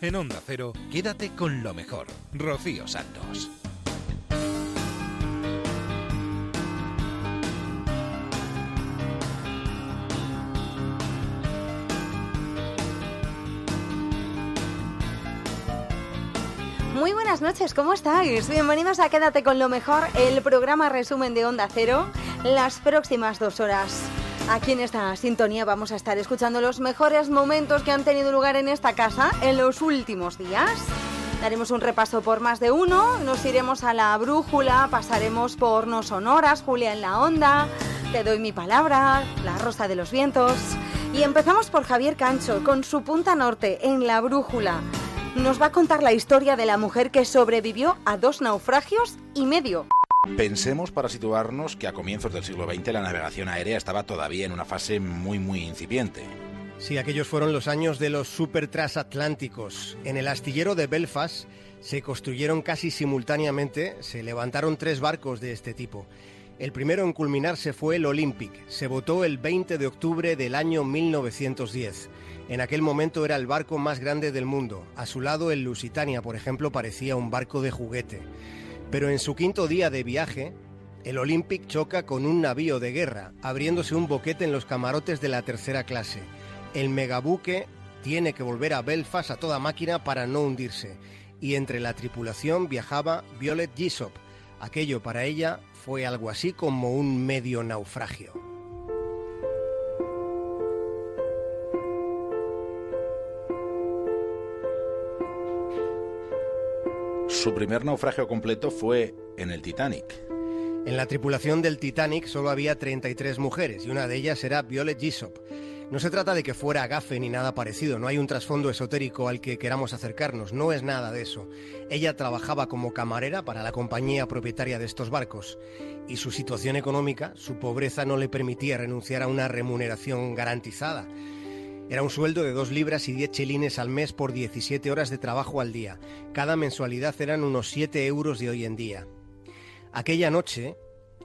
En Onda Cero, quédate con lo mejor. Rocío Santos. Muy buenas noches, ¿cómo estáis? Bienvenidos a Quédate con lo mejor, el programa resumen de Onda Cero, las próximas dos horas. Aquí en esta sintonía vamos a estar escuchando los mejores momentos que han tenido lugar en esta casa en los últimos días. Daremos un repaso por más de uno, nos iremos a la brújula, pasaremos por No Sonoras, Julia en la Onda, Te doy mi palabra, La Rosa de los Vientos. Y empezamos por Javier Cancho con su punta norte en la brújula nos va a contar la historia de la mujer que sobrevivió a dos naufragios y medio. Pensemos para situarnos que a comienzos del siglo XX la navegación aérea estaba todavía en una fase muy muy incipiente. Sí, aquellos fueron los años de los supertransatlánticos. En el astillero de Belfast se construyeron casi simultáneamente, se levantaron tres barcos de este tipo. El primero en culminarse fue el Olympic. Se votó el 20 de octubre del año 1910. En aquel momento era el barco más grande del mundo. A su lado el Lusitania, por ejemplo, parecía un barco de juguete. Pero en su quinto día de viaje, el Olympic choca con un navío de guerra, abriéndose un boquete en los camarotes de la tercera clase. El megabuque tiene que volver a Belfast a toda máquina para no hundirse. Y entre la tripulación viajaba Violet Gisop. Aquello para ella fue algo así como un medio naufragio. Su primer naufragio completo fue en el Titanic. En la tripulación del Titanic solo había 33 mujeres y una de ellas era Violet Gisop. No se trata de que fuera gafe ni nada parecido, no hay un trasfondo esotérico al que queramos acercarnos, no es nada de eso. Ella trabajaba como camarera para la compañía propietaria de estos barcos y su situación económica, su pobreza no le permitía renunciar a una remuneración garantizada. Era un sueldo de dos libras y diez chelines al mes por 17 horas de trabajo al día. Cada mensualidad eran unos 7 euros de hoy en día. Aquella noche,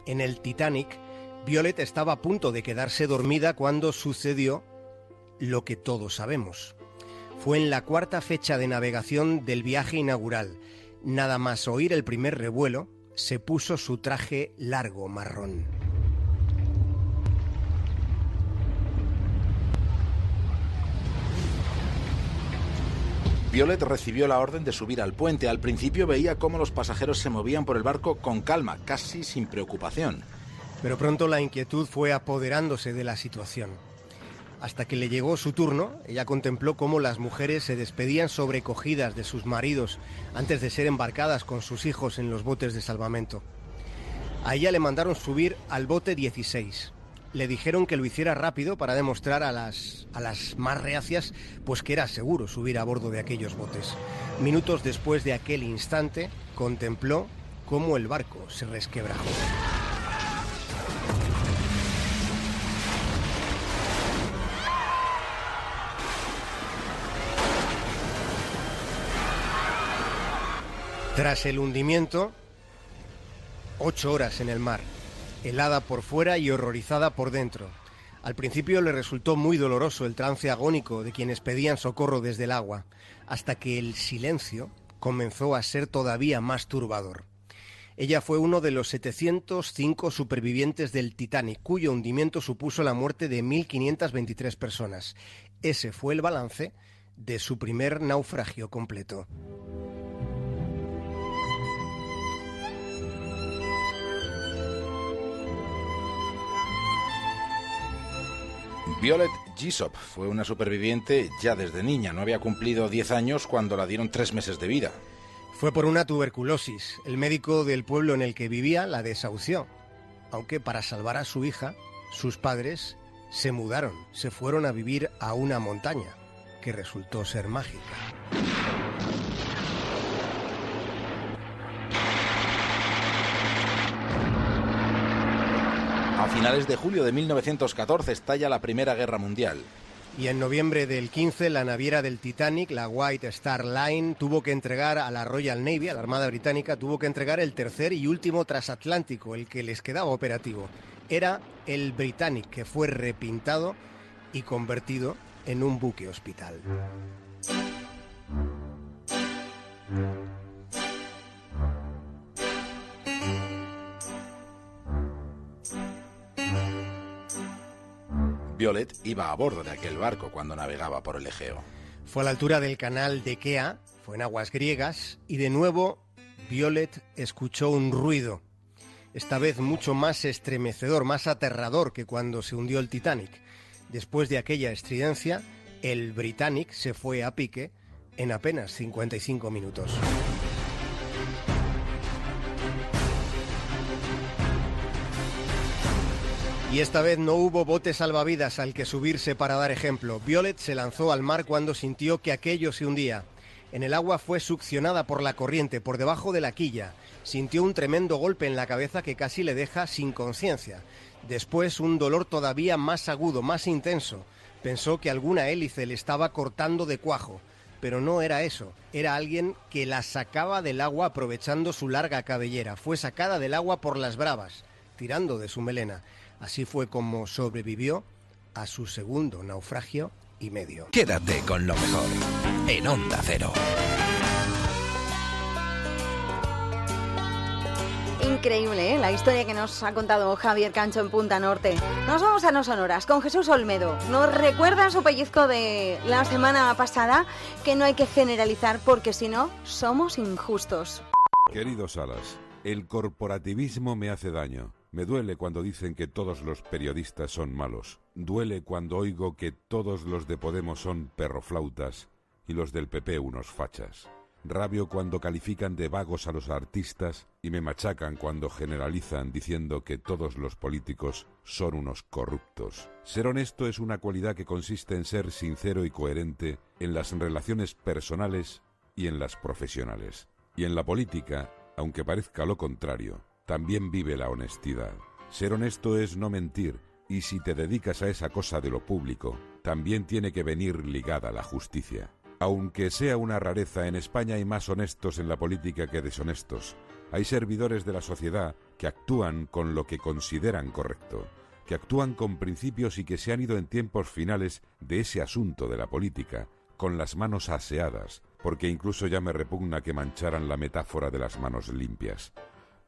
en el Titanic, Violet estaba a punto de quedarse dormida cuando sucedió lo que todos sabemos. Fue en la cuarta fecha de navegación del viaje inaugural. Nada más oír el primer revuelo, se puso su traje largo marrón. Violet recibió la orden de subir al puente. Al principio veía cómo los pasajeros se movían por el barco con calma, casi sin preocupación. Pero pronto la inquietud fue apoderándose de la situación. Hasta que le llegó su turno, ella contempló cómo las mujeres se despedían sobrecogidas de sus maridos antes de ser embarcadas con sus hijos en los botes de salvamento. A ella le mandaron subir al bote 16 le dijeron que lo hiciera rápido para demostrar a las, a las más reacias pues que era seguro subir a bordo de aquellos botes. Minutos después de aquel instante, contempló cómo el barco se resquebrajó. Tras el hundimiento, ocho horas en el mar, helada por fuera y horrorizada por dentro. Al principio le resultó muy doloroso el trance agónico de quienes pedían socorro desde el agua, hasta que el silencio comenzó a ser todavía más turbador. Ella fue uno de los 705 supervivientes del Titanic, cuyo hundimiento supuso la muerte de 1.523 personas. Ese fue el balance de su primer naufragio completo. Violet Gisop fue una superviviente ya desde niña. No había cumplido 10 años cuando la dieron tres meses de vida. Fue por una tuberculosis. El médico del pueblo en el que vivía la desahució. Aunque para salvar a su hija, sus padres se mudaron, se fueron a vivir a una montaña, que resultó ser mágica. A finales de julio de 1914 estalla la Primera Guerra Mundial. Y en noviembre del 15, la naviera del Titanic, la White Star Line, tuvo que entregar a la Royal Navy, a la Armada Británica, tuvo que entregar el tercer y último transatlántico, el que les quedaba operativo. Era el Britannic, que fue repintado y convertido en un buque hospital. Violet iba a bordo de aquel barco cuando navegaba por el Egeo. Fue a la altura del canal de Kea, fue en aguas griegas, y de nuevo Violet escuchó un ruido, esta vez mucho más estremecedor, más aterrador que cuando se hundió el Titanic. Después de aquella estridencia, el Britannic se fue a pique en apenas 55 minutos. Y esta vez no hubo bote salvavidas al que subirse para dar ejemplo. Violet se lanzó al mar cuando sintió que aquello se hundía. En el agua fue succionada por la corriente, por debajo de la quilla. Sintió un tremendo golpe en la cabeza que casi le deja sin conciencia. Después un dolor todavía más agudo, más intenso. Pensó que alguna hélice le estaba cortando de cuajo. Pero no era eso, era alguien que la sacaba del agua aprovechando su larga cabellera. Fue sacada del agua por las bravas, tirando de su melena. Así fue como sobrevivió a su segundo naufragio y medio. Quédate con lo mejor en Onda Cero. Increíble, ¿eh? la historia que nos ha contado Javier Cancho en Punta Norte. Nos vamos a No Sonoras con Jesús Olmedo. Nos recuerda su pellizco de la semana pasada que no hay que generalizar porque si no, somos injustos. Queridos Alas, el corporativismo me hace daño. Me duele cuando dicen que todos los periodistas son malos. Duele cuando oigo que todos los de Podemos son perroflautas y los del PP unos fachas. Rabio cuando califican de vagos a los artistas y me machacan cuando generalizan diciendo que todos los políticos son unos corruptos. Ser honesto es una cualidad que consiste en ser sincero y coherente en las relaciones personales y en las profesionales. Y en la política, aunque parezca lo contrario, también vive la honestidad. Ser honesto es no mentir, y si te dedicas a esa cosa de lo público, también tiene que venir ligada la justicia. Aunque sea una rareza, en España hay más honestos en la política que deshonestos. Hay servidores de la sociedad que actúan con lo que consideran correcto, que actúan con principios y que se han ido en tiempos finales de ese asunto de la política, con las manos aseadas, porque incluso ya me repugna que mancharan la metáfora de las manos limpias.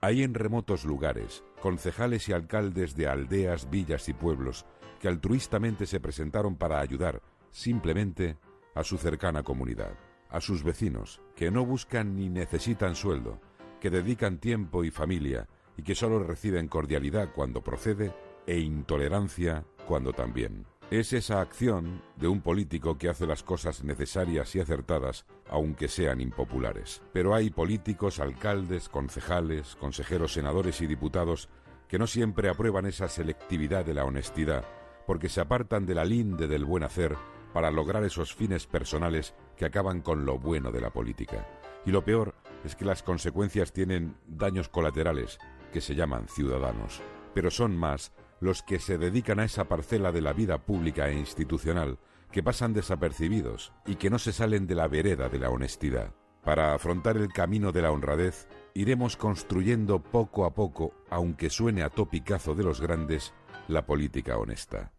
Hay en remotos lugares concejales y alcaldes de aldeas, villas y pueblos que altruistamente se presentaron para ayudar simplemente a su cercana comunidad, a sus vecinos, que no buscan ni necesitan sueldo, que dedican tiempo y familia y que solo reciben cordialidad cuando procede e intolerancia cuando también. Es esa acción de un político que hace las cosas necesarias y acertadas, aunque sean impopulares. Pero hay políticos, alcaldes, concejales, consejeros, senadores y diputados que no siempre aprueban esa selectividad de la honestidad, porque se apartan de la linde del buen hacer para lograr esos fines personales que acaban con lo bueno de la política. Y lo peor es que las consecuencias tienen daños colaterales que se llaman ciudadanos, pero son más los que se dedican a esa parcela de la vida pública e institucional, que pasan desapercibidos y que no se salen de la vereda de la honestidad. Para afrontar el camino de la honradez, iremos construyendo poco a poco, aunque suene a topicazo de los grandes, la política honesta.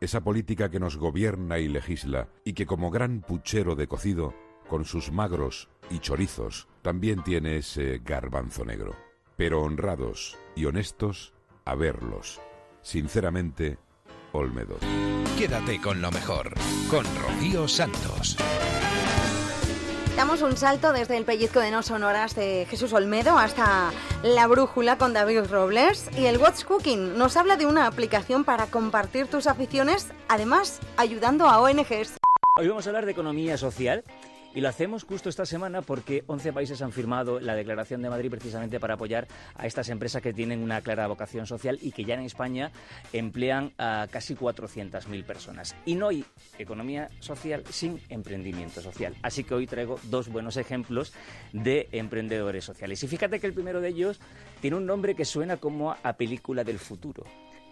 Esa política que nos gobierna y legisla y que como gran puchero de cocido, con sus magros y chorizos, también tiene ese garbanzo negro. Pero honrados y honestos, a verlos, Sinceramente, Olmedo. Quédate con lo mejor, con Rocío Santos. Damos un salto desde el pellizco de no sonoras de Jesús Olmedo hasta la brújula con David Robles y el What's Cooking nos habla de una aplicación para compartir tus aficiones, además ayudando a ONGs. Hoy vamos a hablar de economía social y lo hacemos justo esta semana porque 11 países han firmado la Declaración de Madrid precisamente para apoyar a estas empresas que tienen una clara vocación social y que ya en España emplean a casi 400.000 personas. Y no hay economía social sin emprendimiento social. Así que hoy traigo dos buenos ejemplos de emprendedores sociales. Y fíjate que el primero de ellos tiene un nombre que suena como a película del futuro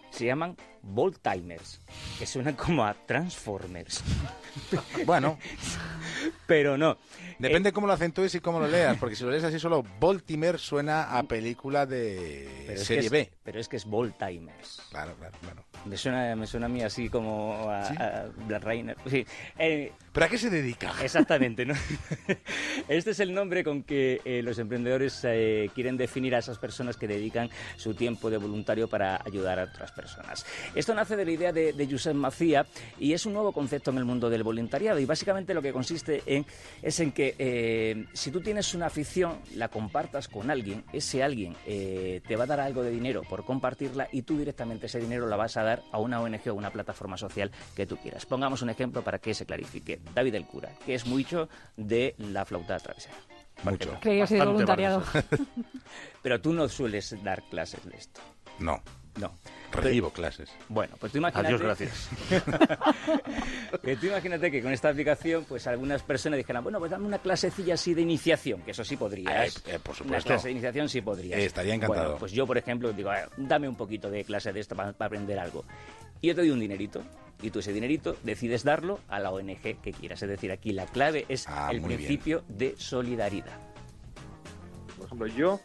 se llaman Bolt Timers, que suenan como a Transformers. Bueno, pero no. Depende Eh, cómo lo acentúes y cómo lo leas, porque si lo lees así solo, Baltimore suena a película de serie es- B. Pero es que es Bolt Timers. Claro, claro, claro. Me suena, me suena a mí así como a, a Black Rainer. Sí. Eh, ¿Pero a qué se dedica? Exactamente, ¿no? Este es el nombre con que eh, los emprendedores eh, quieren definir a esas personas que dedican su tiempo de voluntario para ayudar a otras personas. Esto nace de la idea de, de Josep Macía y es un nuevo concepto en el mundo del voluntariado y básicamente lo que consiste en, es en que eh, si tú tienes una afición, la compartas con alguien, ese alguien eh, te va a dar algo de dinero por compartirla y tú directamente ese dinero la vas a dar a una ONG o una plataforma social que tú quieras. Pongamos un ejemplo para que se clarifique. David el Cura, que es mucho de la flauta travesera. Mucho. Creía que sí, de Bastante voluntariado. Pero tú no sueles dar clases de esto. No, No. recibo clases. Bueno, pues tú imagínate... Adiós, gracias. que tú imagínate que con esta aplicación, pues algunas personas dijeran, bueno, pues dame una clasecilla así de iniciación, que eso sí podrías. Eh, eh, por Una supuesto. clase de iniciación sí podrías. Eh, estaría encantado. Bueno, pues yo, por ejemplo, digo, "Ah, dame un poquito de clase de esto para, para aprender algo. Y yo te doy un dinerito. Y tú ese dinerito decides darlo a la ONG que quieras. Es decir, aquí la clave es Ah, el bien. principio de solidaridad. Por ejemplo, yo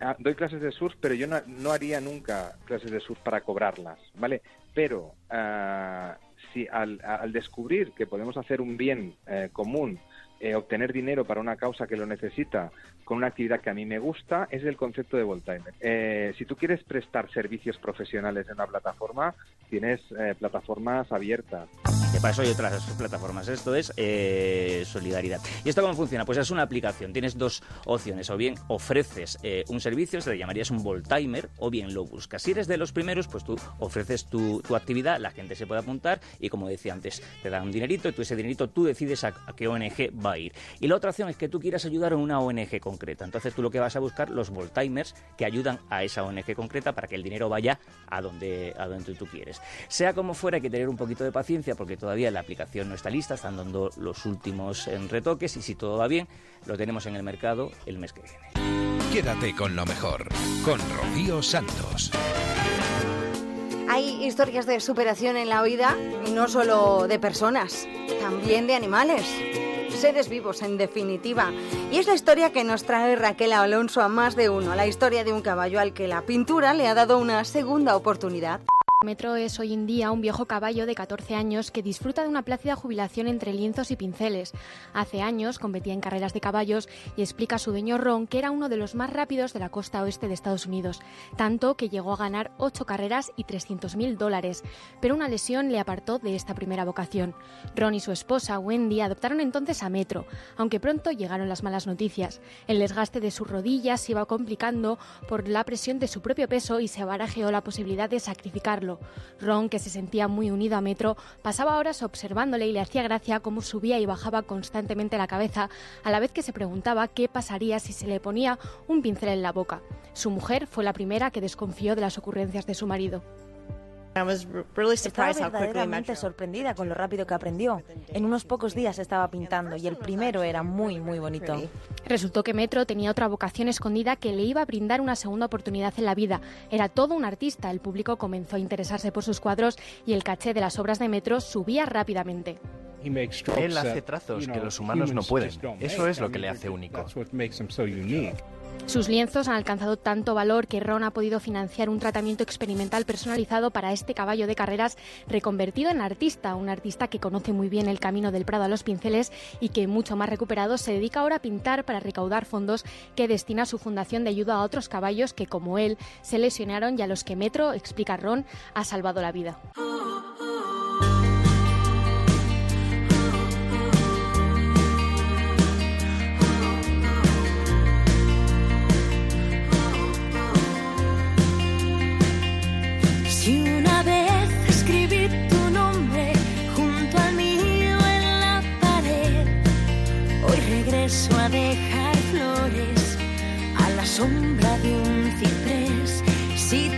ah, doy clases de surf, pero yo no, haría nunca clases de surf para cobrarlas, ¿vale? Pero ah, si al, al descubrir que podemos hacer un bien eh, común, eh, obtener dinero para una causa que lo necesita con una actividad que a mí me gusta, es el concepto de Voltimer. Eh, si tú quieres prestar servicios profesionales en una plataforma, tienes eh, plataformas abiertas. Que para eso hay otras plataformas. Esto es eh, solidaridad. ¿Y esto cómo funciona? Pues es una aplicación. Tienes dos opciones. O bien ofreces un servicio, se le llamarías un Voltimer, o bien lo buscas. Si eres de los primeros, pues tú ofreces tu, actividad, la gente se puede apuntar y como decía antes, te dan un dinerito y tú ese dinerito tú decides a, a qué ONG va a ir. Y la otra opción es que tú quieras ayudar a una ONG concreta. Entonces tú lo que vas a buscar los Voltimers que ayudan a esa ONG concreta para que el dinero vaya a donde, a donde tú quieres. Sea como fuera, hay que tener un poquito de paciencia porque todavía la aplicación no está lista, están dando los últimos eh, retoques y si todo va bien, lo tenemos en el mercado el mes que viene. Quédate con lo mejor. Con Rocío Santos. Hay historias de superación en la vida, y no solo de personas, también de animales. Seres vivos, en definitiva. Y es la historia que nos trae Raquel Alonso a más de uno, la historia de un caballo al que la pintura le ha dado una segunda oportunidad. Metro es hoy en día un viejo caballo de 14 años que disfruta de una plácida jubilación entre lienzos y pinceles. Hace años competía en carreras de caballos y explica a su dueño Ron que era uno de los más rápidos de la costa oeste de Estados Unidos, tanto que llegó a ganar 8 carreras y 300.000 dólares. Pero una lesión le apartó de esta primera vocación. Ron y su esposa Wendy adoptaron entonces a Metro, aunque pronto llegaron las malas noticias. El desgaste de sus rodillas se iba complicando por la presión de su propio peso y se barajeó la posibilidad de sacrificarlo. Ron, que se sentía muy unido a Metro, pasaba horas observándole y le hacía gracia cómo subía y bajaba constantemente la cabeza, a la vez que se preguntaba qué pasaría si se le ponía un pincel en la boca. Su mujer fue la primera que desconfió de las ocurrencias de su marido. Estaba verdaderamente sorprendida con lo rápido que aprendió. En unos pocos días estaba pintando y el primero era muy, muy bonito. Resultó que Metro tenía otra vocación escondida que le iba a brindar una segunda oportunidad en la vida. Era todo un artista. El público comenzó a interesarse por sus cuadros y el caché de las obras de Metro subía rápidamente. Él hace trazos que los humanos no pueden. Eso es lo que le hace único. Sus lienzos han alcanzado tanto valor que Ron ha podido financiar un tratamiento experimental personalizado para este caballo de carreras reconvertido en artista, un artista que conoce muy bien el camino del Prado a los pinceles y que mucho más recuperado se dedica ahora a pintar para recaudar fondos que destina a su fundación de ayuda a otros caballos que como él se lesionaron y a los que Metro, explica Ron, ha salvado la vida. A dejar flores a la sombra de un ciprés. Si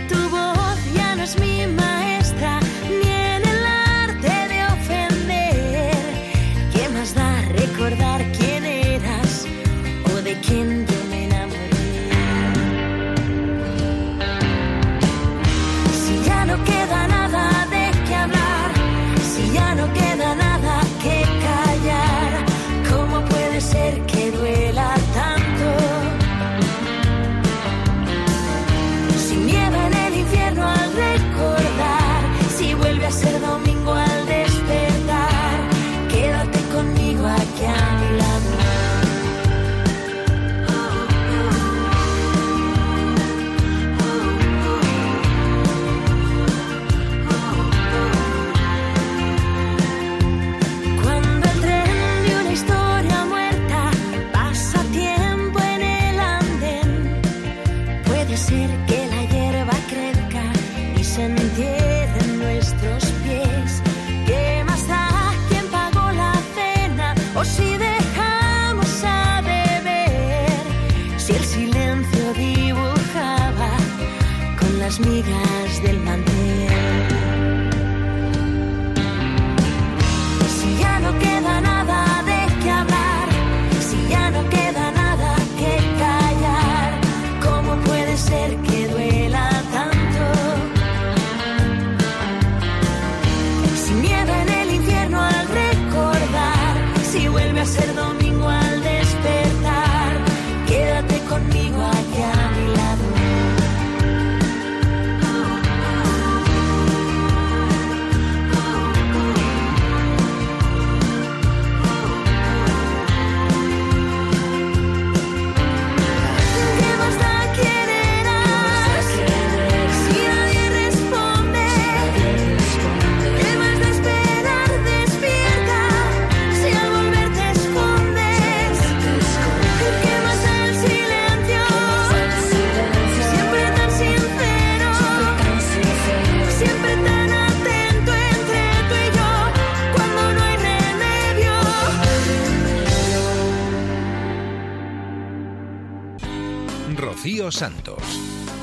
Santos.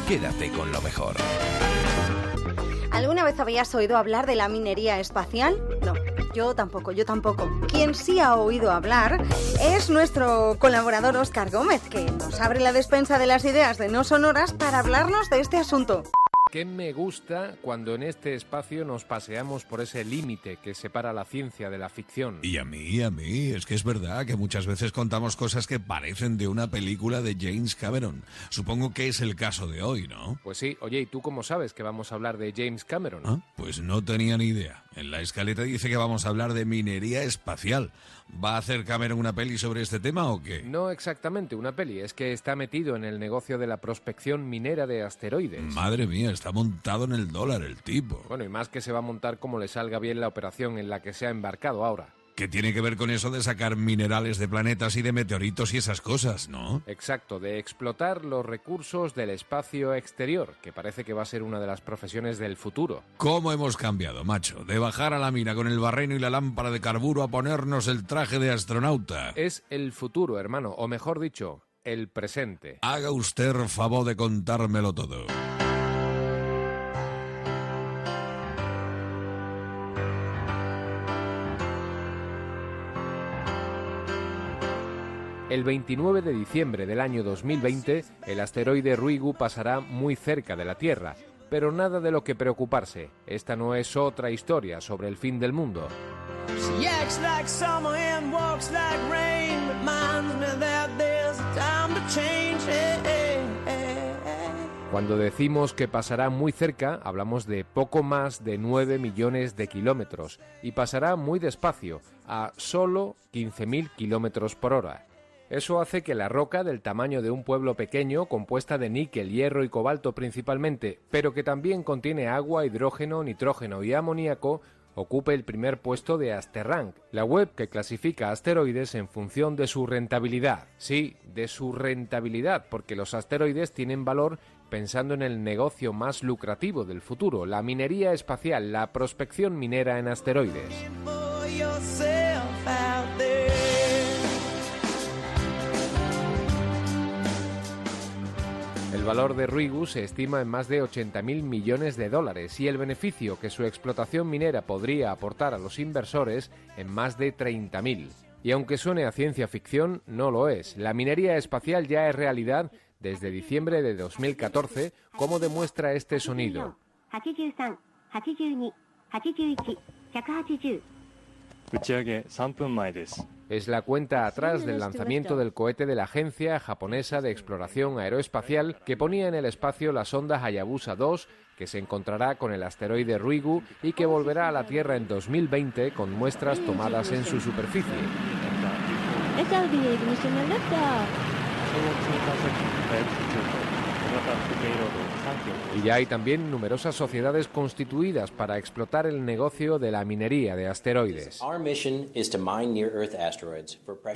Quédate con lo mejor. ¿Alguna vez habías oído hablar de la minería espacial? No, yo tampoco, yo tampoco. Quien sí ha oído hablar es nuestro colaborador Oscar Gómez, que nos abre la despensa de las ideas de no sonoras para hablarnos de este asunto. ¿Qué me gusta cuando en este espacio nos paseamos por ese límite que separa la ciencia de la ficción? Y a mí, a mí, es que es verdad que muchas veces contamos cosas que parecen de una película de James Cameron. Supongo que es el caso de hoy, ¿no? Pues sí, oye, ¿y tú cómo sabes que vamos a hablar de James Cameron? ¿Ah? Pues no tenía ni idea. En la escaleta dice que vamos a hablar de minería espacial. ¿Va a hacer Cameron una peli sobre este tema o qué? No exactamente una peli, es que está metido en el negocio de la prospección minera de asteroides. Madre mía, está montado en el dólar el tipo. Bueno, y más que se va a montar como le salga bien la operación en la que se ha embarcado ahora. ¿Qué tiene que ver con eso de sacar minerales de planetas y de meteoritos y esas cosas, no? Exacto, de explotar los recursos del espacio exterior, que parece que va a ser una de las profesiones del futuro. ¿Cómo hemos cambiado, macho? De bajar a la mina con el barreno y la lámpara de carburo a ponernos el traje de astronauta. Es el futuro, hermano, o mejor dicho, el presente. Haga usted favor de contármelo todo. El 29 de diciembre del año 2020, el asteroide Ruigu pasará muy cerca de la Tierra, pero nada de lo que preocuparse. Esta no es otra historia sobre el fin del mundo. Cuando decimos que pasará muy cerca, hablamos de poco más de 9 millones de kilómetros y pasará muy despacio, a solo 15.000 kilómetros por hora. Eso hace que la roca del tamaño de un pueblo pequeño, compuesta de níquel, hierro y cobalto principalmente, pero que también contiene agua, hidrógeno, nitrógeno y amoníaco, ocupe el primer puesto de Asterrank, la web que clasifica asteroides en función de su rentabilidad. Sí, de su rentabilidad, porque los asteroides tienen valor pensando en el negocio más lucrativo del futuro, la minería espacial, la prospección minera en asteroides. El valor de Ruigu se estima en más de 80.000 millones de dólares y el beneficio que su explotación minera podría aportar a los inversores en más de 30.000. Y aunque suene a ciencia ficción, no lo es. La minería espacial ya es realidad desde diciembre de 2014, como demuestra este sonido. Es la cuenta atrás del lanzamiento del cohete de la Agencia Japonesa de Exploración Aeroespacial que ponía en el espacio la sonda Hayabusa 2 que se encontrará con el asteroide Ruigu y que volverá a la Tierra en 2020 con muestras tomadas en su superficie. Y ya hay también numerosas sociedades constituidas para explotar el negocio de la minería de asteroides.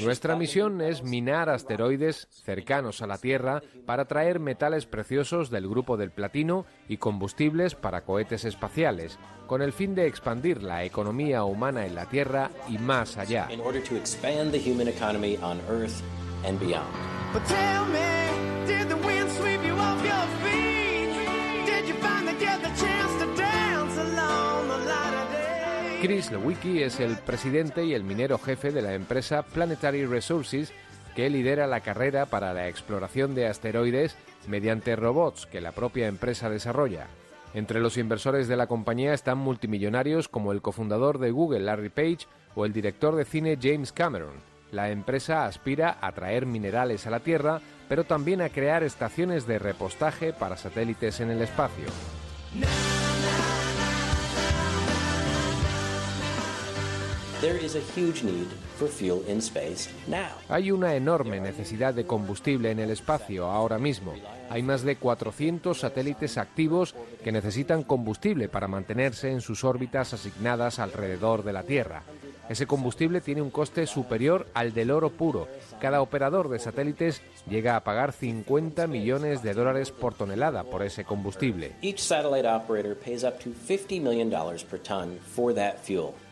Nuestra misión es minar asteroides cercanos a la Tierra para traer metales preciosos del grupo del platino y combustibles para cohetes espaciales, con el fin de expandir la economía humana en la Tierra y más allá. Chris Lewicki es el presidente y el minero jefe de la empresa Planetary Resources que lidera la carrera para la exploración de asteroides mediante robots que la propia empresa desarrolla. Entre los inversores de la compañía están multimillonarios como el cofundador de Google, Larry Page, o el director de cine James Cameron. La empresa aspira a traer minerales a la Tierra, pero también a crear estaciones de repostaje para satélites en el espacio. Hay una enorme necesidad de combustible en el espacio ahora mismo. Hay más de 400 satélites activos que necesitan combustible para mantenerse en sus órbitas asignadas alrededor de la Tierra. Ese combustible tiene un coste superior al del oro puro. Cada operador de satélites llega a pagar 50 millones de dólares por tonelada por ese combustible.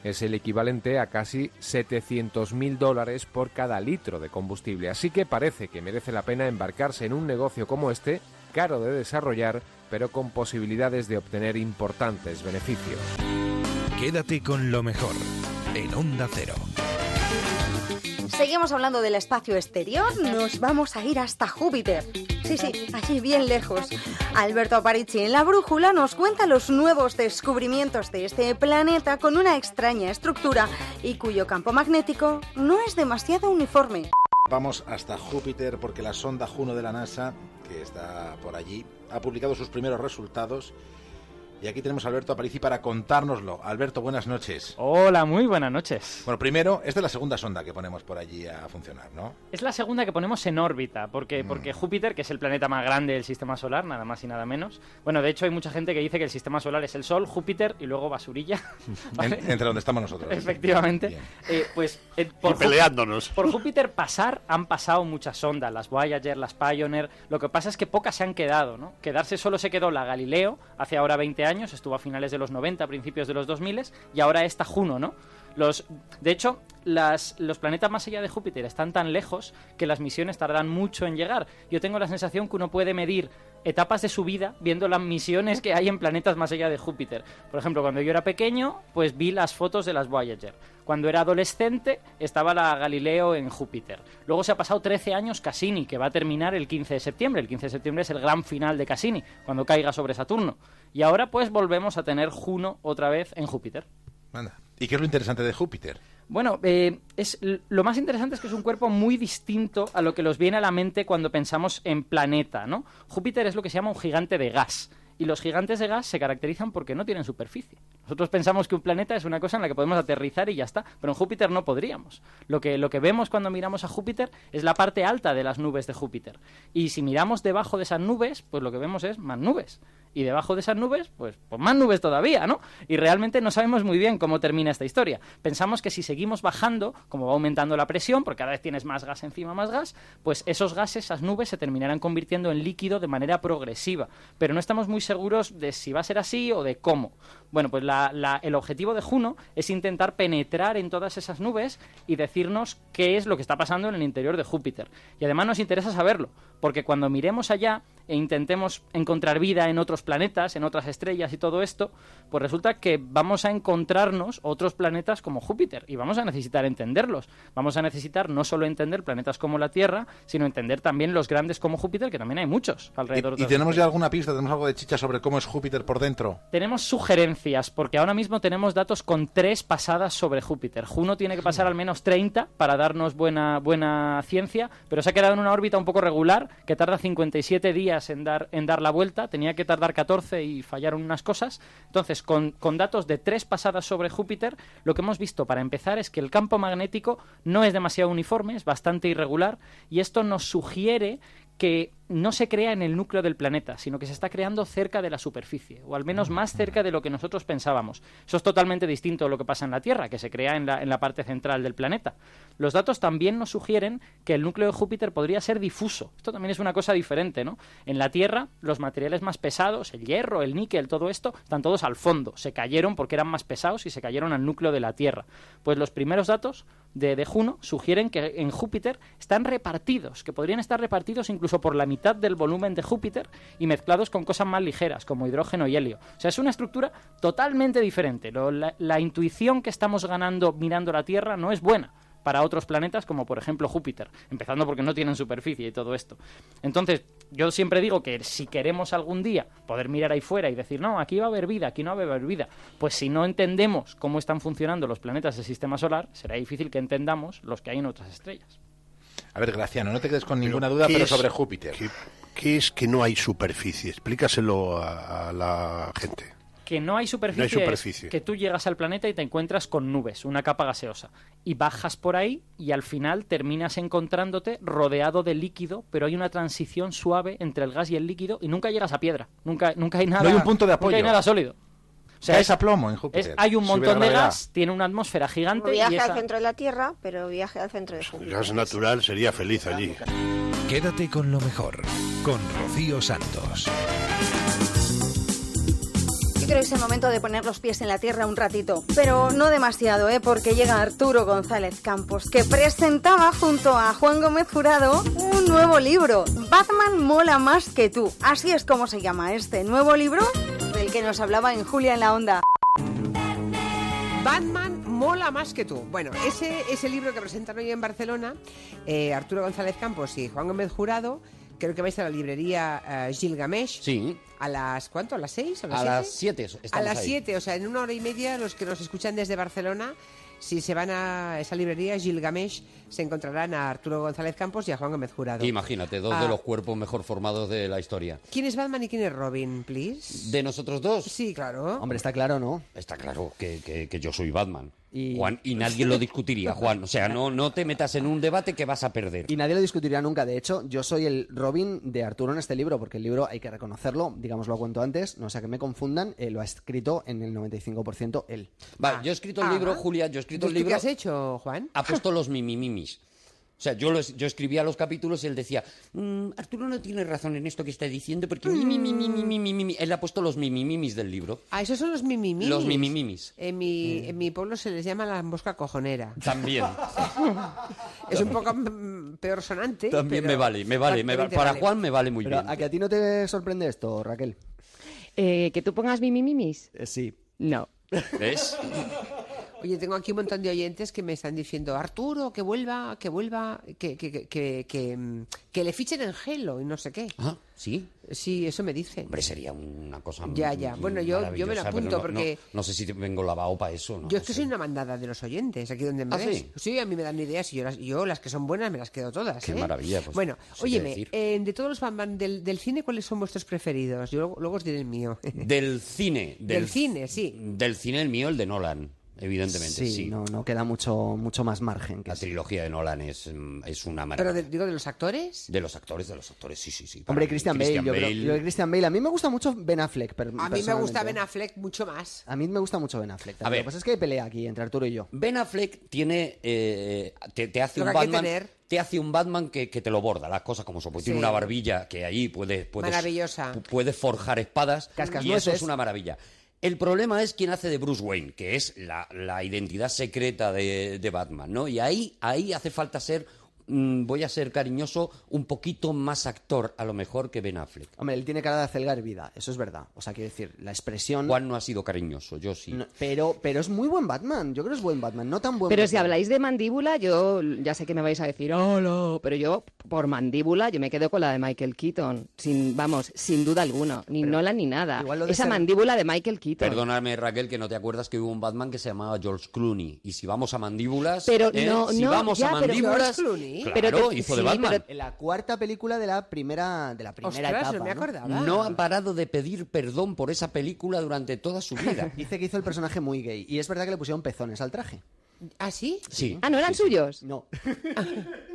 Es el equivalente a casi 700 mil dólares por cada litro de combustible. Así que parece que merece la pena embarcarse en un negocio como este, caro de desarrollar, pero con posibilidades de obtener importantes beneficios. Quédate con lo mejor en Onda Cero. Seguimos hablando del espacio exterior, nos vamos a ir hasta Júpiter. Sí, sí, allí bien lejos. Alberto Aparici en La Brújula nos cuenta los nuevos descubrimientos de este planeta con una extraña estructura y cuyo campo magnético no es demasiado uniforme. Vamos hasta Júpiter porque la sonda Juno de la NASA, que está por allí, ha publicado sus primeros resultados y aquí tenemos a Alberto Aparici para contárnoslo. Alberto, buenas noches. Hola, muy buenas noches. Bueno, primero, esta es la segunda sonda que ponemos por allí a funcionar, ¿no? Es la segunda que ponemos en órbita, porque, Mm. porque Júpiter, que es el planeta más grande del sistema solar, nada más y nada menos. Bueno, de hecho hay mucha gente que dice que el sistema solar es el Sol, Júpiter y luego basurilla. ¿vale? En- entre donde estamos nosotros. Efectivamente. Eh, pues eh, por Y peleándonos. Jú- Por Júpiter pasar han pasado muchas sondas, las Voyager, las Pioneer. Lo que pasa es que pocas se han quedado, ¿no? Quedarse solo se quedó la Galileo hace ahora 20 años, estuvo a finales de los 90, principios de los 2000 y ahora esta Juno, ¿no? Los, de hecho, los planetas más allá de Júpiter están tan lejos que las misiones tardan mucho en llegar. Yo tengo la sensación que uno puede medir etapas de su vida viendo las misiones que hay en planetas más allá de Júpiter. Por ejemplo, cuando yo era pequeño, pues vi las fotos de las Voyager. Cuando era adolescente, estaba la Galileo en Júpiter. Luego se ha pasado 13 años Cassini, que va a terminar el 15 de septiembre. El 15 de septiembre es el gran final de Cassini, cuando caiga sobre Saturno. Y ahora pues volvemos a tener Juno otra vez en Júpiter. ¿Y qué es lo interesante de Júpiter? Bueno, eh, es, lo más interesante es que es un cuerpo muy distinto a lo que nos viene a la mente cuando pensamos en planeta, ¿no? Júpiter es lo que se llama un gigante de gas. Y los gigantes de gas se caracterizan porque no tienen superficie. Nosotros pensamos que un planeta es una cosa en la que podemos aterrizar y ya está, pero en Júpiter no podríamos. Lo que, lo que vemos cuando miramos a Júpiter es la parte alta de las nubes de Júpiter. Y si miramos debajo de esas nubes, pues lo que vemos es más nubes. Y debajo de esas nubes, pues, pues más nubes todavía, ¿no? Y realmente no sabemos muy bien cómo termina esta historia. Pensamos que si seguimos bajando, como va aumentando la presión, porque cada vez tienes más gas encima, más gas, pues esos gases, esas nubes, se terminarán convirtiendo en líquido de manera progresiva. Pero no estamos muy seguros de si va a ser así o de cómo. Bueno, pues la- la- el objetivo de Juno es intentar penetrar en todas esas nubes y decirnos qué es lo que está pasando en el interior de Júpiter. Y además nos interesa saberlo, porque cuando miremos allá e intentemos encontrar vida en otros planetas, en otras estrellas y todo esto, pues resulta que vamos a encontrarnos otros planetas como Júpiter y vamos a necesitar entenderlos. Vamos a necesitar no solo entender planetas como la Tierra, sino entender también los grandes como Júpiter, que también hay muchos alrededor de ¿Y tenemos ya alguna pista? ¿Tenemos algo de chicha sobre cómo es Júpiter por dentro? Tenemos sugerencias, porque ahora mismo tenemos datos con tres pasadas sobre Júpiter. Juno tiene que pasar al menos 30 para darnos buena, buena ciencia, pero se ha quedado en una órbita un poco regular, que tarda 57 días en dar, en dar la vuelta. Tenía que tardar 14 y fallaron unas cosas. Entonces, con, con datos de tres pasadas sobre Júpiter, lo que hemos visto para empezar es que el campo magnético no es demasiado uniforme, es bastante irregular, y esto nos sugiere que no se crea en el núcleo del planeta, sino que se está creando cerca de la superficie, o al menos más cerca de lo que nosotros pensábamos. Eso es totalmente distinto a lo que pasa en la Tierra, que se crea en la, en la parte central del planeta. Los datos también nos sugieren que el núcleo de Júpiter podría ser difuso. Esto también es una cosa diferente, ¿no? En la Tierra, los materiales más pesados, el hierro, el níquel, todo esto, están todos al fondo. Se cayeron porque eran más pesados y se cayeron al núcleo de la Tierra. Pues los primeros datos de, de Juno sugieren que en Júpiter están repartidos, que podrían estar repartidos incluso por la mitad del volumen de Júpiter y mezclados con cosas más ligeras, como hidrógeno y helio. O sea, es una estructura totalmente diferente. La, la intuición que estamos ganando mirando la Tierra no es buena para otros planetas como por ejemplo Júpiter, empezando porque no tienen superficie y todo esto. Entonces, yo siempre digo que si queremos algún día poder mirar ahí fuera y decir, no, aquí va a haber vida, aquí no va a haber vida, pues si no entendemos cómo están funcionando los planetas del sistema solar, será difícil que entendamos los que hay en otras estrellas. A ver, Graciano, no te quedes con ninguna duda, ¿qué pero es- sobre Júpiter. ¿qué, qué es que no hay superficie? Explícaselo a, a la gente. Que no hay superficie, No hay es superficie. que tú llegas al planeta y te encuentras con nubes, una capa gaseosa, y bajas por ahí y al final terminas encontrándote rodeado de líquido, pero hay una transición suave entre el gas y el líquido y nunca llegas a piedra, nunca, nunca hay nada. No hay un punto de nunca hay apoyo. nada sólido. O sea, es- a plomo en es- Júpiter. hay un montón de gas, tiene una atmósfera gigante Como y viaje esa- al centro de la Tierra, pero viaje al centro de Júpiter. gas natural sería feliz allí. Quédate con lo mejor, con Rocío Santos. Yo creo que es el momento de poner los pies en la tierra un ratito, pero no demasiado, ¿eh? porque llega Arturo González Campos, que presentaba junto a Juan Gómez Jurado un nuevo libro, Batman mola más que tú. Así es como se llama este nuevo libro del que nos hablaba en Julia en la Onda. Batman mola más que tú. Bueno, ese es el libro que presentan hoy en Barcelona eh, Arturo González Campos y Juan Gómez Jurado. Creo que vais a la librería eh, Gilgamesh. Sí. ¿A las cuánto? ¿A las seis? ¿A las A siete? las 7 A las ahí. 7, o sea, en una hora y media los que nos escuchan desde Barcelona, si se van a esa librería Gilgamesh, se encontrarán a Arturo González Campos y a Juan Gómez Jurado. Imagínate, dos Ah. de los cuerpos mejor formados de la historia. ¿Quién es Batman y quién es Robin, please? ¿De nosotros dos? Sí, claro. Hombre, está claro, ¿no? Está claro que, que- que yo soy Batman. Juan, y nadie lo discutiría, Juan. O sea, no, no te metas en un debate que vas a perder. Y nadie lo discutirá nunca. De hecho, yo soy el Robin de Arturo en este libro, porque el libro, hay que reconocerlo, digamos, lo cuento antes, no sea que me confundan, eh, lo ha escrito en el 95% él. Vale, yo he escrito el libro, Julia, yo he escrito el ¿Tú qué libro. has hecho, Juan? Ha puesto los O sea, yo, los- yo escribía los capítulos y él decía, "Mm, Arturo no tiene razón en esto que está diciendo porque mi, mi, mi, mi, mi, mi, mi, mi". Él ha puesto los mimimimis del libro. Ah, esos son los mimimimis. Los mimimimis. En mi, en mi pueblo se les llama la mosca cojonera. También. Es un poco mm, peor sonante. También pero me vale, me vale. me va- para vale. Juan me vale muy Pero, bien. ¿a que a ti no te sorprende esto, Raquel? Eh, ¿Que tú pongas mimimimis? sí. No. ¿Ves? Oye, tengo aquí un montón de oyentes que me están diciendo, Arturo, que vuelva, que vuelva, que, que, que, que, mm, le fichen en Gelo y no sé qué. Ah, ¿sí? Sí, eso me dicen. Hombre, sería una cosa Ya, ya. Bueno, yo- yo me lo apunto no- porque- No, no sé si vengo lavado para eso, ¿no? Yo es que soy una mandada de los oyentes, aquí donde me ¿Ah, ves. sí? a mí me dan ideas y yo las, yo las que son buenas me las quedo todas. Qué ¿eh? maravilla, pues, bueno, óyeme, eh, de todos los Batman del, del cine, ¿cuáles son vuestros preferidos? Yo luego, luego os diré el mío. Del cine. Del cine, sí. Del cine, el mío, el de Nolan. Evidentemente, sí. Sí, No, no queda mucho, mucho más margen. Que La trilogía de Nolan es, es una Pero maravilla. de- digo, de los actores. De los actores, de los actores, sí, sí, sí. Para Hombre, mí, Christian, Bale, yo creo- yo de Christian Bale. A mí me gusta mucho Ben Affleck. per- A mí me gusta ¿eh? Ben Affleck mucho más. A mí me gusta mucho Ben Affleck. A también. ver. Lo que pasa es que hay pelea aquí entre Arturo y yo. Ben Affleck tiene, eh, te, te hace un Batman, tener. te hace un Batman que, que te lo borda, las cosas como son. Porque tiene una barbilla que ahí puede, puedes, Maravillosa. pu- puede forjar espadas Cascas y eso es una maravilla. El problema es quién hace de Bruce Wayne, que es la, identidad secreta de, de Batman, ¿no? Y ahí, ahí hace falta ser, mm, voy a ser cariñoso, un poquito más actor a lo mejor que Ben Affleck. Hombre, él tiene cara de acelgar vida, eso es verdad. O sea, quiero decir, la expresión... Juan no ha sido cariñoso, yo sí. No, pero, pero es muy buen Batman. Yo creo que es buen Batman, no tan buen Pero Batman. si habláis de mandíbula, yo ya sé que me vais a decir, hola, pero yo por mandíbula yo me quedo con la de Michael Keaton, sin, vamos, sin duda alguna, ni Nolan ni nada. Esa ser- mandíbula de Michael Keaton. Perdóname, Raquel, que no te acuerdas que hubo un Batman que se llamaba George Clooney. Y si vamos a mandíbulas, Pero ¿eh? no, si no, vamos ya, a pero mandíbulas, George Clooney. Claro, Pero te- hizo sí, de Batman. pero- En la cuarta película de la primera, de la primera Ostras, etapa. no me ¿no? acordaba. No ha parado de pedir perdón por esa película durante toda su vida. Dice que hizo el personaje muy gay. Y es verdad que le pusieron pezones al traje. ¿Ah, sí? Sí. Ah, ¿no eran suyos? No.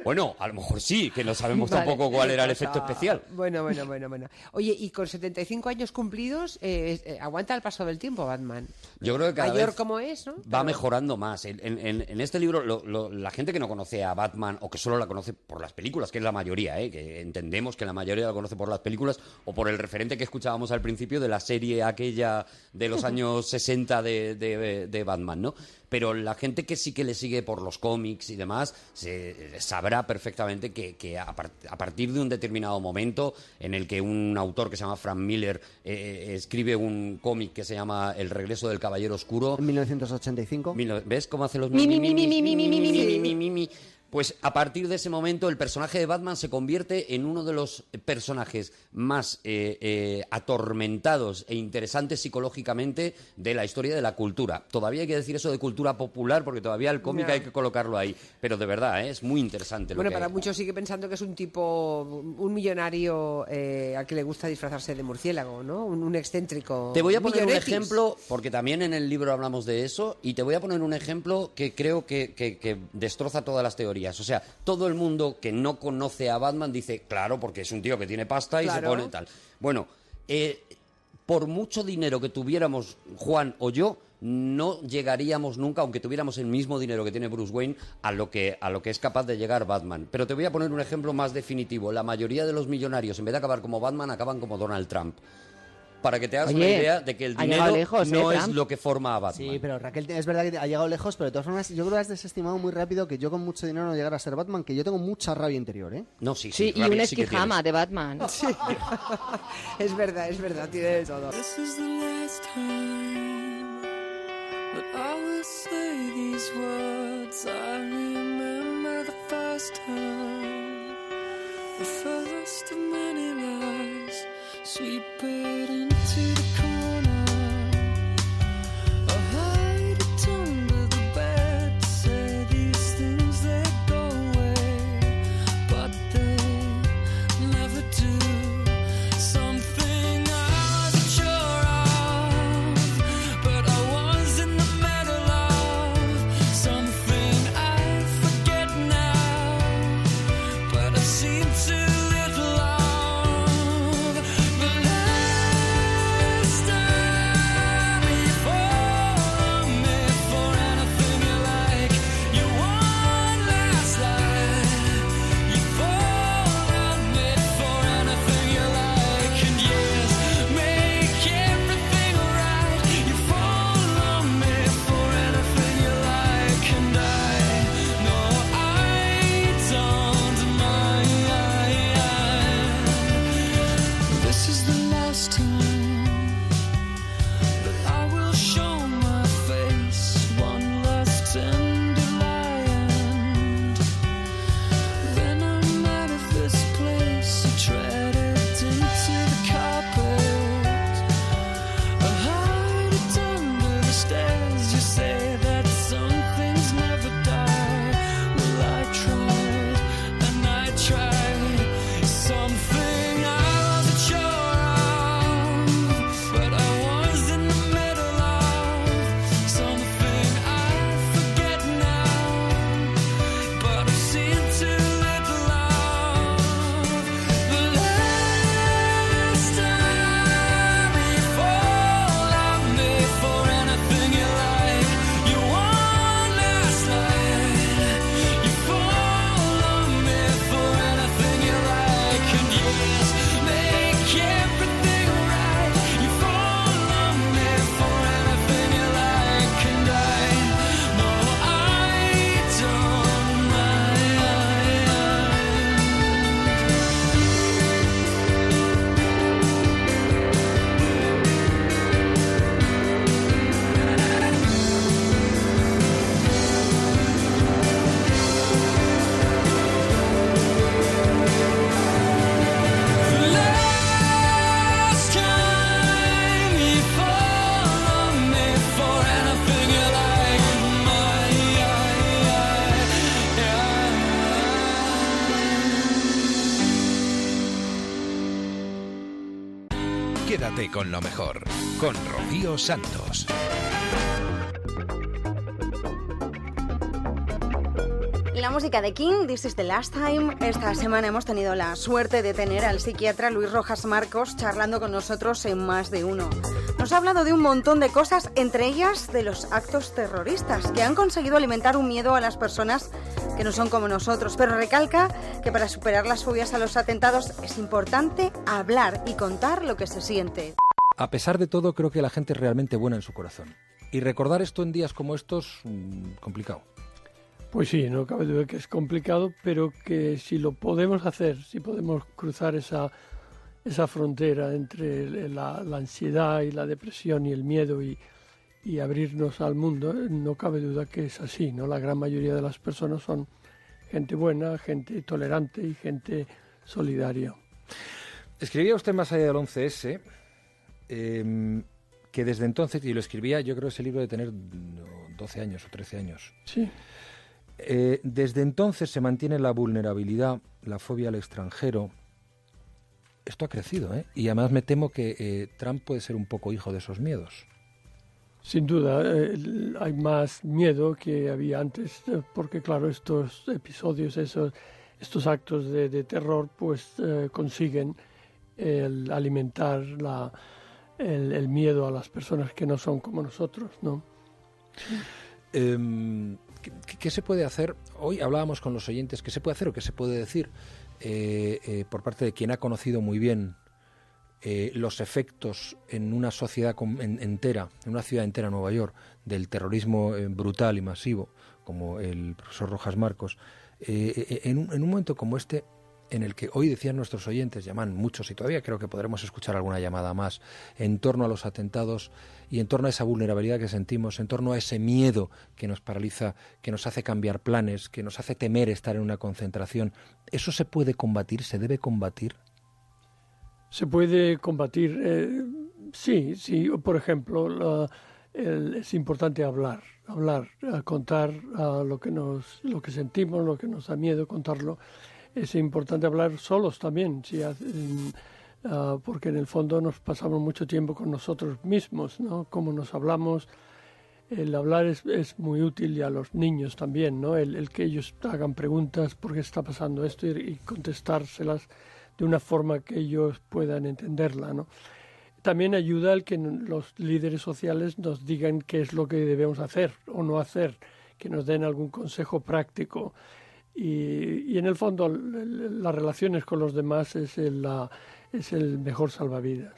Bueno, a lo mejor sí, que no sabemos Vale. tampoco cuál era el Ah, efecto especial. Bueno, bueno, bueno, bueno. Oye, y con 75 años cumplidos, eh, eh, aguanta el paso del tiempo, Batman. Yo creo que cada Mayor vez como es, ¿no? va Pero- mejorando más. En, en- en- en este libro, lo- lo- la gente que no conoce a Batman o que solo la conoce por las películas, que es la mayoría, ¿eh? que entendemos que la mayoría la conoce por las películas o por el referente que escuchábamos al principio de la serie aquella de los años 60 de, de- de Batman, ¿no? Pero la gente que sí que le sigue por los cómics y demás se, sabrá perfectamente que, que a, par- a partir de un determinado momento en el que un autor que se llama Frank Miller eh, eh, escribe un cómic que se llama El regreso del caballero oscuro, En 1985. Mil no- ¿Ves cómo hace los Mi, mi, mi, mi, mi, mi, mi, mi, mi, mi, mi, mi, mi, mi? Pues a partir de ese momento el personaje de Batman se convierte en uno de los personajes más eh, eh, atormentados e interesantes psicológicamente de la historia de la cultura. Todavía hay que decir eso de cultura popular porque todavía el cómic hay que colocarlo ahí. Pero de verdad, ¿eh? es muy interesante. lo Bueno, que para hay. muchos sigue pensando que es un tipo, un millonario al que le gusta disfrazarse de murciélago, ¿no? Un, un excéntrico. Te voy a poner un ejemplo, porque también en el libro hablamos de eso, y te voy a poner un ejemplo que creo que, que- que destroza todas las teorías. O sea, todo el mundo que no conoce a Batman dice, claro, porque es un tío que tiene pasta y Claro. se pone tal. Bueno, eh, por mucho dinero que tuviéramos Juan o yo, no llegaríamos nunca, aunque tuviéramos el mismo dinero que tiene Bruce Wayne, a lo que, a lo que es capaz de llegar Batman. Pero te voy a poner un ejemplo más definitivo. La mayoría de los millonarios, en vez de acabar como Batman, acaban como Donald Trump. Para que te hagas una Oye, idea de que el dinero lejos, no ¿eh, es lo que forma a Batman. Sí, pero Raquel, es verdad que ha llegado lejos, pero de todas formas, yo creo que has desestimado muy rápido que yo con mucho dinero no llegara a ser Batman, que yo tengo mucha rabia interior, ¿eh? No, sí, Sí, y un esquijama de Batman. Sí. es verdad, es verdad, tiene de todo. This is the last time that I will say these words. I remember the first time, the first of many lies, sweep it into the Santos. La música de King, This is the Last Time. Esta semana hemos tenido la suerte de tener al psiquiatra Luis Rojas Marcos charlando con nosotros en más de uno. Nos ha hablado de un montón de cosas, entre ellas de los actos terroristas, que han conseguido alimentar un miedo a las personas que no son como nosotros, pero recalca que para superar las fobias a los atentados es importante hablar y contar lo que se siente. A pesar de todo, creo que la gente es realmente buena en su corazón. Y recordar esto en días como estos, mm, complicado. Pues sí, no cabe duda que es complicado, pero que si lo podemos hacer, si podemos cruzar esa, esa frontera entre la, la ansiedad y la depresión y el miedo y, y abrirnos al mundo, no cabe duda que es así, ¿no? La gran mayoría de las personas son gente buena, gente tolerante y gente solidaria. Escribía usted más allá del 11S, eh, que desde entonces, y lo escribía, yo creo ese libro de tener no, 12 años o 13 años. Sí. Eh, desde entonces se mantiene la vulnerabilidad, la fobia al extranjero. Esto ha crecido, ¿eh? Y además me temo que eh, Trump puede ser un poco hijo de esos miedos. Sin duda, eh, hay más miedo que había antes, porque claro, estos episodios, esos, estos actos de, de terror, pues consiguen el alimentar la, el, miedo a las personas que no son como nosotros, ¿no? Em, ¿qué, se puede hacer? Hoy hablábamos con los oyentes, ¿qué se puede hacer o qué se puede decir eh, eh, por parte de quien ha conocido muy bien eh, los efectos en una sociedad entera, en una ciudad entera, Nueva York, del terrorismo brutal y masivo, como el profesor Rojas Marcos, en, en un momento como este, en el que hoy decían nuestros oyentes, llaman muchos y todavía creo que podremos escuchar alguna llamada más, en torno a los atentados y en torno a esa vulnerabilidad que sentimos, en torno a ese miedo que nos paraliza, que nos hace cambiar planes, que nos hace temer estar en una concentración, ¿eso se puede combatir, se debe combatir? Se puede combatir, eh, sí, sí, por ejemplo, la- el- es importante hablar, hablar, a contar a lo que nos, lo que sentimos, lo que nos da miedo, contarlo. Es importante hablar solos también, em, ah, porque en el fondo nos pasamos mucho tiempo con nosotros mismos, ¿no? Cómo nos hablamos. El hablar es, es muy útil y a los niños también, ¿no? El, que ellos hagan preguntas, ¿por qué está pasando esto? Y, y contestárselas de una forma que ellos puedan entenderla, ¿no? También ayuda el que los líderes sociales nos digan qué es lo que debemos hacer o no hacer, que nos den algún consejo práctico. Y, y en el fondo las relaciones con los demás es el, la- es el mejor salvavidas.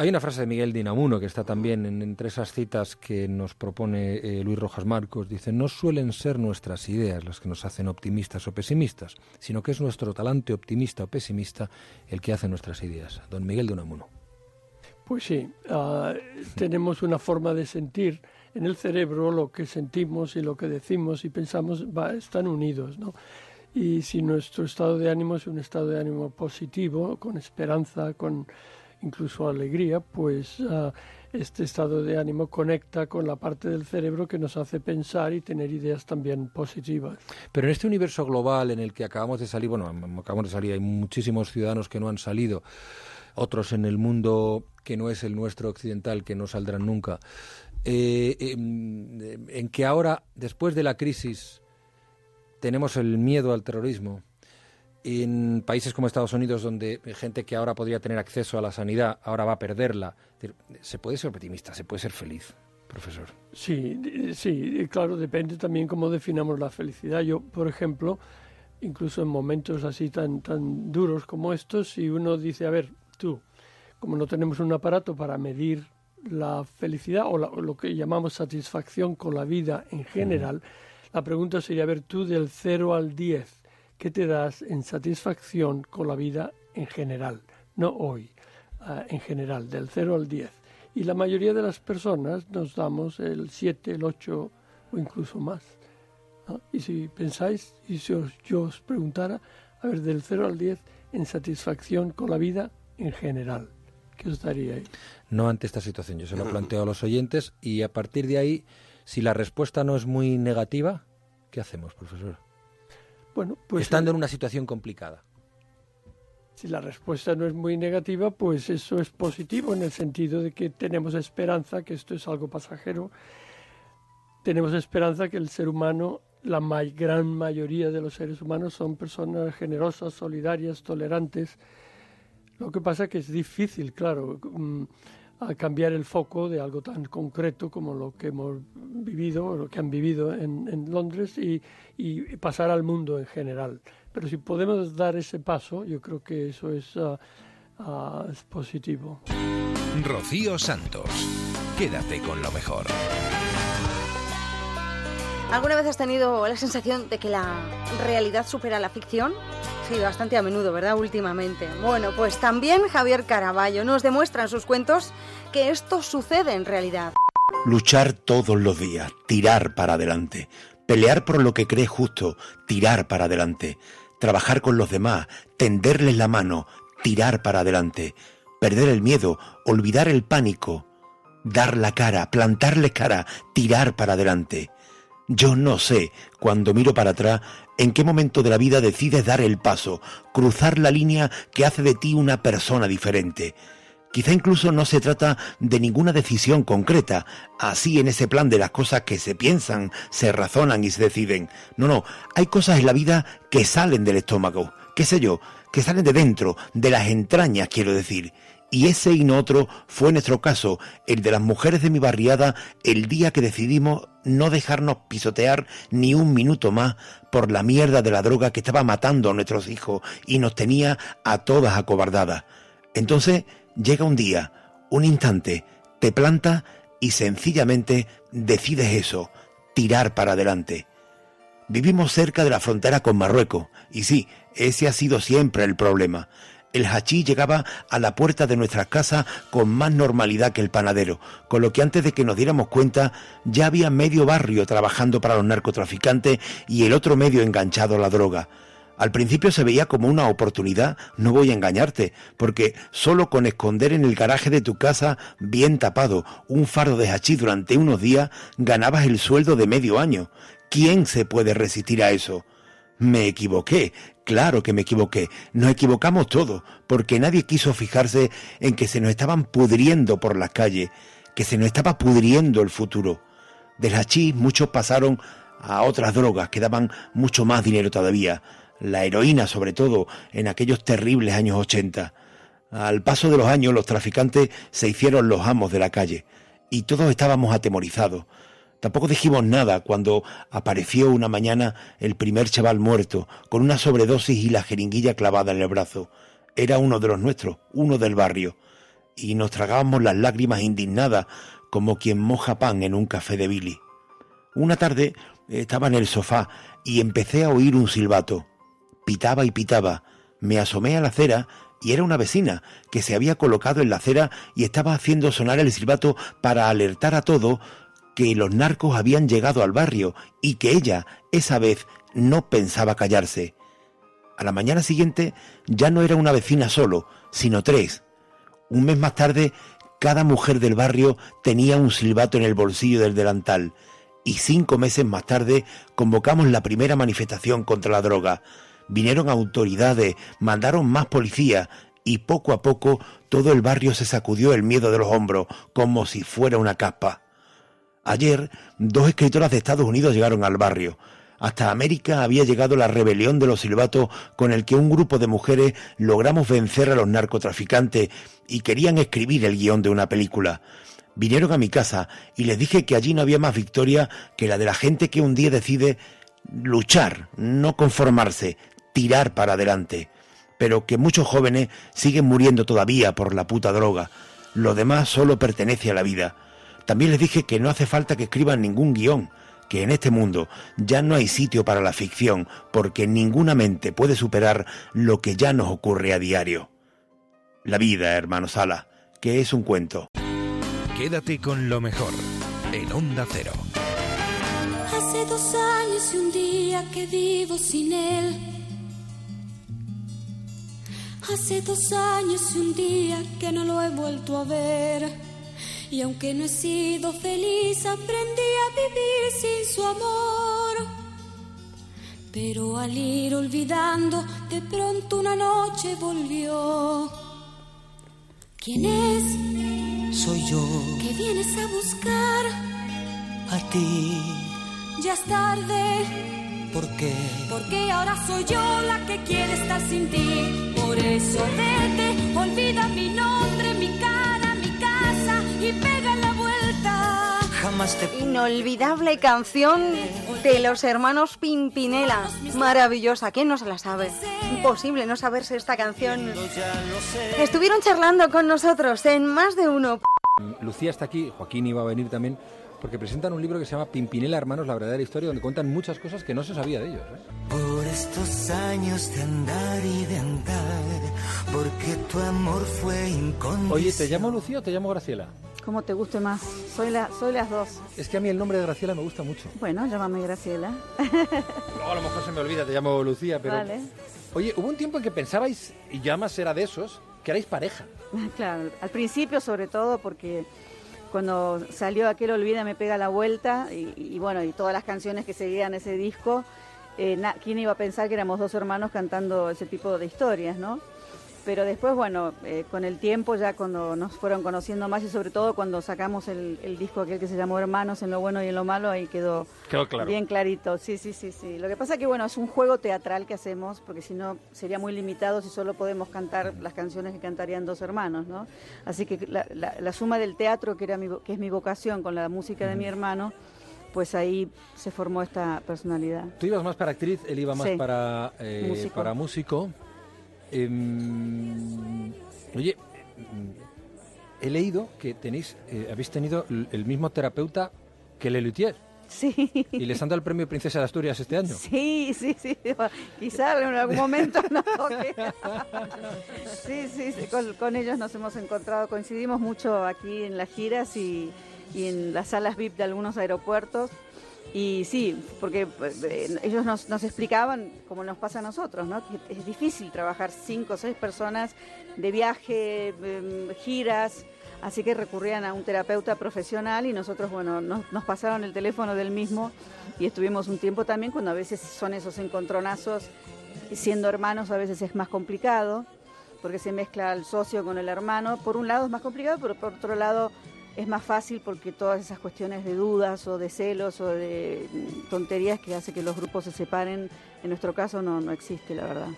Hay una frase de Miguel Dinamuno que está también en- entre esas citas que nos propone eh, Luis Rojas Marcos. Dice, no suelen ser nuestras ideas las que nos hacen optimistas o pesimistas, sino que es nuestro talante optimista o pesimista el que hace nuestras ideas. Don Miguel de Unamuno. Pues sí, ah, tenemos una forma de sentir. En el cerebro lo que sentimos y lo que decimos y pensamos están unidos, ¿no? Y si nuestro estado de ánimo es un estado de ánimo positivo, con esperanza, con incluso alegría, pues ah, este estado de ánimo conecta con la parte del cerebro que nos hace pensar y tener ideas también positivas. Pero en este universo global en el que acabamos de salir, bueno, am- acabamos de salir, hay muchísimos ciudadanos que no han salido, otros en el mundo que no es el nuestro occidental, que no saldrán nunca, eh, em, en que ahora, después de la crisis, tenemos el miedo al terrorismo, en países como Estados Unidos, donde gente que ahora podría tener acceso a la sanidad, ahora va a perderla, se puede ser optimista, se puede ser feliz, profesor. Sí, sí, claro, depende también cómo definamos la felicidad. Yo, por ejemplo, incluso en momentos así tan, tan duros como estos, si uno dice, a ver, tú, como no tenemos un aparato para medir la felicidad o, la- o lo que llamamos satisfacción con la vida en general, la pregunta sería, a ver, tú del 0 al 10, ¿qué te das en satisfacción con la vida en general? No hoy, ah, en general, del 0 al 10. Y la mayoría de las personas nos damos el 7, el 8 o incluso más. ¿no? Y si pensáis, y si os- yo os preguntara, a ver, del 0 al 10 en satisfacción con la vida en general, ¿qué os daría ahí? no ante esta situación. Yo se lo planteo a los oyentes y a partir de ahí, si la respuesta no es muy negativa, ¿qué hacemos, profesor? Bueno, pues Estando en una situación complicada. Si la respuesta no es muy negativa, pues eso es positivo en el sentido de que tenemos esperanza, que esto es algo pasajero. Tenemos esperanza que el ser humano, la gran mayoría de los seres humanos son personas generosas, solidarias, tolerantes. Lo que pasa que es difícil, claro, mm, cambiar el foco de algo tan concreto como lo que hemos vivido, lo que han vivido en, Londres y, y pasar al mundo en general. Pero si podemos dar ese paso, yo creo que eso es, ah, ah, es positivo. Rocío Santos. Quédate con lo mejor. ¿Alguna vez has tenido la sensación de que la realidad supera la ficción? Sí, bastante a menudo, ¿verdad? Últimamente. Bueno, pues también Javier Caraballo nos demuestra en sus cuentos que esto sucede en realidad. Luchar todos los días, tirar para adelante, pelear por lo que crees justo, tirar para adelante, trabajar con los demás, tenderles la mano, tirar para adelante, perder el miedo, olvidar el pánico, dar la cara, plantarles cara, tirar para adelante. Yo no sé, cuando miro para atrás, en qué momento de la vida decides dar el paso, cruzar la línea que hace de ti una persona diferente. Quizá incluso no se trata de ninguna decisión concreta, así en ese plan de las cosas que se piensan, se razonan y se deciden. No, no, hay cosas en la vida que salen del estómago, qué sé yo, que salen de dentro, de las entrañas, quiero decir. Y ese y no otro fue nuestro caso, el de las mujeres de mi barriada, el día que decidimos no dejarnos pisotear ni un minuto más por la mierda de la droga que estaba matando a nuestros hijos y nos tenía a todas acobardadas. Entonces llega un día, un instante, te planta y sencillamente decides eso, tirar para adelante. Vivimos cerca de la frontera con Marruecos, y sí, ese ha sido siempre el problema. El hachí llegaba a la puerta de nuestras casas con más normalidad que el panadero, con lo que antes de que nos diéramos cuenta ya había medio barrio trabajando para los narcotraficantes y el otro medio enganchado a la droga. Al principio se veía como una oportunidad, no voy a engañarte, porque solo con esconder en el garaje de tu casa, bien tapado, un faro de hachí durante unos días, ganabas el sueldo de medio año. ¿Quién se puede resistir a eso? Me equivoqué, claro que me equivoqué, nos equivocamos todos, porque nadie quiso fijarse en que se nos estaban pudriendo por las calles, que se nos estaba pudriendo el futuro. Del hachís muchos pasaron a otras drogas que daban mucho más dinero todavía, la heroína sobre todo en aquellos terribles años 80. Al paso de los años los traficantes se hicieron los amos de la calle y todos estábamos atemorizados. Tampoco dijimos nada cuando apareció una mañana el primer chaval muerto, con una sobredosis y la jeringuilla clavada en el brazo. Era uno de los nuestros, uno del barrio. Y nos tragábamos las lágrimas indignadas, como quien moja pan en un café de Billy. Una tarde estaba en el sofá y empecé a oír un silbato. Pitaba y pitaba. Me asomé a la acera y era una vecina que se había colocado en la acera y estaba haciendo sonar el silbato para alertar a todo que los narcos habían llegado al barrio y que ella, esa vez, no pensaba callarse. A la mañana siguiente ya no era una vecina solo, sino tres. Un mes más tarde, cada mujer del barrio tenía un silbato en el bolsillo del delantal. Y cinco meses más tarde convocamos la primera manifestación contra la droga. Vinieron autoridades, mandaron más policía y poco a poco todo el barrio se sacudió el miedo de los hombros como si fuera una capa. Ayer, dos escritoras de Estados Unidos llegaron al barrio. Hasta América había llegado la rebelión de los silbatos con el que un grupo de mujeres logramos vencer a los narcotraficantes y querían escribir el guion de una película. Vinieron a mi casa y les dije que allí no había más victoria que la de la gente que un día decide luchar, no conformarse, tirar para adelante. Pero que muchos jóvenes siguen muriendo todavía por la puta droga. Lo demás solo pertenece a la vida. También les dije que no hace falta que escriban ningún guion, que en este mundo ya no hay sitio para la ficción, porque ninguna mente puede superar lo que ya nos ocurre a diario. La vida, hermano Sala, que es un cuento. Quédate con lo mejor en Onda Cero. Hace dos años y un día que vivo sin él. Hace dos años y un día que no lo he vuelto a ver. Y aunque no he sido feliz, aprendí a vivir sin su amor. Pero al ir olvidando, de pronto una noche volvió. ¿Quién es? Soy yo. ¿Qué vienes a buscar? A ti. Ya es tarde. ¿Por qué? Porque ahora soy yo la que quiere estar sin ti. Por eso vete, olvida mi nombre, mi cara, y pega la vuelta. Jamás te... Inolvidable canción de los hermanos Pimpinela. Maravillosa. ¿Quién no se la sabe? Imposible no saberse esta canción. Estuvieron charlando con nosotros en más de uno. Lucía está aquí, Joaquín iba a venir también, porque presentan un libro que se llama Pimpinela Hermanos, la verdadera historia, donde cuentan muchas cosas que no se sabía de ellos. ¿eh? Por estos años de andar y de andar, porque tu amor fue incondicional. Oye, ¿te llamo Lucía o te llamo Graciela? Como te guste más. Soy, la, soy las dos. Es que a mí el nombre de Graciela me gusta mucho. Bueno, llámame Graciela. Luego a lo mejor se me olvida, te llamo Lucía, pero... Vale. Oye, hubo un tiempo en que pensabais, y ya más era de esos, que erais pareja. Claro, al principio sobre todo porque cuando salió aquel Olvida me pega la vuelta y, y bueno, y todas las canciones que seguían ese disco, eh, na- ¿quién iba a pensar que éramos dos hermanos cantando ese tipo de historias, no? Pero después, bueno, eh, con el tiempo, ya cuando nos fueron conociendo más y sobre todo cuando sacamos el, el disco aquel que se llamó Hermanos en lo bueno y en lo malo, ahí quedó, Quedó claro. bien clarito. Sí, sí, sí, sí. Lo que pasa que, bueno, es un juego teatral que hacemos, porque si no sería muy limitado si solo podemos cantar las canciones que cantarían dos hermanos, ¿no? Así que la, la- la suma del teatro, que, era mi, que es mi vocación, con la música de mi hermano, pues ahí se formó esta personalidad. Tú ibas más para actriz, él iba más Sí. para, eh, Músico. para músico. Em, oye, mm, he leído que tenéis, eh, habéis tenido el mismo terapeuta que Lelutier. Sí. Y les han dado el premio Princesa de Asturias este año. Sí, sí, sí. Quizá en algún momento toque. Sí, sí, sí, Con, con ellos nos hemos encontrado, coincidimos mucho aquí en las giras y, y en las salas VIP de algunos aeropuertos. Y sí, porque eh, ellos nos, nos explicaban, como nos pasa a nosotros, ¿no? que es difícil trabajar cinco o seis personas de viaje, em, giras, así que recurrían a un terapeuta profesional y nosotros, bueno, nos, nos pasaron el teléfono del mismo y estuvimos un tiempo también cuando a veces son esos encontronazos, siendo hermanos a veces es más complicado, porque se mezcla el socio con el hermano. Por un lado es más complicado, pero por otro lado es más fácil porque todas esas cuestiones de dudas o de celos o de tonterías que hace que los grupos se separen, en nuestro caso no, no existe, la verdad.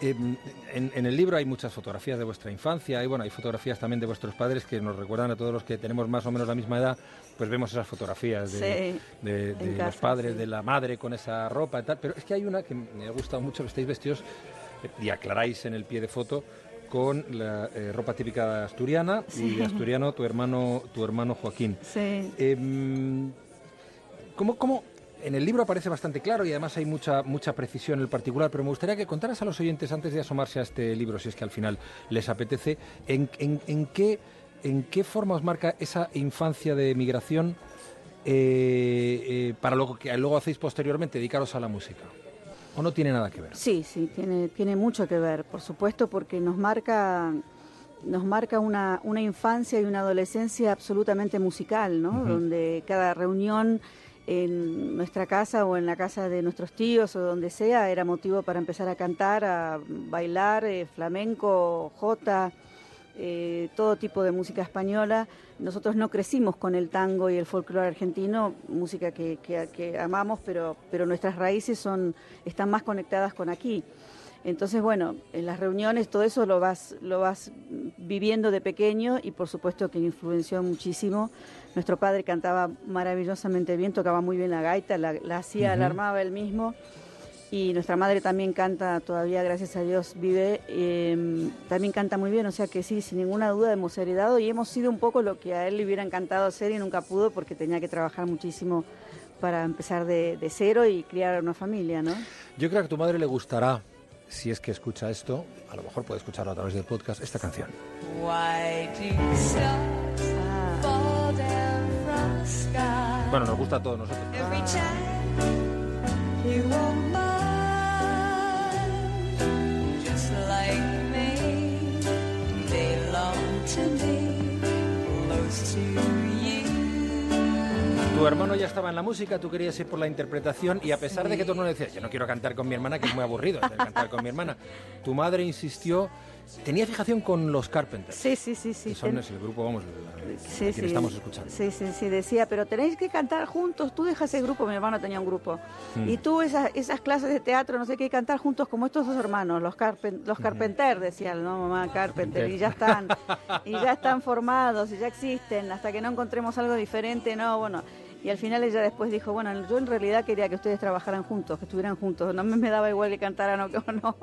Em, en, en el libro hay muchas fotografías de vuestra infancia y bueno, hay fotografías también de vuestros padres que nos recuerdan a todos los que tenemos más o menos la misma edad, pues vemos esas fotografías de, Sí, de- de en los padres, sí. de la madre con esa ropa y tal. Pero es que hay una que me ha gustado mucho, que estáis vestidos y aclaráis en el pie de foto con la eh, ropa típica asturiana y Sí. de asturiano tu hermano, tu hermano Joaquín. Sí. Em, ¿cómo, cómo- en el libro aparece bastante claro y además hay mucha, mucha precisión en el particular, pero me gustaría que contaras a los oyentes antes de asomarse a este libro, si es que al final les apetece, en, en- en qué, en qué forma os marca esa infancia de migración eh, eh, para lo que luego hacéis posteriormente, dedicaros a la música. ¿O no tiene nada que ver? Sí, sí, tiene, tiene mucho que ver, por supuesto, porque nos marca, nos marca una, una infancia y una adolescencia absolutamente musical, ¿no? Donde cada reunión en nuestra casa o en la casa de nuestros tíos o donde sea era motivo para empezar a cantar, a bailar eh, flamenco, jota, eh, todo tipo de música española. Nosotros no crecimos con el tango y el folclore argentino, música que, que- que amamos, pero, pero nuestras raíces son, están más conectadas con aquí. Entonces, bueno, en las reuniones todo eso lo vas, lo vas viviendo de pequeño y por supuesto que influenció muchísimo. Nuestro padre cantaba maravillosamente bien, tocaba muy bien la gaita, la, la hacía, la Ujú. armaba él mismo. Y nuestra madre también canta, todavía gracias a Dios vive, eh, también canta muy bien, o sea que sí, sin ninguna duda hemos heredado y hemos sido un poco lo que a él le hubiera encantado hacer y nunca pudo porque tenía que trabajar muchísimo para empezar de, de cero y criar una familia, ¿no? Yo creo que a tu madre le gustará, si es que escucha esto, a lo mejor puede escucharlo a través del podcast, esta canción. Why do stars fall down from the sky? Bueno, nos gusta a todos nosotros. Tu hermano ya estaba en la música, tú querías ir por la interpretación y a pesar de que tu hermano decía, yo no quiero cantar con mi hermana, que es muy aburrido cantar con mi hermana, tu madre insistió, tenía fijación con los Carpenters. Sí, sí, sí, sí. que son ten- ese grupo, vamos, Sí, sí. estamos escuchando. Sí, sí, sí, decía, pero tenéis que cantar juntos, tú dejas ese grupo, mi hermano tenía un grupo, Mm. y tú esas, esas clases de teatro, no sé qué, cantar juntos como estos dos hermanos, los, Carpen, los Carpenter, decía, no, mamá, Carpenter, y ya están, y ya están formados, y ya existen, hasta que no encontremos algo diferente, no, bueno, y al final ella después dijo, bueno, yo en realidad quería que ustedes trabajaran juntos, que estuvieran juntos, no me, me daba igual que cantaran o que o no,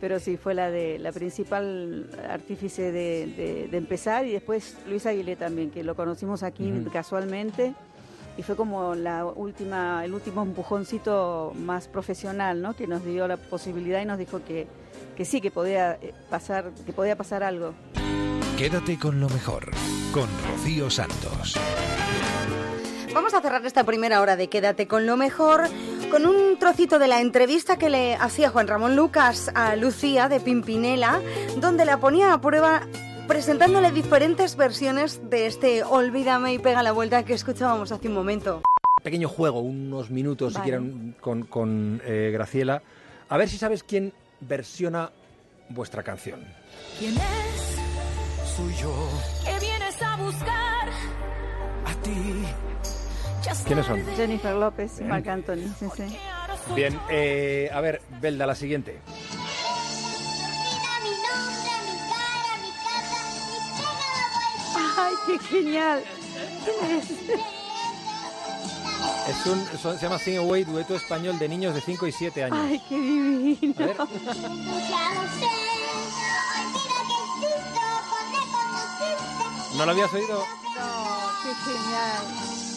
pero sí, fue la de la principal artífice de, de- de empezar, y después Luis Aguilé también, que lo conocimos aquí casualmente, y fue como la última, el último empujoncito más profesional, ¿no? Que nos dio la posibilidad y nos dijo que, que sí, que podía eh, pasar, que podía pasar algo. Quédate con lo mejor, con Rocío Santos. Vamos a cerrar esta primera hora de Quédate con lo mejor con un trocito de la entrevista que le hacía Juan Ramón Lucas a Lucía de Pimpinela, donde la ponía a prueba presentándole diferentes versiones de este Olvídame y pega la vuelta que escuchábamos hace un momento. Pequeño juego, unos minutos, Vale. si quieren, con, con, eh, Graciela. A ver si sabes quién versiona vuestra canción. ¿Quién es? Soy yo, ¿Qué vienes a buscar? a ti. ¿Quiénes son? Jennifer López y Marc Anthony. Sí, sí. Bien, eh, a ver, Belda, la siguiente. Ay, qué genial. ¿Quién es? Es un, son- se llama Sing Away, dueto español de niños de 5 y 7 años. Ay, qué divino. A ver. ¿No lo habías oído? No, qué genial.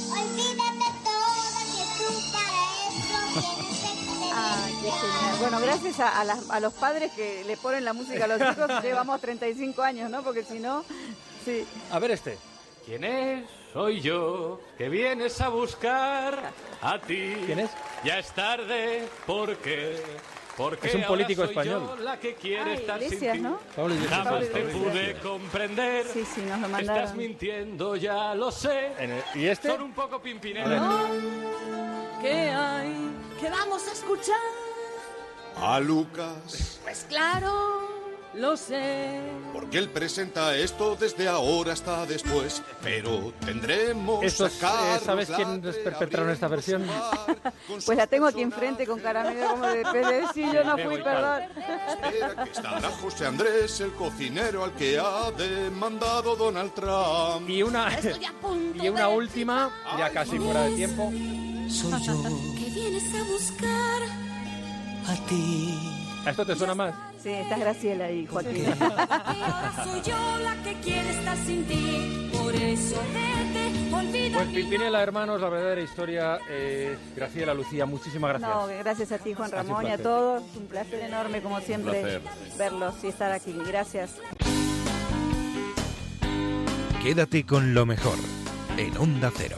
Ah, qué genial. Bueno, gracias a, a las- a los padres que le ponen la música a los hijos, llevamos 35 años, ¿no? Porque si no, sí. A ver este. ¿Quién es? Soy yo, que vienes a buscar a ti. ¿Quién es? Ya es tarde, ¿por qué? Porque Es un político español. la que quiere Ah, estar Iglesias, sin. ¿no? Pablo Iglesias. Jamás te pude comprender. Sí, sí, nos lo Estás mandaron. mintiendo, ya lo sé. En el- ¿Y este? Son un poco pimpineros. ¿Qué hay? ¿Qué vamos a escuchar? A Lucas, Pues claro, lo sé. porque él presenta esto desde ahora hasta después, pero tendremos Estos, eh, ¿Sabes la quién de perpetraron esta versión? Pues la tengo aquí enfrente con caramelo como de PD. Sí, yo no fui, perdón. Espera que estará José Andrés, el cocinero al que ha demandado Donald Trump. Y una, y una última, ya casi fuera de tiempo. Soy yo, ¿Qué vienes a buscar? a ti. ¿A esto te suena más? Sí, está Graciela ahí, Joaquín. Soy yo la que quiere estar sin ti. Por eso vete, olvida Pues Pimpinela, hermanos, la verdadera historia. Eh, Graciela, Lucía, muchísimas gracias. No, gracias a ti, Juan Ramón, y a todos. Un placer enorme, como siempre, verlos y estar aquí. Gracias. Quédate con lo mejor en Onda Cero.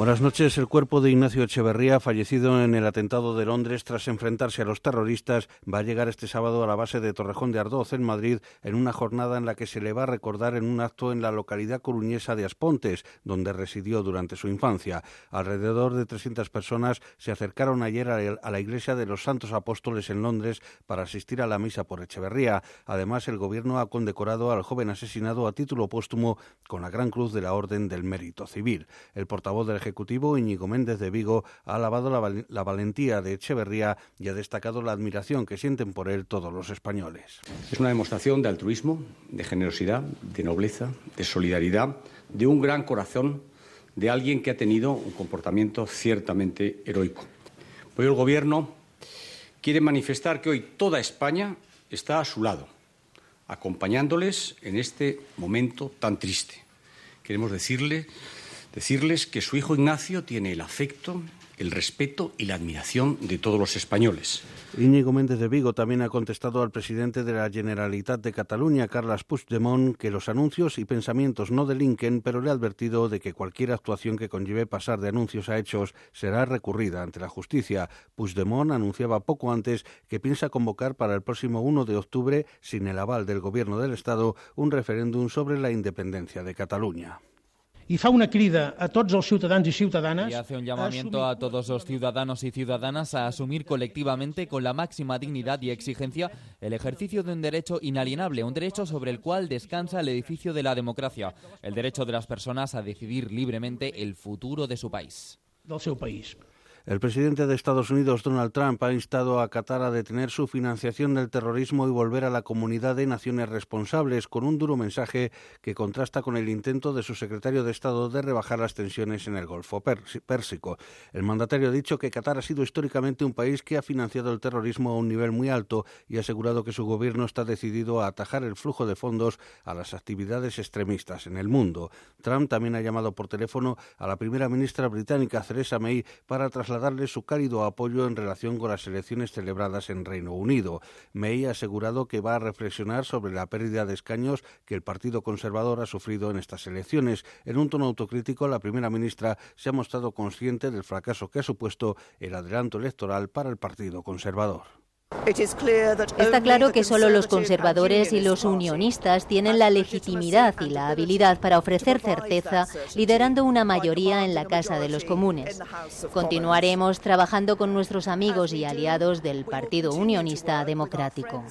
Buenas noches. El cuerpo de Ignacio Echeverría, fallecido en el atentado de Londres tras enfrentarse a los terroristas, va a llegar este sábado a la base de Torrejón de Ardoz, en Madrid, en una jornada en la que se le va a recordar en un acto en la localidad coruñesa de Aspontes, donde residió durante su infancia. Alrededor de 300 personas se acercaron ayer a la iglesia de los Santos Apóstoles en Londres para asistir a la misa por Echeverría. Además, el gobierno ha condecorado al joven asesinado a título póstumo con la Gran Cruz de la Orden del Mérito Civil. El portavoz del Ejecutivo, Íñigo Méndez de Vigo, ha alabado la, val- la valentía de Echeverría y ha destacado la admiración que sienten por él todos los españoles. Es una demostración de altruismo, de generosidad, de nobleza, de solidaridad, de un gran corazón, de alguien que ha tenido un comportamiento ciertamente heroico. Hoy el Gobierno quiere manifestar que hoy toda España está a su lado, acompañándoles en este momento tan triste. Queremos decirle, decirles que su hijo Ignacio tiene el afecto, el respeto y la admiración de todos los españoles. Íñigo Méndez de Vigo también ha contestado al presidente de la Generalitat de Cataluña, Carles Puigdemont, que los anuncios y pensamientos no delinquen, pero le ha advertido de que cualquier actuación que conlleve pasar de anuncios a hechos será recurrida ante la justicia. Puigdemont anunciaba poco antes que piensa convocar para el próximo 1 de octubre, sin el aval del Gobierno del Estado, un referéndum sobre la independencia de Cataluña. I fa una crida a tots els ciutadans i ciutadanes Y hace un llamamiento a todos los ciudadanos y ciudadanas a asumir colectivamente con la máxima dignidad y exigencia el ejercicio de un derecho inalienable, un derecho sobre el cual descansa el edificio de la democracia, el derecho de las personas a decidir libremente el futuro de su país. del seu país. El presidente de Estados Unidos, Donald Trump, ha instado a Qatar a detener su financiación del terrorismo y volver a la comunidad de naciones responsables, con un duro mensaje que contrasta con el intento de su secretario de Estado de rebajar las tensiones en el Golfo Pérsico. El mandatario ha dicho que Qatar ha sido históricamente un país que ha financiado el terrorismo a un nivel muy alto y ha asegurado que su gobierno está decidido a atajar el flujo de fondos a las actividades extremistas en el mundo. Trump también ha llamado por teléfono a la primera ministra británica Theresa May para trasladarle su cálido apoyo en relación con las elecciones celebradas en Reino Unido. May ha asegurado que va a reflexionar sobre la pérdida de escaños que el Partido Conservador ha sufrido en estas elecciones. En un tono autocrítico, la primera ministra se ha mostrado consciente del fracaso que ha supuesto el adelanto electoral para el Partido Conservador. Está claro que solo los conservadores y los unionistas tienen la legitimidad y la habilidad para ofrecer certeza, liderando una mayoría en la Casa de los Comunes. Continuaremos trabajando con nuestros amigos y aliados del Partido Unionista Democrático.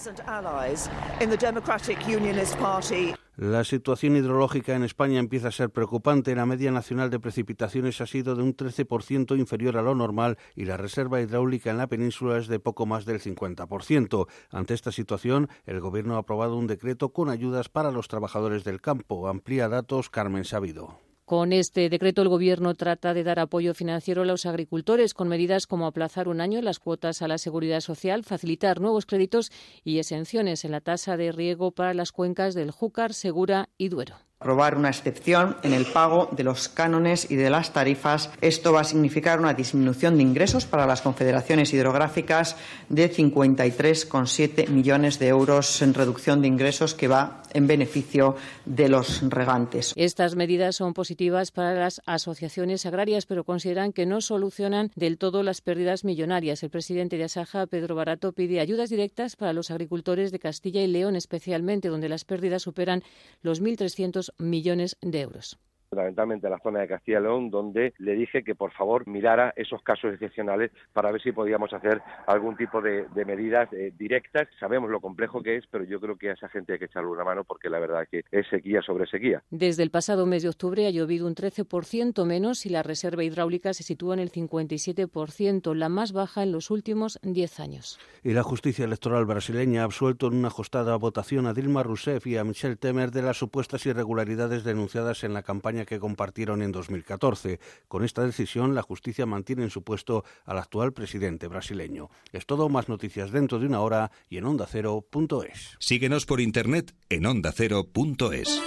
La situación hidrológica en España empieza a ser preocupante. La media nacional de precipitaciones ha sido de un 13% inferior a lo normal y la reserva hidráulica en la península es de poco más del 50%. Ante esta situación, el Gobierno ha aprobado un decreto con ayudas para los trabajadores del campo. Amplía datos Carmen Sabido. Con este decreto, el Gobierno trata de dar apoyo financiero a los agricultores con medidas como aplazar un año las cuotas a la seguridad social, facilitar nuevos créditos y exenciones en la tasa de riego para las cuencas del Júcar, Segura y Duero. Aprobar una excepción en el pago de los cánones y de las tarifas. Esto va a significar una disminución de ingresos para las confederaciones hidrográficas de 53,7 millones de euros en reducción de ingresos que va en beneficio de los regantes. Estas medidas son positivas para las asociaciones agrarias, pero consideran que no solucionan del todo las pérdidas millonarias. El presidente de Asaja, Pedro Barato, pide ayudas directas para los agricultores de Castilla y León, especialmente donde las pérdidas superan los 1.300 millones de euros fundamentalmente en la zona de Castilla y León, donde le dije que por favor mirara esos casos excepcionales para ver si podíamos hacer algún tipo de, de medidas eh, directas. Sabemos lo complejo que es, pero yo creo que a esa gente hay que echarle una mano porque la verdad que es sequía sobre sequía. Desde el pasado mes de octubre ha llovido un 13% menos y la reserva hidráulica se sitúa en el 57%, la más baja en los últimos 10 años. Y la justicia electoral brasileña ha absuelto en una ajustada votación a Dilma Rousseff y a Michel Temer de las supuestas irregularidades denunciadas en la campaña que compartieron en 2014. Con esta decisión, la justicia mantiene en su puesto al actual presidente brasileño. Es todo, más noticias dentro de una hora y en ondacero.es. Síguenos por internet en ondacero.es.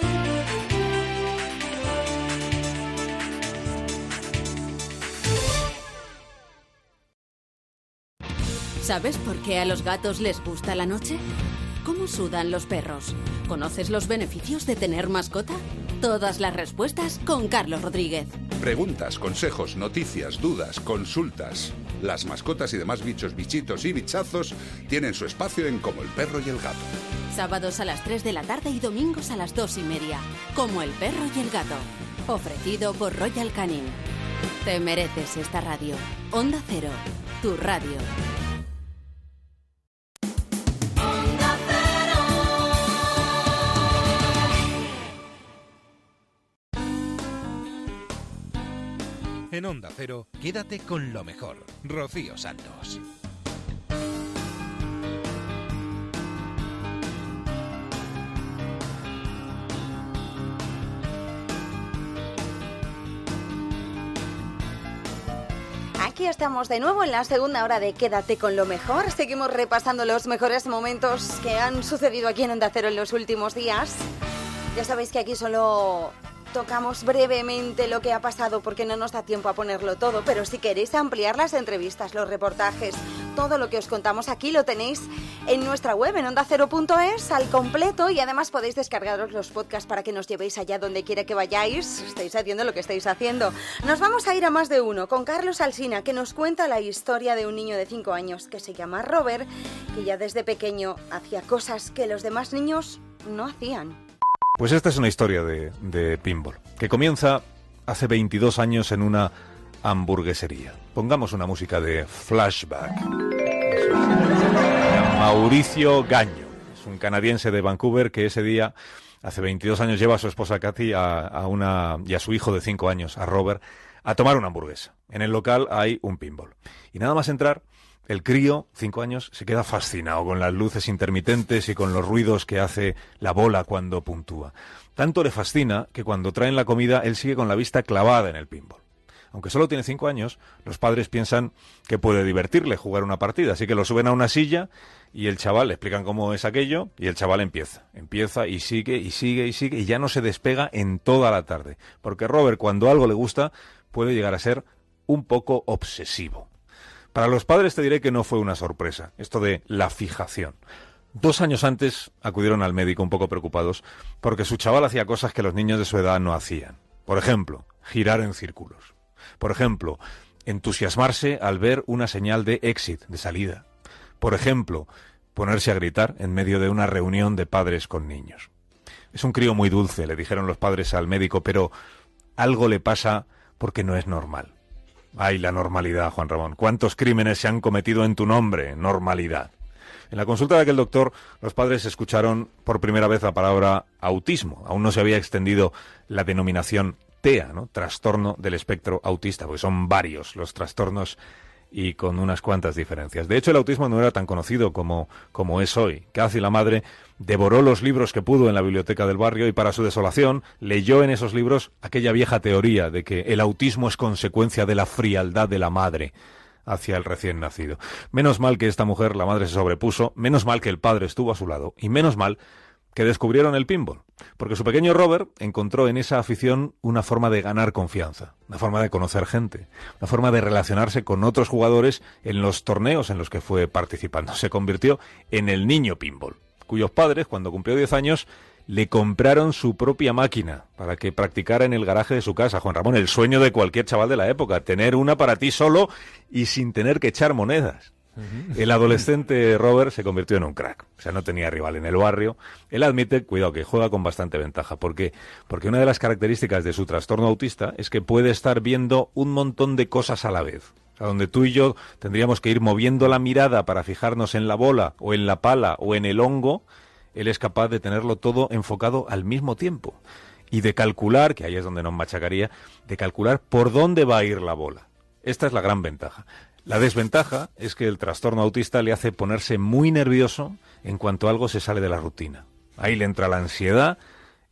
¿Sabes por qué a los gatos les gusta la noche? ¿Cómo sudan los perros? ¿Conoces los beneficios de tener mascota? Todas las respuestas con Carlos Rodríguez. Preguntas, consejos, noticias, dudas, consultas. Las mascotas y demás bichos, bichitos y bichazos tienen su espacio en Como el perro y el gato. Sábados a las 3 de la tarde y domingos a las 2 y media. Como el perro y el gato. Ofrecido por Royal Canin. Te mereces esta radio. Onda Cero. Tu radio. En Onda Cero, quédate con lo mejor. Rocío Santos. Aquí estamos de nuevo en la segunda hora de Quédate con lo mejor. Seguimos repasando los mejores momentos que han sucedido aquí en Onda Cero en los últimos días. Ya sabéis que aquí solo tocamos brevemente lo que ha pasado porque no nos da tiempo a ponerlo todo, pero si queréis ampliar las entrevistas, los reportajes, todo lo que os contamos aquí lo tenéis en nuestra web en ondacero.es al completo y además podéis descargaros los podcasts para que nos llevéis allá donde quiera que vayáis. Estáis haciendo lo que estáis haciendo. Nos vamos a ir a más de uno con Carlos Alsina que nos cuenta la historia de un niño de 5 años que se llama Robert, que ya desde pequeño hacía cosas que los demás niños no hacían. Pues esta es una historia de, de pinball, que comienza hace 22 años en una hamburguesería. Pongamos una música de flashback. Mauricio Gaño, es un canadiense de Vancouver que ese día, hace 22 años, lleva a su esposa Kathy a, una, y a su hijo de 5 años, a Robert, a tomar una hamburguesa. En el local hay un pinball. Y nada más entrar, el crío, cinco años, se queda fascinado con las luces intermitentes y con los ruidos que hace la bola cuando puntúa. Tanto le fascina que cuando traen la comida él sigue con la vista clavada en el pinball. Aunque solo tiene cinco años, los padres piensan que puede divertirle jugar una partida, así que lo suben a una silla y el chaval le explican cómo es aquello y el chaval empieza, empieza y sigue y sigue y sigue y ya no se despega en toda la tarde, porque Robert cuando algo le gusta puede llegar a ser un poco obsesivo. Para los padres te diré que no fue una sorpresa, esto de la fijación. Dos años antes acudieron al médico un poco preocupados porque su chaval hacía cosas que los niños de su edad no hacían. Por ejemplo, girar en círculos. Por ejemplo, entusiasmarse al ver una señal de exit, de salida. Por ejemplo, ponerse a gritar en medio de una reunión de padres con niños. Es un crío muy dulce, le dijeron los padres al médico, pero algo le pasa porque no es normal. Ay, la normalidad, Juan Ramón. ¿Cuántos crímenes se han cometido en tu nombre? Normalidad. En la consulta de aquel doctor, los padres escucharon por primera vez la palabra autismo. Aún no se había extendido la denominación TEA, ¿no? Trastorno del espectro autista, porque son varios los trastornos y con unas cuantas diferencias. De hecho, el autismo no era tan conocido como, como es hoy. Cathy, la madre, devoró los libros que pudo en la biblioteca del barrio y para su desolación leyó en esos libros aquella vieja teoría de que el autismo es consecuencia de la frialdad de la madre hacia el recién nacido. Menos mal que esta mujer, la madre, se sobrepuso, menos mal que el padre estuvo a su lado, y menos mal que descubrieron el pinball, porque su pequeño Robert encontró en esa afición una forma de ganar confianza, una forma de conocer gente, una forma de relacionarse con otros jugadores en los torneos en los que fue participando. Se convirtió en el niño pinball, cuyos padres, cuando cumplió 10 años, le compraron su propia máquina para que practicara en el garaje de su casa. Juan Ramón, el sueño de cualquier chaval de la época, tener una para ti solo y sin tener que echar monedas. El adolescente Robert se convirtió en un crack, o sea, no tenía rival en el barrio. Él admite, cuidado, que juega con bastante ventaja, porque porque una de las características de su trastorno autista es que puede estar viendo un montón de cosas a la vez. O sea, donde tú y yo tendríamos que ir moviendo la mirada para fijarnos en la bola o en la pala o en el hongo, él es capaz de tenerlo todo enfocado al mismo tiempo y de calcular, que ahí es donde nos machacaría, de calcular por dónde va a ir la bola. Esta es la gran ventaja. La desventaja es que el trastorno autista le hace ponerse muy nervioso en cuanto algo se sale de la rutina. Ahí le entra la ansiedad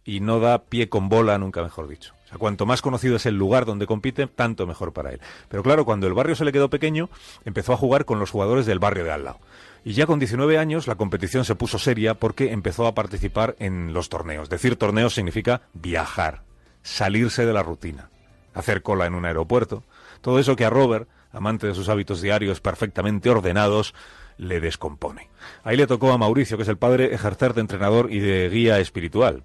y no da pie con bola, nunca mejor dicho. O sea, cuanto más conocido es el lugar donde compite, tanto mejor para él. Pero claro, cuando el barrio se le quedó pequeño, empezó a jugar con los jugadores del barrio de al lado. Y ya con 19 años la competición se puso seria porque empezó a participar en los torneos. Decir torneos significa viajar, salirse de la rutina, hacer cola en un aeropuerto. Todo eso que a Robert amante de sus hábitos diarios perfectamente ordenados, le descompone. Ahí le tocó a Mauricio, que es el padre, ejercer de entrenador y de guía espiritual.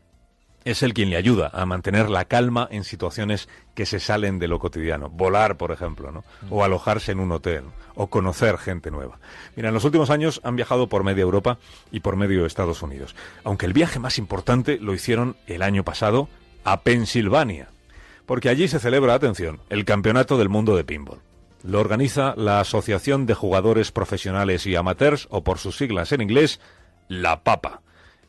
Es él quien le ayuda a mantener la calma en situaciones que se salen de lo cotidiano. Volar, por ejemplo, ¿no? O alojarse en un hotel, o conocer gente nueva. Mira, en los últimos años han viajado por media Europa y por medio Estados Unidos. Aunque el viaje más importante lo hicieron el año pasado a Pensilvania. Porque allí se celebra, atención, el Campeonato del Mundo de Pinball. Lo organiza la Asociación de Jugadores Profesionales y Amateurs, o por sus siglas en inglés, la PAPA.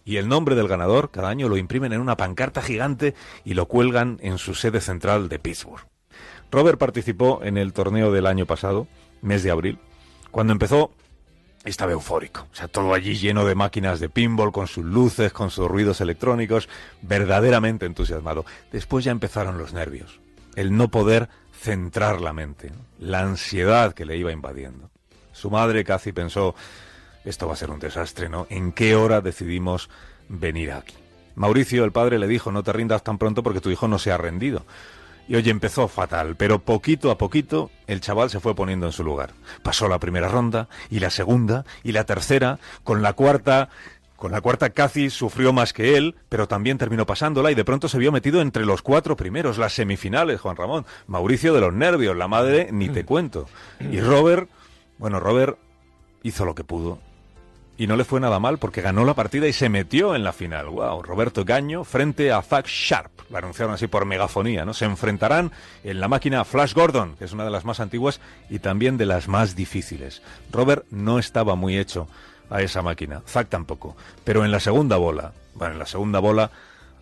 Y el nombre del ganador cada año lo imprimen en una pancarta gigante y lo cuelgan en su sede central de Pittsburgh. Robert participó en el torneo del año pasado, mes de abril. Cuando empezó, estaba eufórico. O sea, todo allí lleno de máquinas de pinball, con sus luces, con sus ruidos electrónicos, verdaderamente entusiasmado. Después ya empezaron los nervios. El no poder centrar la mente, la ansiedad que le iba invadiendo. Su madre casi pensó, esto va a ser un desastre, ¿no? ¿En qué hora decidimos venir aquí? Mauricio, el padre, le dijo, no te rindas tan pronto porque tu hijo no se ha rendido. Y oye, empezó fatal, pero poquito a poquito el chaval se fue poniendo en su lugar. Pasó la primera ronda, y la segunda, y la tercera, con la cuarta con la cuarta Cathy sufrió más que él, pero también terminó pasándola y de pronto se vio metido entre los cuatro primeros, las semifinales, Juan Ramón. Mauricio de los nervios, la madre, ni te cuento. Y Robert, bueno, Robert hizo lo que pudo. Y no le fue nada mal porque ganó la partida y se metió en la final. Wow, Roberto Gaño frente a Zack Sharp. Lo anunciaron así por megafonía, ¿no? Se enfrentarán en la máquina Flash Gordon, que es una de las más antiguas y también de las más difíciles. Robert no estaba muy hecho a esa máquina. Zack tampoco. Pero en la segunda bola, bueno, en la segunda bola,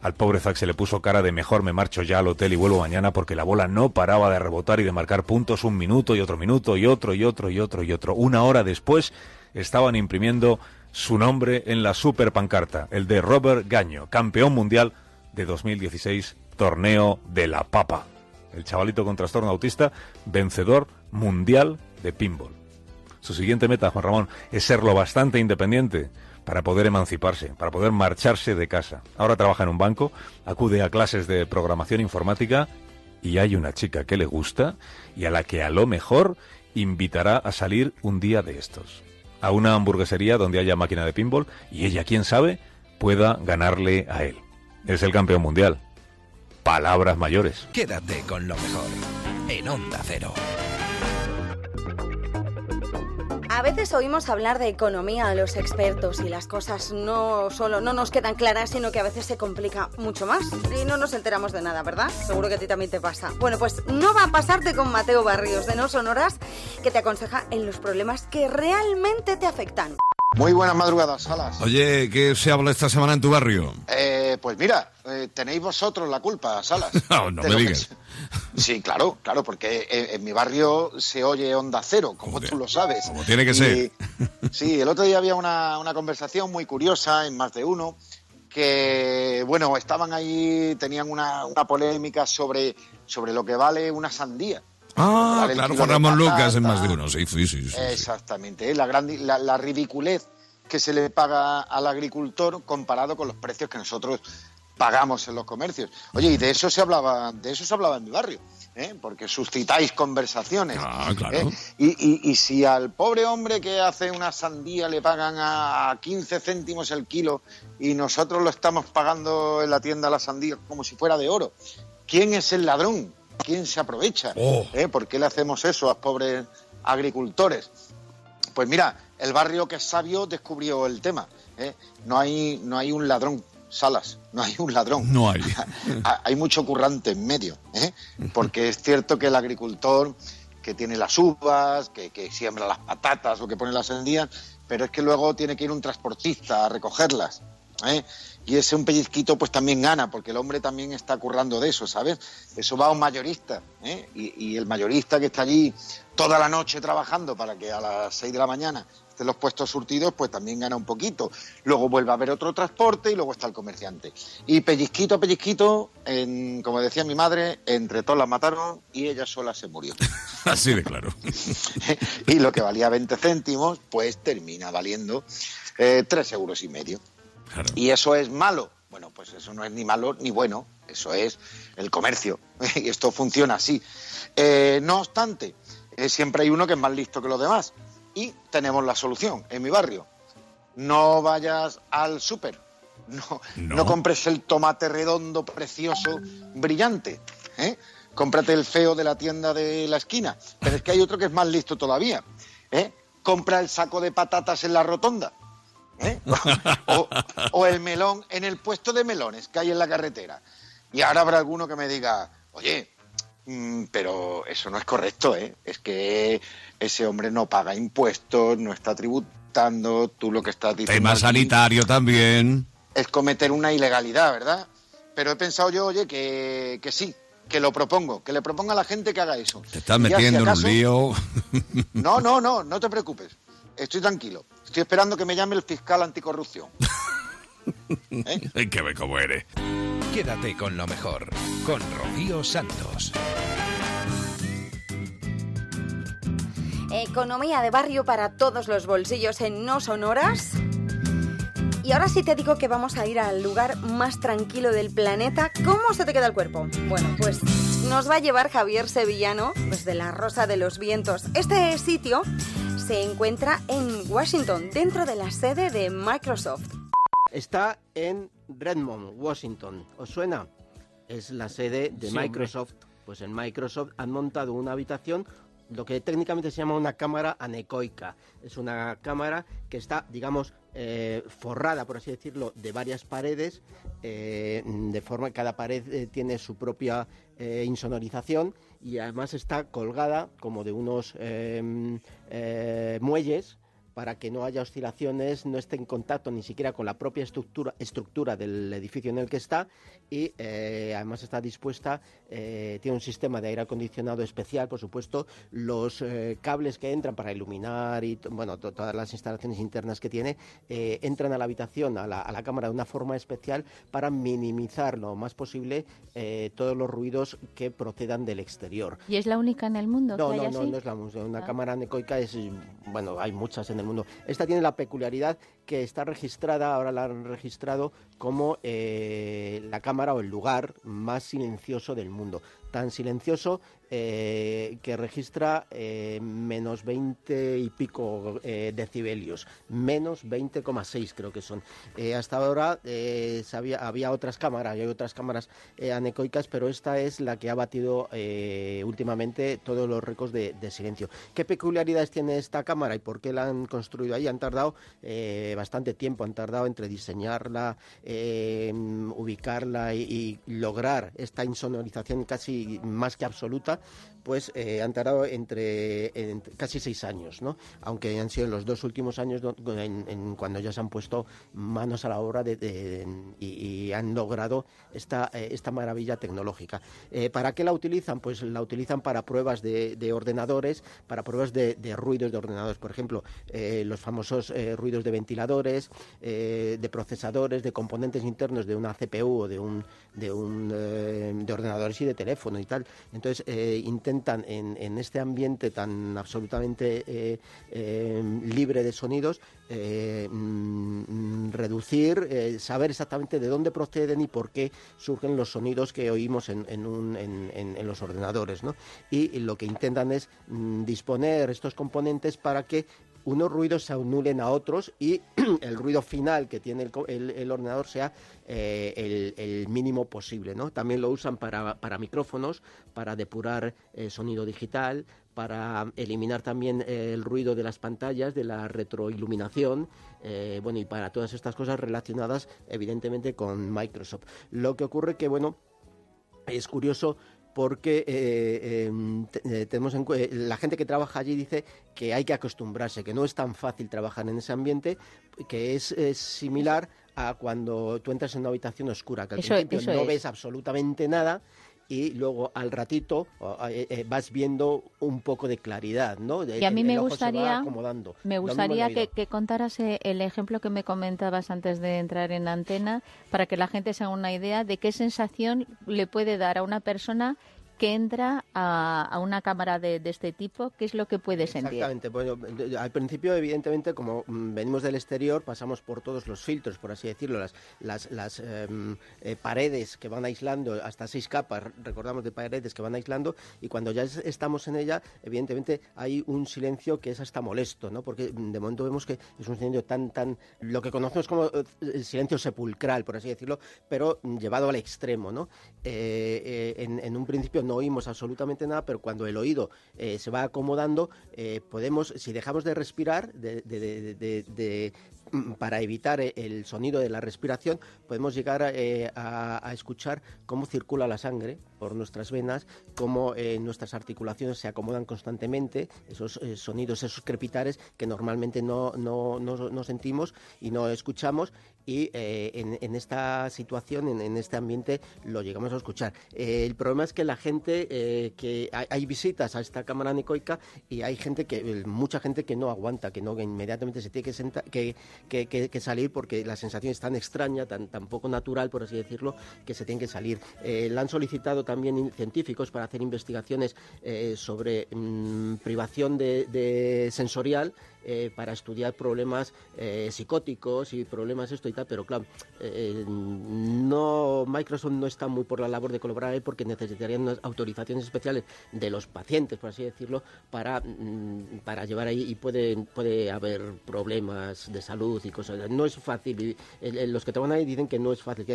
Al pobre Zack se le puso cara de mejor me marcho ya al hotel y vuelvo mañana porque la bola no paraba de rebotar y de marcar puntos un minuto y otro minuto y otro y otro y otro y otro. Una hora después estaban imprimiendo su nombre en la super pancarta, el de Robert Gaño, campeón mundial de 2016, torneo de la papa. El chavalito con trastorno autista, vencedor mundial de pinball. Su siguiente meta, Juan Ramón, es ser lo bastante independiente para poder emanciparse, para poder marcharse de casa. Ahora trabaja en un banco, acude a clases de programación informática y hay una chica que le gusta y a la que a lo mejor invitará a salir un día de estos. A una hamburguesería donde haya máquina de pinball y ella, quién sabe, pueda ganarle a él. Es el campeón mundial. Palabras mayores. Quédate con lo mejor en Onda Cero. A veces oímos hablar de economía a los expertos y las cosas no solo no nos quedan claras, sino que a veces se complica mucho más y no nos enteramos de nada, ¿verdad? Seguro que a ti también te pasa. Bueno, pues no va a pasarte con Mateo Barrios de No Sonoras, que te aconseja en los problemas que realmente te afectan. Muy buenas madrugadas, Salas. Oye, ¿qué se habla esta semana en tu barrio? Eh, pues mira, eh, tenéis vosotros la culpa, Salas. No, no me que digas. Sí, claro, claro, porque en, en mi barrio se oye onda cero, como tú lo sabes. Como tiene que Y- ser. Sí, el otro día había una, una conversación muy curiosa en más de uno, que, bueno, estaban ahí, tenían una, una polémica sobre, sobre lo que vale una sandía. Ah, claro, Juan Ramón. Lucas en más de uno. Sí, sí, sí. sí. Exactamente, la, gran, la ridiculez que se le paga al agricultor comparado con los precios que nosotros pagamos en los comercios. Oye, y de eso se hablaba, de eso se hablaba en mi barrio, ¿eh? porque suscitáis conversaciones. Ah, claro. ¿eh? Y, y- y si al pobre hombre que hace una sandía le pagan a 15 céntimos el kilo y nosotros lo estamos pagando en la tienda la sandía como si fuera de oro, ¿quién es el ladrón? ¿Quién se aprovecha? Oh. ¿Eh? ¿Por qué le hacemos eso a pobres agricultores? Pues mira, el barrio que es sabio descubrió el tema. ¿eh? No, hay, no hay un ladrón, Salas, no hay un ladrón. No hay. Ha- hay mucho currante en medio, ¿eh? porque es cierto que el agricultor que tiene las uvas, que, que siembra las patatas o que pone las sandías, pero es que luego tiene que ir un transportista a recogerlas. ¿Eh? Y ese un pellizquito pues también gana, porque el hombre también está currando de eso, ¿sabes? Eso va a un mayorista, ¿eh? y, y el mayorista que está allí toda la noche trabajando para que a las 6 de la mañana estén los puestos surtidos, pues también gana un poquito. Luego vuelve a haber otro transporte y luego está el comerciante. Y pellizquito a pellizquito, en, como decía mi madre, entre todos las mataron y ella sola se murió. Así de claro. y lo que valía 20 céntimos, pues termina valiendo eh, 3 euros y medio. ¿Y eso es malo? Bueno, pues eso no es ni malo ni bueno, eso es el comercio. y esto funciona así. Eh, no obstante, eh, siempre hay uno que es más listo que los demás. Y tenemos la solución en mi barrio. No vayas al súper. No, no. compres el tomate redondo, precioso, brillante. ¿eh? Cómprate el feo de la tienda de la esquina. Pero es que hay otro que es más listo todavía. ¿eh? Compra el saco de patatas en la rotonda. ¿Eh? o, o el melón en el puesto de melones que hay en la carretera. Y ahora habrá alguno que me diga, oye, mm, pero eso no es correcto, ¿eh? Es que ese hombre no paga impuestos, no está tributando, tú lo que estás diciendo Tema aquí sanitario también. es cometer una ilegalidad, ¿verdad? Pero he pensado yo, oye, que, que sí, que lo propongo, que le proponga a la gente que haga eso. Te estás Y ya, si metiendo en un lío. No, no, no, no te preocupes. Estoy tranquilo. Estoy esperando que me llame el fiscal anticorrupción. Hay que ver cómo eres. Quédate con lo mejor con Rocío Santos. Economía de barrio para todos los bolsillos en No Sonoras. Y ahora sí te digo que vamos a ir al lugar más tranquilo del planeta. ¿Cómo se te queda el cuerpo? Bueno, pues nos va a llevar Javier Sevillano desde la Rosa de los Vientos. Este sitio se encuentra en Washington, dentro de la sede de Microsoft. Está en Redmond, Washington. ¿Os suena? Es la sede de Sí, hombre. Microsoft. Pues en Microsoft han montado una habitación, lo que técnicamente se llama una cámara anecoica. Es una cámara que está, digamos, eh, forrada, por así decirlo, de varias paredes, eh, de forma que cada pared eh, tiene su propia eh, insonorización y además está colgada como de unos eh, eh, muelles para que no haya oscilaciones, no esté en contacto ni siquiera con la propia estructura, estructura del edificio en el que está y eh, además está dispuesta, eh, tiene un sistema de aire acondicionado especial, por supuesto, los eh, cables que entran para iluminar y bueno, todas las instalaciones internas que tiene, entran a la habitación, a la, a la, cámara de una forma especial para minimizar lo más posible todos los ruidos que procedan del exterior. ¿Y es la única en el mundo? No, que no, hay no, así? no es la única. Una Ah. cámara anecoica es, bueno, hay muchas en el mundo. Esta tiene la peculiaridad que está registrada, ahora la han registrado como eh, la cámara o el lugar más silencioso del mundo. mundo. Tan silencioso eh, que registra eh, menos 20 y pico eh, decibelios, menos 20,6 creo que son. Hasta ahora sabía, había otras cámaras, y hay otras cámaras anecoicas, pero esta es la que ha batido últimamente todos los récords de, silencio. ¿Qué peculiaridades tiene esta cámara y por qué la han construido ahí? Han tardado bastante tiempo, han tardado entre diseñarla, ubicarla y lograr esta insonorización casi más que absoluta, pues eh, han tardado entre, casi seis años, ¿no? Aunque han sido los dos últimos años cuando ya se han puesto manos a la obra de- y, han logrado esta, eh, esta maravilla tecnológica. Eh, ¿Para qué la utilizan? Pues la utilizan para pruebas de, de ordenadores, para pruebas de, ruidos de ordenadores, por ejemplo, los famosos ruidos de ventiladores, de procesadores, de componentes internos de una CPU o de un de un de ordenadores y de teléfono y tal. Entonces eh, en, este ambiente tan absolutamente eh, eh, libre de sonidos eh, mm, reducir, eh, saber exactamente de dónde proceden y por qué surgen los sonidos que oímos en, los ordenadores. Y, lo que intentan es mm, disponer estos componentes para que unos ruidos se anulen a otros y el ruido final que tiene el, el- el ordenador sea eh, el, mínimo posible. ¿no? También lo usan para, para micrófonos, para depurar eh, sonido digital, para eliminar también eh, el ruido de las pantallas, de la retroiluminación, bueno, y para todas estas cosas relacionadas evidentemente con Microsoft. Lo que ocurre que, bueno, es curioso porque eh, eh, te- eh, tenemos en eh, la gente que trabaja allí dice que hay que acostumbrarse, que no es tan fácil trabajar en ese ambiente, que es, similar a cuando tú entras en una habitación oscura, que al Eso- principio eso no es. ves absolutamente nada y luego al ratito eh, eh, vas viendo un poco de claridad, ¿no? Y a mí El- me el gustaría, acomodando. me gustaría que, que contaras eh, el ejemplo que me comentabas antes de entrar en antena para que la gente se haga una idea de qué sensación le puede dar a una persona que entra a, una cámara de, este tipo, qué es lo que puede sentir. Exactamente. Bueno, al principio, evidentemente, como mm, venimos del exterior, pasamos por todos los filtros, por así decirlo, las, las, las em, eh, paredes que van aislando, hasta seis capas, recordamos de paredes que van aislando, y cuando ya es- estamos en ella, evidentemente hay un silencio que es hasta molesto, ¿no? Porque mm, de momento vemos que es un silencio tan, tan, lo que conocemos como eh, silencio sepulcral, por así decirlo, pero mm, llevado al extremo, ¿no? Eh, en un principio no oímos absolutamente nada, pero cuando el oído eh, se va acomodando, eh, podemos, si dejamos de respirar, de- de- de- mm, para evitar eh, el sonido de la respiración, podemos llegar a, eh, a- a escuchar cómo circula la sangre por nuestras venas, cómo eh, nuestras articulaciones se acomodan constantemente, esos eh, sonidos, esos crepitares que normalmente no, no, no- no sentimos y no escuchamos, y eh, en, en esta situación, en, en este ambiente, lo llegamos a escuchar. Eh, el problema es que la gente, eh, que hay, hay visitas a esta cámara anecoica y hay gente que, eh, mucha gente que no aguanta, que no que inmediatamente se tiene que, senta- que, que- que- salir porque la sensación es tan extraña, tan, tan poco natural, por así decirlo, que se tienen que salir. Eh, la han solicitado también in- científicos para hacer investigaciones eh, sobre mm, privación de sensorial eh, para estudiar problemas eh, psicóticos y problemas esto y tal, pero claro, eh, no Microsoft no está muy por la labor de colaborar ahí porque necesitarían unas autorizaciones especiales de los pacientes, por así decirlo, para, mm, para llevar ahí y puede, puede haber problemas de salud y cosas. No es fácil. el- Los que trabajan ahí dicen que no es fácil, que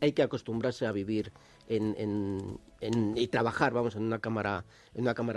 hay que, acostumbrarse a vivir en, en- y trabajar, vamos, en una cámara, en una cámara.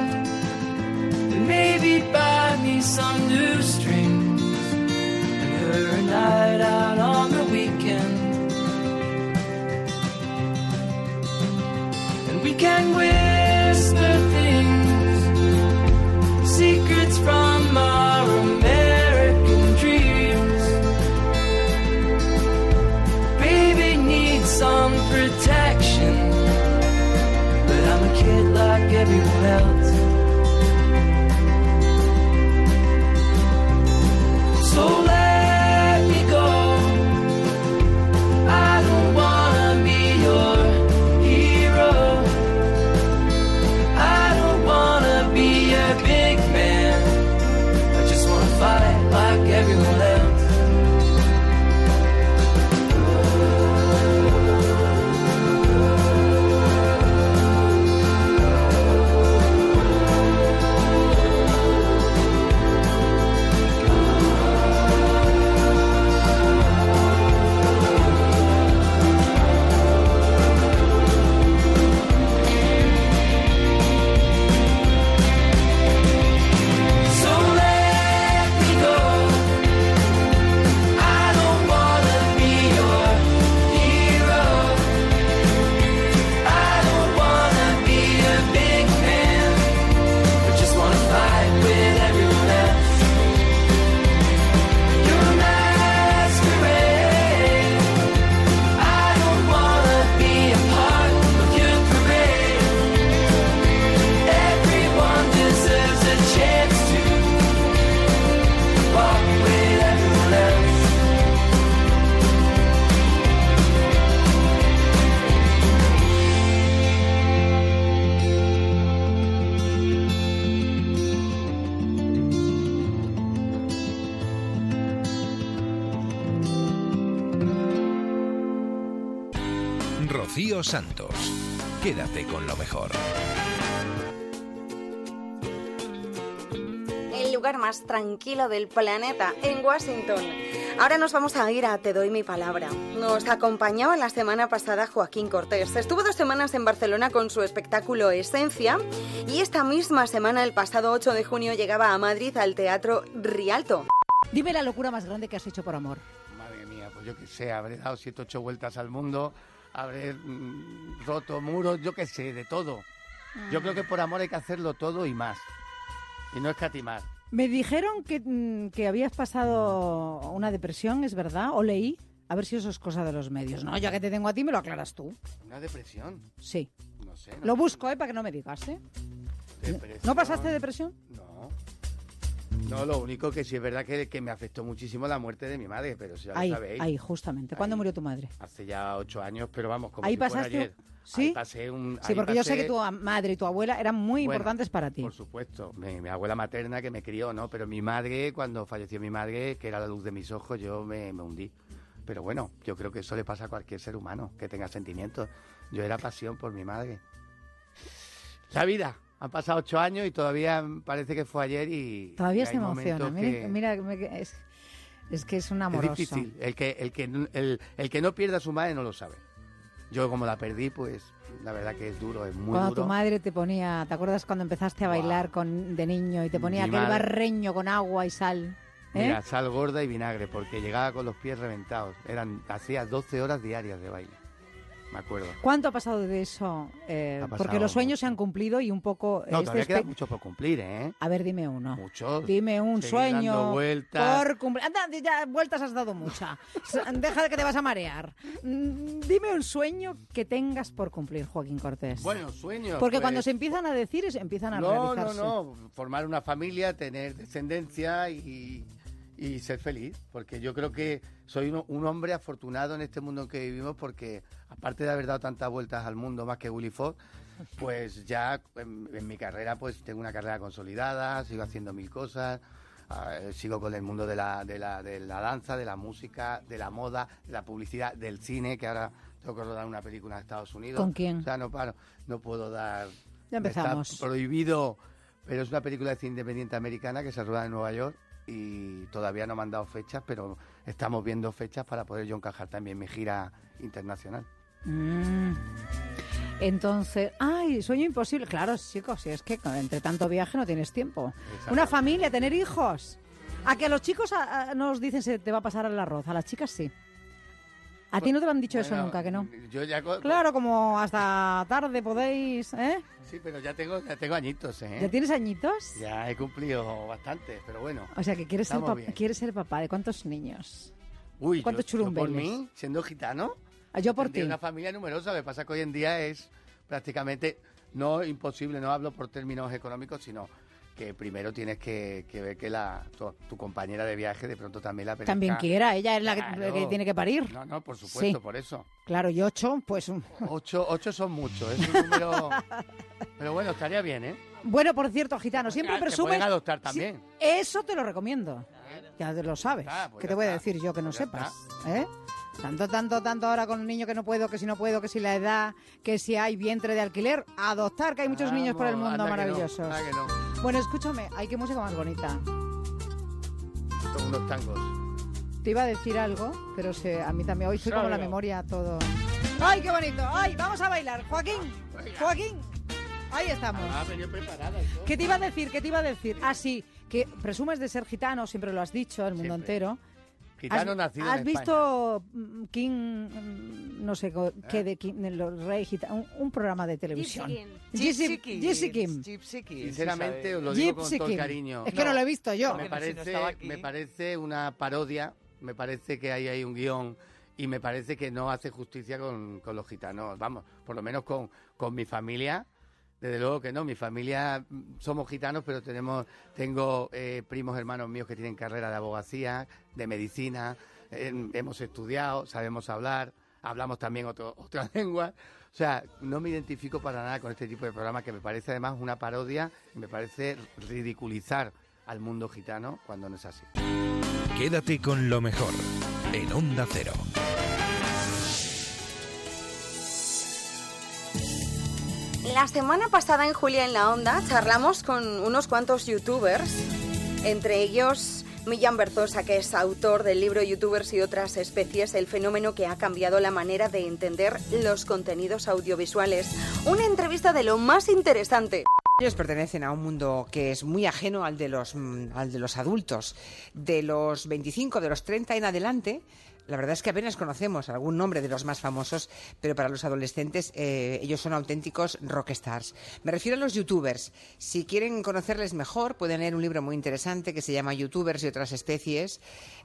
maybe buy me some new strings. And her a night out on the weekend. And we can whisper things secrets from our American dreams. Baby needs some protection but I'm a kid like everyone else Santos. Quédate con lo mejor. El lugar más tranquilo del planeta, en Washington. Ahora nos vamos a ir a Te doy mi palabra. Nos acompañaba la semana pasada Joaquín Cortés. Estuvo dos semanas en Barcelona con su espectáculo Esencia y esta misma semana, el pasado 8 de junio, llegaba a Madrid al Teatro Rialto. Dime la locura más grande que has hecho por amor. Madre mía, pues yo qué sé, habré dado siete, ocho vueltas al mundo, habré mm, roto muros, yo qué sé, de todo. Yo creo que por amor hay que hacerlo todo y más. Y no escatimar. Me dijeron que, mm, que habías pasado una depresión, ¿es verdad? ¿O leí? A ver si eso es cosa de los medios. No, ya que te tengo a ti, me lo aclaras tú. ¿Una depresión? Sí. No sé. no Lo busco, ¿eh? Para que no me digas, ¿eh? Depresión. ¿No pasaste depresión? No. No, lo único que sí es verdad que, que me afectó muchísimo la muerte de mi madre, pero si ya Ahí, lo sabéis. ahí, justamente. ¿Cuándo murió tu madre? Hace ya ocho años, pero vamos, como Ahí si fuera ayer. ¿Sí? Ahí pasé un, Sí, porque yo sé que tu madre y tu abuela eran muy Bueno, importantes para ti. Por supuesto, mi, mi abuela materna que me crió, ¿no? Pero mi madre, cuando falleció mi madre, que era la luz de mis ojos, yo me, me hundí. Pero bueno, yo creo que eso le pasa a cualquier ser humano, que tenga sentimientos. Yo era pasión por mi madre. La vida. Han pasado ocho años y todavía parece que fue ayer y... Todavía y se emociona. Mira, que- mira, me- es, es que es un Es amoroso. difícil. El que, el, que, el, el que no pierda a su madre no lo sabe. Yo como la perdí, pues la verdad que es duro, es muy cuando duro. tu madre te ponía, ¿te acuerdas cuando empezaste a bailar con, de niño y te ponía Mi aquel madre. barreño con agua y sal? ¿eh? Mira, sal gorda y vinagre, porque llegaba con los pies reventados. Eran, hacía 12 horas diarias de baile. Me acuerdo. ¿Cuánto ha pasado de eso? Eh, porque los sueños se han cumplido y un poco... No, este todavía queda mucho por cumplir, ¿eh? A ver, dime uno. Muchos. Dime un Seguir sueño dando vueltas. por cumplir. Anda, ya vueltas has dado muchas. Deja de que te vas a marear. Mm, Dime un sueño que tengas por cumplir, Joaquín Cortés. Bueno, sueños. Porque pues- cuando se empiezan a decir, es- empiezan a No, no, realizarse. no. Formar una familia, tener descendencia y, y ser feliz. Porque yo creo que soy uno- un hombre afortunado en este mundo en que vivimos porque, aparte de haber dado tantas vueltas al mundo más que Willy Fox, pues ya en, en mi carrera pues tengo una carrera consolidada, sigo haciendo mil cosas. Eh, sigo con el mundo de la, de, la, de la danza, de la música, de la moda, de la publicidad, del cine, que ahora tengo que rodar una película en Estados Unidos. ¿Con quién? O sea, no, paro, no puedo dar... Ya empezamos. Está prohibido, pero es una película de cine independiente americana que se rueda en Nueva York y todavía no me han dado fechas, pero estamos viendo fechas para poder yo encajar también mi gira internacional. Mm. Entonces, ay, sueño imposible. Claro, chicos, si es que entre tanto viaje no tienes tiempo. Una familia, tener hijos. A que a los chicos a- a- nos dicen se te va a pasar el arroz, a las chicas sí. A ti no te lo han dicho eso nunca, que no. Yo ya co- Claro, como hasta tarde podéis, ¿eh? Sí, pero ya tengo, ya tengo añitos, ¿eh? ¿Ya tienes añitos? Ya he cumplido bastante, pero bueno. O sea, que quieres ser, bien. quieres ser papá de cuántos niños. Uy, ¿Cuántos yo- yo por mí, siendo gitano, Ah, Yo por ti. una familia numerosa. Lo que pasa que hoy en día es prácticamente no imposible, no hablo por términos económicos, sino que primero tienes que, que ver que la, tu, tu compañera de viaje de pronto también la apetezca. También quiera, ella es la que, Claro. que tiene que parir. No, no, por supuesto, Sí. por eso. Claro, y ocho, pues... un- Ocho, ocho son muchos, es un número... Pero bueno, estaría bien, ¿eh? Bueno, por cierto, gitano, siempre Ah, te presumes... pueden adoptar Sí, también. eso te lo recomiendo. Ya te lo sabes. pues ¿Qué te voy a está. decir yo que no sepas? ¿Eh? Tanto, tanto, tanto ahora con un niño que no puedo, que si no puedo, que si la edad, que si hay vientre de alquiler, adoptar, que hay muchos niños por el mundo anda que no, maravillosos. que no. Bueno, escúchame, hay que música más bonita. Son unos tangos. Te iba a decir algo, pero se, a mí también hoy estoy como la memoria todo. ¡Ay, qué bonito! ¡Ay, vamos a bailar! Joaquín, Joaquín, ahí estamos. Ah, venido preparada. ¿Qué te iba a decir? ¿Qué te iba a decir? Ah, sí, que presumes de ser gitano, siempre lo has dicho, el mundo Siempre. entero. Gitano ¿Has, nacido en ¿Has España. visto mm, King, mm, no sé co- qué de King, los reyes gitanos, un, un programa de televisión? Gypsy Kids, Gypsy Kim. Gypsy Kids, Sinceramente, os lo digo con todo el cariño. Es que no lo he visto yo. Me No, no parece, me parece una parodia, me parece que ahí hay un guion y me parece que no hace justicia con, con los gitanos. Vamos, por lo menos con, con mi familia. Desde luego que no, mi familia mm, somos gitanos, pero tenemos, tengo eh, primos hermanos míos que tienen carrera de abogacía, de medicina, hemos estudiado, sabemos hablar, hablamos también otro, otras lenguas. O sea, no me identifico para nada con este tipo de programa que me parece además una parodia y me parece ridiculizar al mundo gitano cuando no es así. Quédate con lo mejor en Onda Cero. La semana pasada en Julia en la Onda charlamos con unos cuantos youtubers, entre ellos Millán Berzosa, que es autor del libro Youtubers y otras especies, el fenómeno que ha cambiado la manera de entender los contenidos audiovisuales. Una entrevista de lo más interesante. Ellos pertenecen a un mundo que es muy ajeno al de los, mm, al de los adultos. De los 25, de los 30 en adelante, la verdad es que apenas conocemos algún nombre de los más famosos, pero para los adolescentes eh, ellos son auténticos rockstars. Me refiero a los youtubers. Si quieren conocerles mejor, pueden leer un libro muy interesante que se llama Youtubers y otras especies.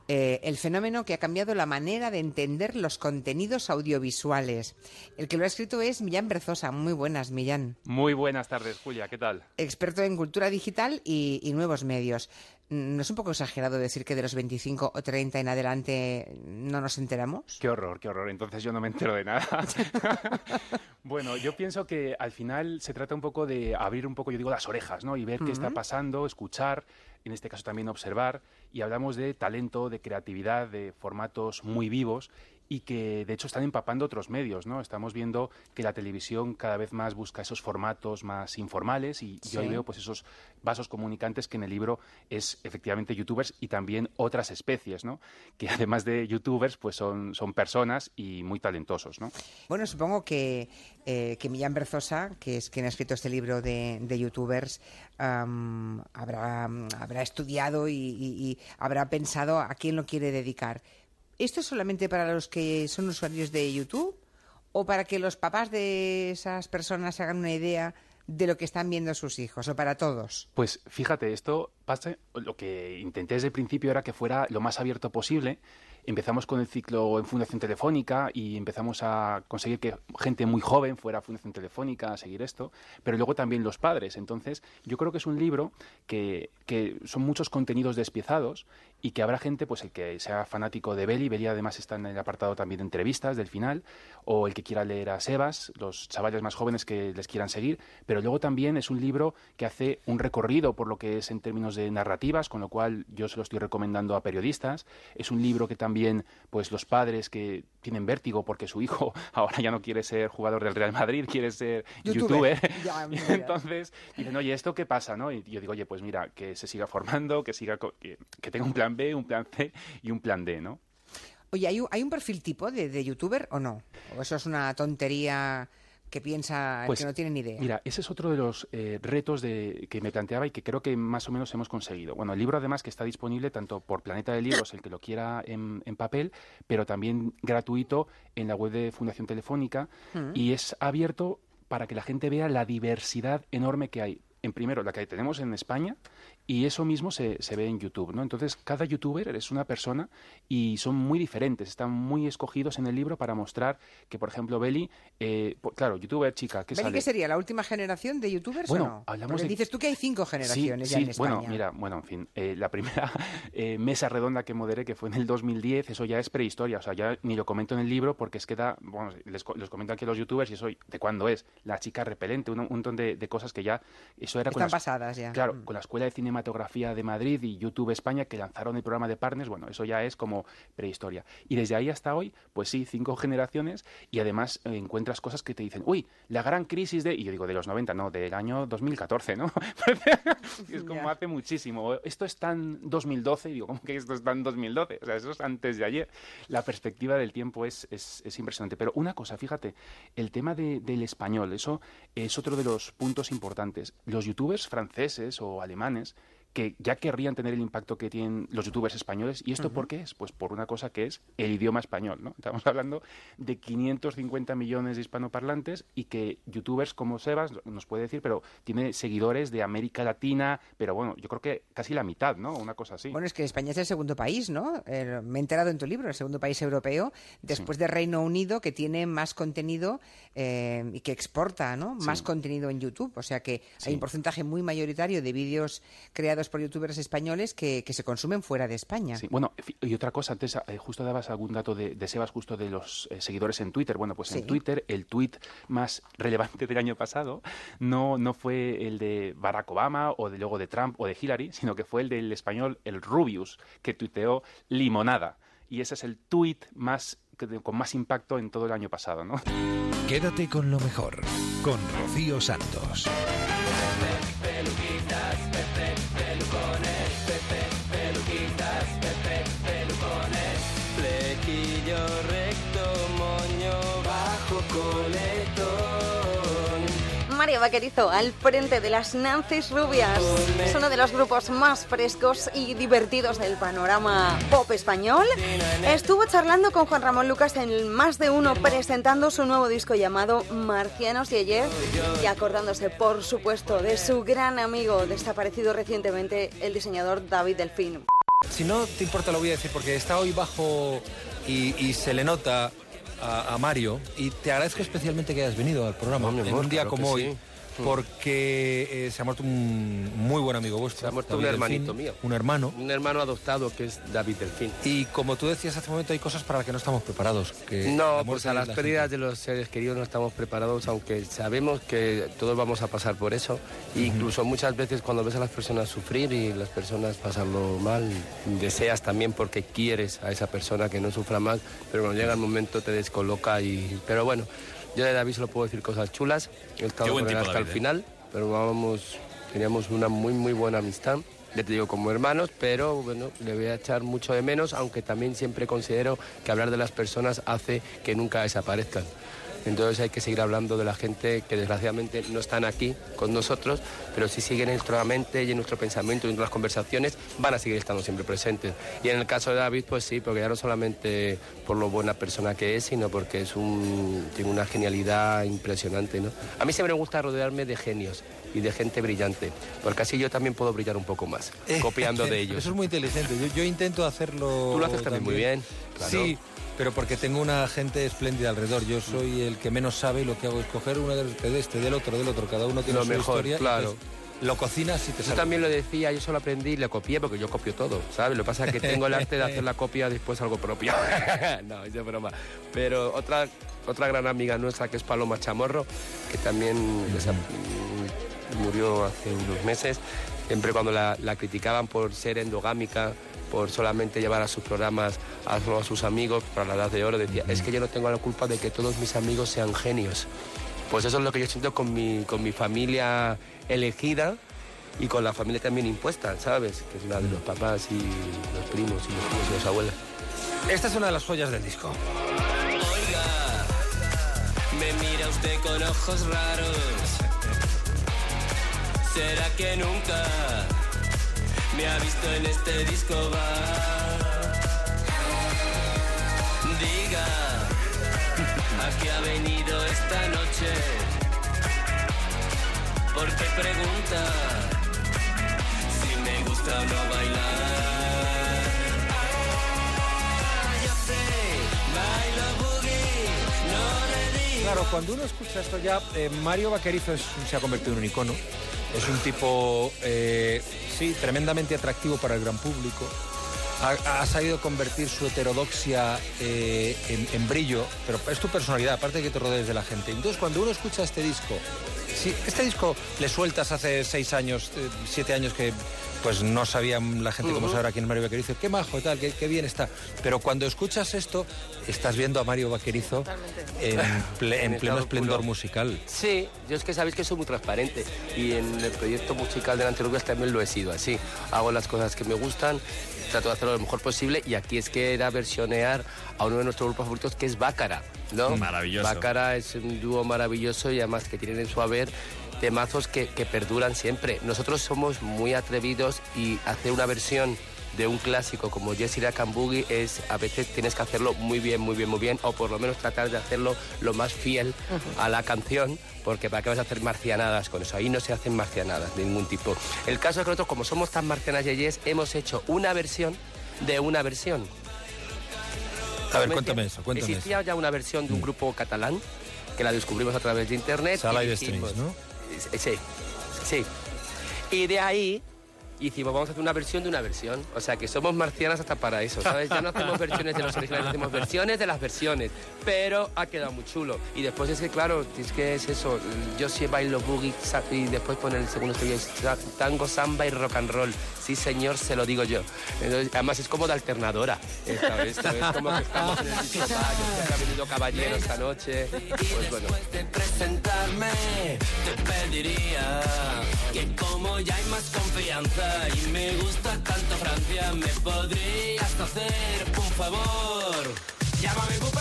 eh, el fenómeno que ha cambiado la manera de entender los contenidos audiovisuales. El que lo ha escrito es Millán Berzosa. Muy buenas, Millán. Muy buenas tardes, Julia, ¿qué tal? experto en cultura digital y, y nuevos medios. ¿No es un poco exagerado decir que de los 25 o 30 en adelante no nos enteramos? Qué horror, qué horror. Entonces yo no me entero de nada. bueno, yo pienso que al final se trata un poco de abrir un poco, yo digo, las orejas, ¿no? Y ver qué está pasando, escuchar, en este caso también observar. Y hablamos de talento, de creatividad, de formatos muy vivos y que de hecho están empapando otros medios, ¿no? Estamos viendo que la televisión cada vez más busca esos formatos más informales y yo ahí Sí. veo pues esos vasos comunicantes que en el libro es efectivamente youtubers y también otras especies, ¿no? Que además de youtubers pues son, son personas y muy talentosos, ¿no? Bueno, supongo que, eh, que Millán Berzosa, que es quien ha escrito este libro de, de youtubers, habrá, habrá estudiado y, y- y habrá pensado a quién lo quiere dedicar. ¿Esto es solamente para los que son usuarios de YouTube o para que los papás de esas personas hagan una idea de lo que están viendo sus hijos o para todos? Pues fíjate, esto pasa, lo que intenté desde el principio era que fuera lo más abierto posible. Empezamos con el ciclo en Fundación Telefónica y empezamos a conseguir que gente muy joven fuera a Fundación Telefónica a seguir esto, pero luego también los padres. Entonces, yo creo que es un libro que, que son muchos contenidos despiezados y que habrá gente, pues el que sea fanático de Beli, Beli además está en el apartado también de entrevistas del final, o el que quiera leer a Sebas, los chavales más jóvenes que les quieran seguir, pero luego también es un libro que hace un recorrido por lo que es en términos de narrativas, con lo cual yo se lo estoy recomendando a periodistas. Es un libro que también, pues los padres que tienen vértigo porque su hijo ahora ya no quiere ser jugador del Real Madrid, quiere ser youtuber. Ya, mira, Y Entonces dicen, oye, ¿esto qué pasa? ¿no? Y yo digo, oye, pues mira, que se siga formando, que siga que, que tenga un plan B, un plan C y un plan D, ¿no? Oye, ¿hay un, hay un perfil tipo de, de youtuber o no? ¿O eso es una tontería que piensa el Pues, que no tiene ni idea? Mira, ese es otro de los eh, retos de, que me planteaba y que creo que más o menos hemos conseguido. Bueno, el libro además que está disponible tanto por Planeta de Libros, el que lo quiera en, en papel, pero también gratuito en la web de Fundación Telefónica Mm. y es abierto para que la gente vea la diversidad enorme que hay. En primero, la que tenemos en España y eso mismo se, se ve en YouTube, ¿no? Entonces, cada youtuber es una persona y son muy diferentes, están muy escogidos en el libro para mostrar que, por ejemplo, Beli, eh, claro, youtuber chica, ¿qué ¿Beli sale? qué sería? ¿La última generación de youtubers Bueno, o no? hablamos Porque de- dices tú que hay cinco generaciones ya en España. Bueno, mira, bueno, en fin, eh, la primera eh, mesa redonda que moderé, que fue en el 2010, eso ya es prehistoria, o sea, ya ni lo comento en el libro porque es que da, bueno, les, les comento aquí a los youtubers y eso, ¿de cuándo es? La chica repelente, un, un montón de, de cosas que ya, eso era con Están la- pasadas ya. Claro, Mm. con la Escuela de Cinematografía de Madrid y YouTube España que lanzaron el programa de Partners, bueno, eso ya es como prehistoria. Y desde ahí hasta hoy, pues sí, cinco generaciones y además encuentras cosas que te dicen, uy, la gran crisis de, y yo digo de los 90, no, del año 2014, ¿no? es como hace muchísimo. Esto está en 2012, y digo, ¿cómo que esto está en 2012? O sea, eso es antes de ayer. La perspectiva del tiempo es, es, es impresionante. Pero una cosa, fíjate, el tema de- del español, eso es otro de los puntos importantes. Los youtubers franceses o alemanes que ya querrían tener el impacto que tienen los youtubers españoles. ¿Y esto por qué es? Pues por una cosa que es el idioma español, ¿no? Estamos hablando de 550 millones de hispanoparlantes y que youtubers como Sebas nos puede decir, pero tiene seguidores de América Latina, pero bueno, yo creo que casi la mitad, ¿no? Una cosa así. Bueno, es que España es el segundo país, ¿no? Eh, me he enterado en tu libro, el segundo país europeo, después de Reino Unido, que tiene más contenido eh, y que exporta, ¿no? Más Sí. contenido en YouTube. O sea que Sí. hay un porcentaje muy mayoritario de vídeos creados por youtubers españoles que, que se consumen fuera de España. Sí, bueno, y otra cosa, antes eh, justo dabas algún dato de, de Sebas, justo de los eh, seguidores en Twitter. Bueno, pues Sí. en Twitter el tweet más relevante del año pasado no, no fue el de Barack Obama o de luego de Trump o de Hillary, sino que fue el del español, el Rubius, que tuiteó limonada. Y ese es el tweet más, con más impacto en todo el año pasado, ¿no? Quédate con lo mejor, con Rocío Santos. Peluquitas, Mario Vaquerizo, al frente de las Nancy's Rubias. Es uno de los grupos más frescos y divertidos del panorama pop español. Estuvo charlando con Juan Ramón Lucas en Más de Uno presentando su nuevo disco llamado Marcianos y ayer y acordándose, por supuesto, de su gran amigo desaparecido recientemente, el diseñador David Delfín. Si no te importa lo voy a decir porque está hoy bajo y, y se le nota a, a Mario y te agradezco especialmente que hayas venido al programa en un día claro como hoy sí. Porque eh, se ha muerto un muy buen amigo vuestro. Se ha muerto David un hermanito Delfín, mío. Un hermano. Un hermano adoptado que es David Delfín. Y como tú decías hace un momento hay cosas para las que no estamos preparados. Que No, pues a las la pérdidas de los seres queridos no estamos preparados, aunque sabemos que todos vamos a pasar por eso. E Incluso muchas veces cuando ves a las personas sufrir y las personas pasarlo mal, deseas también porque quieres a esa persona que no sufra mal, pero cuando llega el momento te descoloca y... Pero bueno, yo de David solo puedo decir cosas chulas. He estado con él hasta David, el ¿eh? final, pero vamos, teníamos una muy muy buena amistad. Ya te digo, como hermanos, pero bueno, le voy a echar mucho de menos, aunque también siempre considero que hablar de las personas hace que nunca desaparezcan. Entonces hay que seguir hablando de la gente que desgraciadamente no están aquí con nosotros, pero si siguen en nuestra mente y en nuestro pensamiento y en nuestras conversaciones, van a seguir estando siempre presentes. Y en el caso de David, pues sí, porque ya no solamente por lo buena persona que es, sino porque es un, tiene una genialidad impresionante. ¿no? A mí siempre me gusta rodearme de genios y de gente brillante, porque así yo también puedo brillar un poco más, copiando de ellos. Eso es muy inteligente. Yo, yo intento hacerlo. Tú lo haces también muy bien, claro. Sí, pero porque tengo una gente espléndida alrededor. Yo soy el que menos sabe y lo que hago es coger uno de de este, del otro, del otro. Cada uno tiene Lo su mejor, historia. claro. Lo cocinas y te Yo sale. también lo decía, yo solo aprendí y lo copié porque yo copio todo, ¿sabes? Lo que pasa es que tengo el arte de hacer la copia después algo propio. no, es de broma. Pero otra, otra gran amiga nuestra que es Paloma Chamorro, que también murió hace unos meses, Siempre cuando la, la criticaban por ser endogámica, por solamente llevar a sus programas a, a sus amigos para la edad de oro, decía, es que yo no tengo la culpa de que todos mis amigos sean genios. Pues eso es lo que yo siento con mi, con mi familia elegida y con la familia también impuesta, ¿sabes? Que es la de los papás y los primos y los tíos y los abuelos. Esta es una de las joyas del disco. Oiga, me mira usted con ojos raros. ¿Será que nunca me ha visto en este disco bar? Diga, ¿a qué ha venido esta noche? ¿Por qué pregunta si me gusta o no bailar? Claro, cuando uno escucha esto ya, eh, Mario Vaquerizo se ha convertido en un icono. Es un tipo, eh, sí, tremendamente atractivo para el gran público. Ha, ha sabido convertir su heterodoxia eh, en, en brillo, pero es tu personalidad, aparte de que te rodees de la gente. Entonces, cuando uno escucha este disco, si este disco le sueltas hace seis años, eh, siete años que pues no sabía la gente cómo Ujú. saber a quién es Mario Vaquerizo, qué majo, tal, qué, qué bien está. Pero cuando escuchas esto, estás viendo a Mario Vaquerizo en, ple- en En pleno esplendor puro. musical. Sí, yo es que sabéis que soy muy transparente y en el proyecto musical de Lanterubias también lo he sido así. Hago las cosas que me gustan, trato de hacerlo lo mejor posible y aquí es que era versionear a uno de nuestros grupos favoritos que es Bácara, ¿no? Maravilloso. Bácara es un dúo maravilloso y además que tienen en su haber temazos que, que perduran siempre. Nosotros somos muy atrevidos y hacer una versión de un clásico como Jessica Boogie es a veces tienes que hacerlo muy bien, muy bien, muy bien o por lo menos tratar de hacerlo lo más fiel a la canción porque para qué vas a hacer marcianadas con eso, ahí no se hacen marcianadas de ningún tipo. El caso es que nosotros como somos tan marcianas yeyes hemos hecho una versión de una versión. A ver, ¿Me cuéntame eso, cuéntame Existía ya una versión de un grupo catalán que la descubrimos a través de internet. Sala y y dijimos- Strings, ¿no? Sí, sí. Y de ahí hicimos, vamos a hacer una versión de una versión. O sea, que somos marcianas hasta para eso, ¿sabes? Ya no hacemos versiones de los originales, hacemos versiones de las versiones. Pero ha quedado muy chulo. Y después es que, claro, es que es eso. Yo sí bailo boogie y después pone el segundo estribillo, es sa- tango, samba y rock and roll. Sí, señor, se lo digo yo. Entonces, además es como de alternadora. Esta vez, esta vez como que estamos en el disco que ha venido caballero esta noche. Pues bueno. de presentarme, te pediría que como ya hay más confianza y me gusta tanto Francia, me podrías hacer un favor. Llámame Pupé.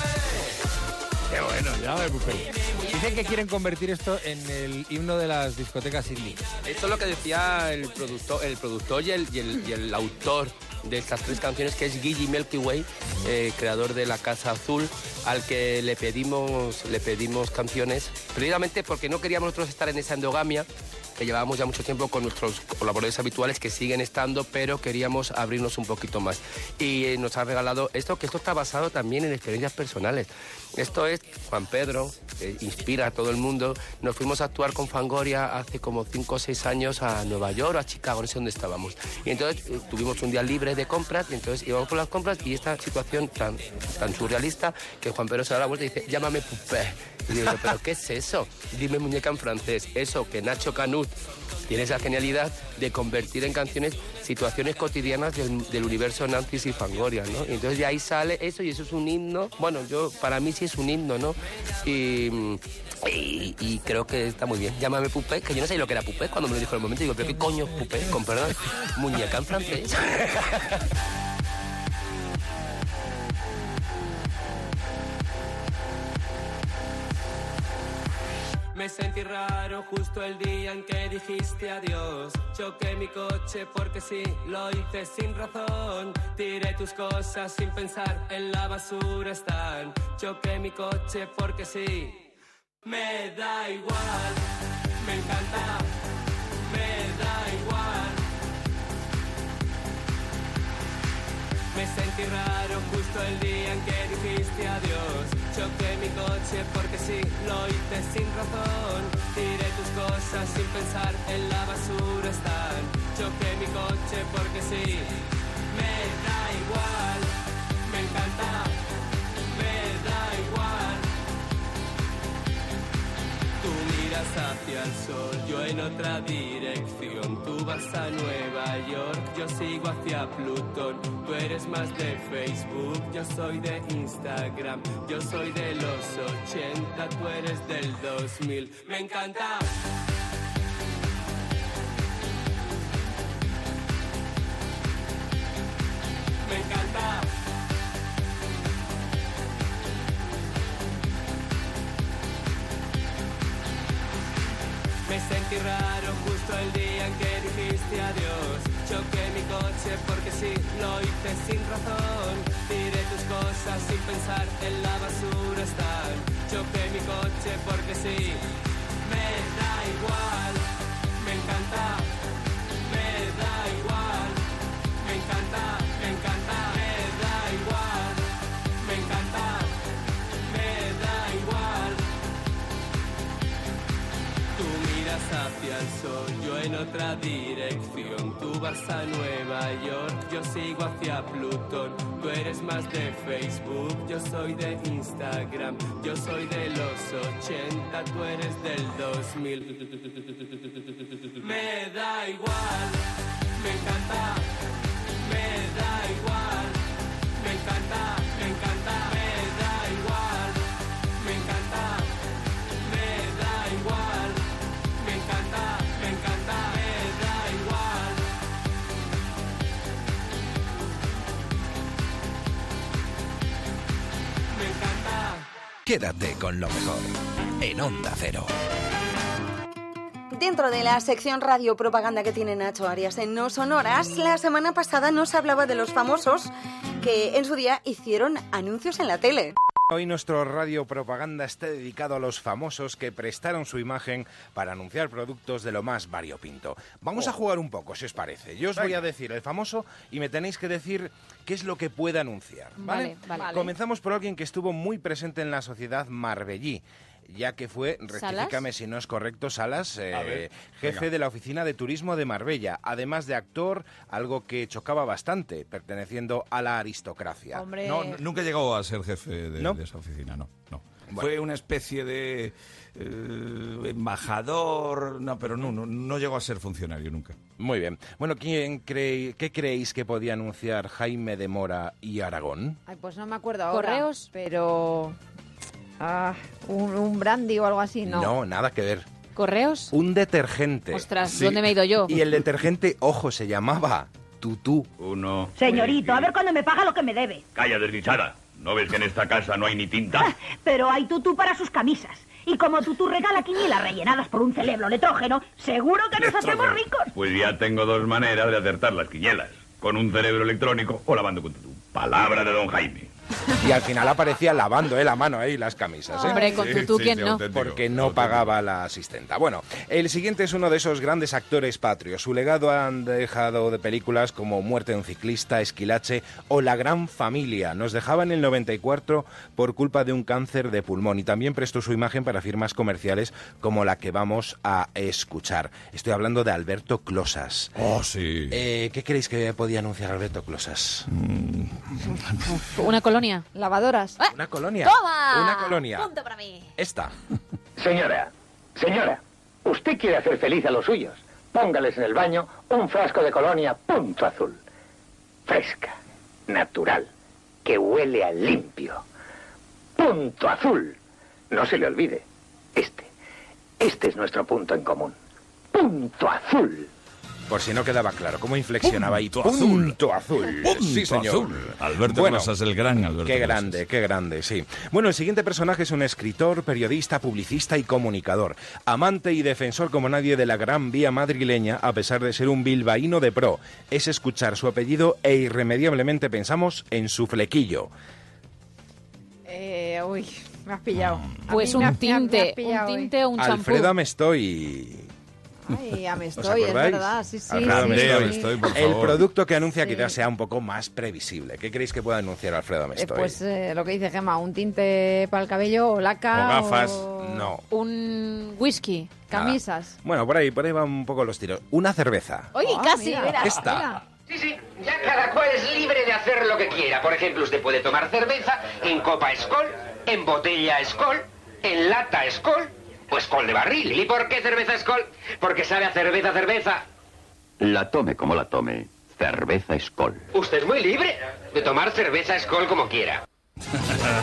Qué bueno, ya me Pupé. Dicen que quieren convertir esto en el himno de las discotecas indie. Esto es lo que decía el productor, el productor y el, y el- y el autor de estas tres canciones, que es Gigi Milky Way, eh, creador de La Casa Azul, al que le pedimos, le pedimos canciones, precisamente porque no queríamos nosotros estar en esa endogamia, que llevábamos ya mucho tiempo con nuestros colaboradores habituales que siguen estando, pero queríamos abrirnos un poquito más. Y eh, nos ha regalado esto, que esto está basado también en experiencias personales. Esto es Juan Pedro, que inspira a todo el mundo. Nos fuimos a actuar con Fangoria hace como 5 o 6 años a Nueva York a Chicago, no sé dónde estábamos. Y entonces eh, tuvimos un día libre de compras y entonces íbamos por las compras y esta situación tan, tan surrealista que Juan Pedro se da la vuelta y dice, llámame Pupé. Y digo, ¿pero qué es eso? Dime muñeca en francés. Eso que Nacho Canut tiene esa genialidad de convertir en canciones situaciones cotidianas del, del universo Nancy y Fangoria, ¿no? Y entonces de ahí sale eso y eso es un himno. Bueno, yo para mí sí es un himno, ¿no? Y, creo que está muy bien. Llámame Pupé, que yo no sé lo que era Pupé cuando me lo dijo en el momento. Digo, ¿pero qué coño es Pupé? Con perdón, muñeca en francés. Me sentí raro justo el día en que dijiste adiós. Choqué mi coche porque sí, lo hice sin razón. Tiré tus cosas sin pensar, en la basura están. Choqué mi coche porque sí. Me da igual, me encanta, me da igual. Me sentí raro justo el día en que dijiste adiós. Choqué mi coche porque sí, lo hice sin razón. Tiré tus cosas sin pensar, en la basura están. Choqué mi coche porque sí. Miras hacia el sol, yo en otra dirección. Tú vas a Nueva York, yo sigo hacia Plutón. Tú eres más de Facebook, yo soy de Instagram. Yo soy de los 80, tú eres del 2000. Me encanta. Me encanta. Me sentí raro justo el día en que dijiste adiós. Choqué mi coche porque sí, lo hice sin razón. Tiré tus cosas sin pensar, en la basura están. Choqué mi coche porque sí, me da igual. Sol, yo en otra dirección. Tú vas a Nueva York, yo sigo hacia Plutón. Tú eres más de Facebook, yo soy de Instagram. Yo soy de los 80, tú eres del 2000. Me da igual, me encanta, Quédate con lo mejor en Onda Cero. Dentro de la sección radio propaganda que tiene Nacho Arias en No Sonoras, la semana pasada nos hablaba de los famosos que en su día hicieron anuncios en la tele. Hoy nuestro radio propaganda está dedicado a los famosos que prestaron su imagen para anunciar productos de lo más variopinto. Vamos a jugar un poco, si os parece. Yo os voy a decir el famoso y me tenéis que decir qué es lo que puede anunciar. ¿vale? Vale, vale. Comenzamos por alguien que estuvo muy presente en la sociedad marbellí. Ya que fue, rectifícame si no es correcto, Salas, eh, ver, jefe venga. de la oficina de turismo de Marbella, además de actor, algo que chocaba bastante, perteneciendo a la aristocracia. No, nunca llegó a ser jefe de, ¿No? de esa oficina, no. no. Bueno. Fue una especie de eh, embajador, no, pero no, no, no llegó a ser funcionario nunca. Muy bien. Bueno, ¿quién cree, ¿qué creéis que podía anunciar Jaime de Mora y Aragón? Ay, pues no me acuerdo ahora. ¿Correos? Pero... Ah, un, un brandy o algo así, no. nada que ver. ¿Correos? Un detergente. Ostras, ¿dónde me he ido yo? Y el detergente, ojo, se llamaba Tutú. Uno. Señorito, a ver cuándo me paga lo que me debe. Calla, desdichada. ¿No ves que en esta casa no hay ni tinta? Pero hay tutú para sus camisas. Y como tutú regala quinilas rellenadas por un cerebro letrógeno, seguro que nos hacemos ricos. Pues ya tengo dos maneras de acertar las quinielas. Con un cerebro electrónico o lavando con tu Palabra de don Jaime. Y al final aparecía lavando eh, la mano ahí las camisas. ¿eh? Hombre, con tutú, ¿quién no? Porque no pagaba la asistenta. Bueno, el siguiente es uno de esos grandes actores patrios. Su legado han dejado de películas como Muerte de un ciclista, Esquilache o La Gran Familia. Nos dejaba en el 94 por culpa de un cáncer de pulmón y también prestó su imagen para firmas comerciales como la que vamos a escuchar. Estoy hablando de Alberto Closas. Oh, sí. Eh, ¿Qué creéis que podía anunciar Alberto Closas? ¿Una colonia? Lavadoras. Una colonia. ¡Toma! Una colonia. Punto para mí. Esta. Señora, señora, usted quiere hacer feliz a los suyos. Póngales en el baño un frasco de colonia punto azul. Fresca, natural, que huele a limpio. Punto azul. No se le olvide. Este. Este es nuestro punto en común. Punto azul. Por si no quedaba claro, ¿cómo inflexionaba ahí? Punto azul. Punto azul. Punto sí, señor. azul. Alberto Closas, el gran Alberto Qué grande, qué grande, sí. Bueno, el siguiente personaje es un escritor, periodista, publicista y comunicador. Amante y defensor como nadie de la gran vía madrileña, a pesar de ser un bilbaíno de pro. Es escuchar su apellido e irremediablemente pensamos en su flequillo. Eh, uy, me has pillado. A Pues me un me has tinte, pillado un tinte o un champú. Alfredo Amestoy. Ay, ya me ¿Os estoy, es verdad, sí, sí. Alfredo sí, Amestoy. sí. Amestoy, por El favor. producto que anuncia Sí. quizás sea un poco más previsible. ¿Qué creéis que pueda anunciar Alfredo Eh, Amestoy? pues eh, lo que dice Gemma, un tinte para el cabello o laca. O gafas, o no. Un whisky. Camisas. Bueno, por ahí, por ahí van un poco los tiros. Una cerveza. Oye, Ah, casi, mira, verás. Esta. mira. Sí, sí, ya cada cual es libre de hacer lo que quiera. Por ejemplo, usted puede tomar cerveza en copa Skol, en botella Skol, en lata Skol Pues col de barril. ¿Y por qué cerveza Skol? Porque sabe a cerveza, cerveza. La tome como la tome. Cerveza Skol. Usted es muy libre de tomar cerveza Skol como quiera.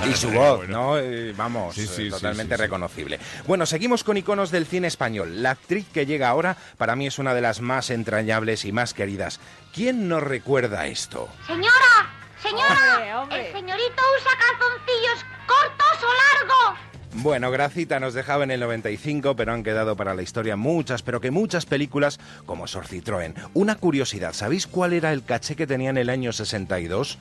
Y su voz, ¿no? Eh, vamos, Sí, sí, eh, totalmente sí, sí. reconocible. Bueno, seguimos con iconos del cine español. La actriz que llega ahora, para mí es una de las más entrañables y más queridas. ¿Quién no recuerda esto? Señora, señora, Hombre, hombre. el señorito usa calzoncillos cortos o largos. Bueno, Gracita nos dejaba en el 95, pero han quedado para la historia muchas, pero que muchas películas como Sor Citroën. Una curiosidad, ¿sabéis cuál era el caché que tenía en el año 62?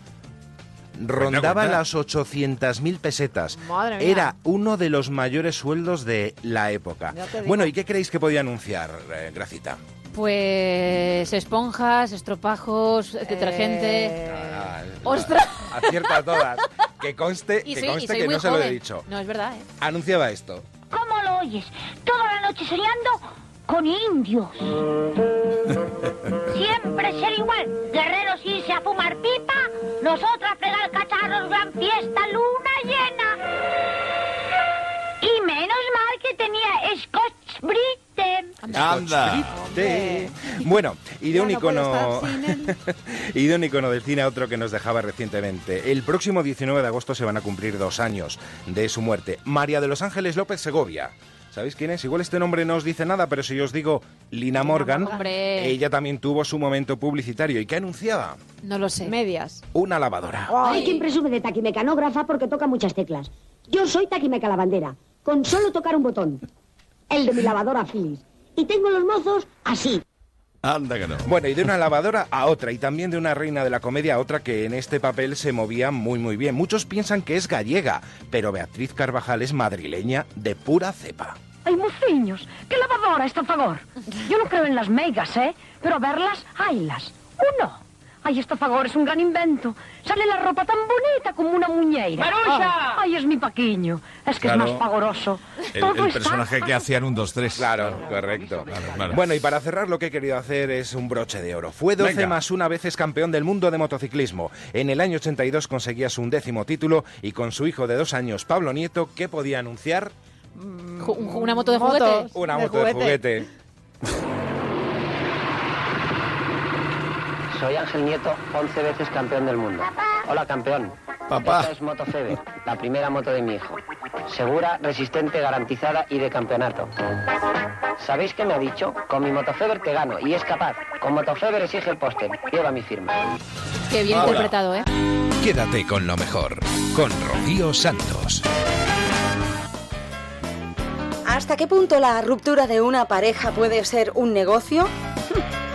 Rondaba cuenta. las 800.000 pesetas. Madre mía. Era uno de los mayores sueldos de la época. Bueno, ¿y qué creéis que podía anunciar, eh, Gracita? Pues esponjas, estropajos, detergente. Eh, Ah, ¡Ostras! Acierta todas. Que conste, Y que, soy, conste que no se lo he dicho. No, es verdad, ¿eh? Anunciaba esto. ¿Cómo lo oyes? Toda la noche soñando con indios. Siempre ser igual. Guerreros irse a fumar pipa, nosotras fregar cacharros, gran fiesta, luna llena. Y menos mal que tenía Scotch Brite. Anda. Bueno, y de un icono y de un icono del cine a otro que nos dejaba recientemente. El próximo 19 de agosto se van a cumplir dos años de su muerte. María de los Ángeles López Segovia. ¿Sabéis quién es? Igual este nombre no os dice nada, pero si yo os digo Lina Morgan, Hombre. ella también tuvo su momento publicitario. ¿Y qué anunciaba? No lo sé. medias. Una lavadora. Hay quien presume de taquimecanógrafa porque toca muchas teclas. Yo soy taquimeca lavandera, con solo tocar un botón. El de mi lavadora Philips. Y tengo los mozos así. Anda que no. Bueno, y de una lavadora a otra, y también de una reina de la comedia a otra que en este papel se movía muy muy bien. Muchos piensan que es gallega, pero Beatriz Carvajal es madrileña de pura cepa. Ay, mociños, ¿qué lavadora está a favor? Yo no creo en las megas, ¿eh? Pero a verlas, haylas. Uno. Ay, favor es un gran invento. Sale la ropa tan bonita como una muñeira. ¡Maruxa! Ay, es mi paquiño. Es que Claro. es más favoroso. El, Todo el está personaje que hacía en un 2, 3. Claro, correcto. claro. Bueno, y para cerrar lo que he querido hacer es un broche de oro. Fue 12 Venga. más una vez es campeón del mundo de motociclismo. En el año 82 conseguía su undécimo título y con su hijo de dos años, Pablo Nieto, ¿qué podía anunciar? ¿Una moto de juguete? Una De moto de juguete. juguete. Soy Ángel Nieto, 11 veces campeón del mundo. Hola, campeón. Papá. Esta es Moto Feber, la primera moto de mi hijo. Segura, resistente, garantizada y de campeonato. ¿Sabéis qué me ha dicho? Con mi Moto Feber te gano y es capaz. Con Moto Feber exige el póster. Lleva mi firma. Qué bien interpretado, ¿eh? Quédate con lo mejor, con Rocío Santos. ¿Hasta qué punto la ruptura de una pareja puede ser un negocio?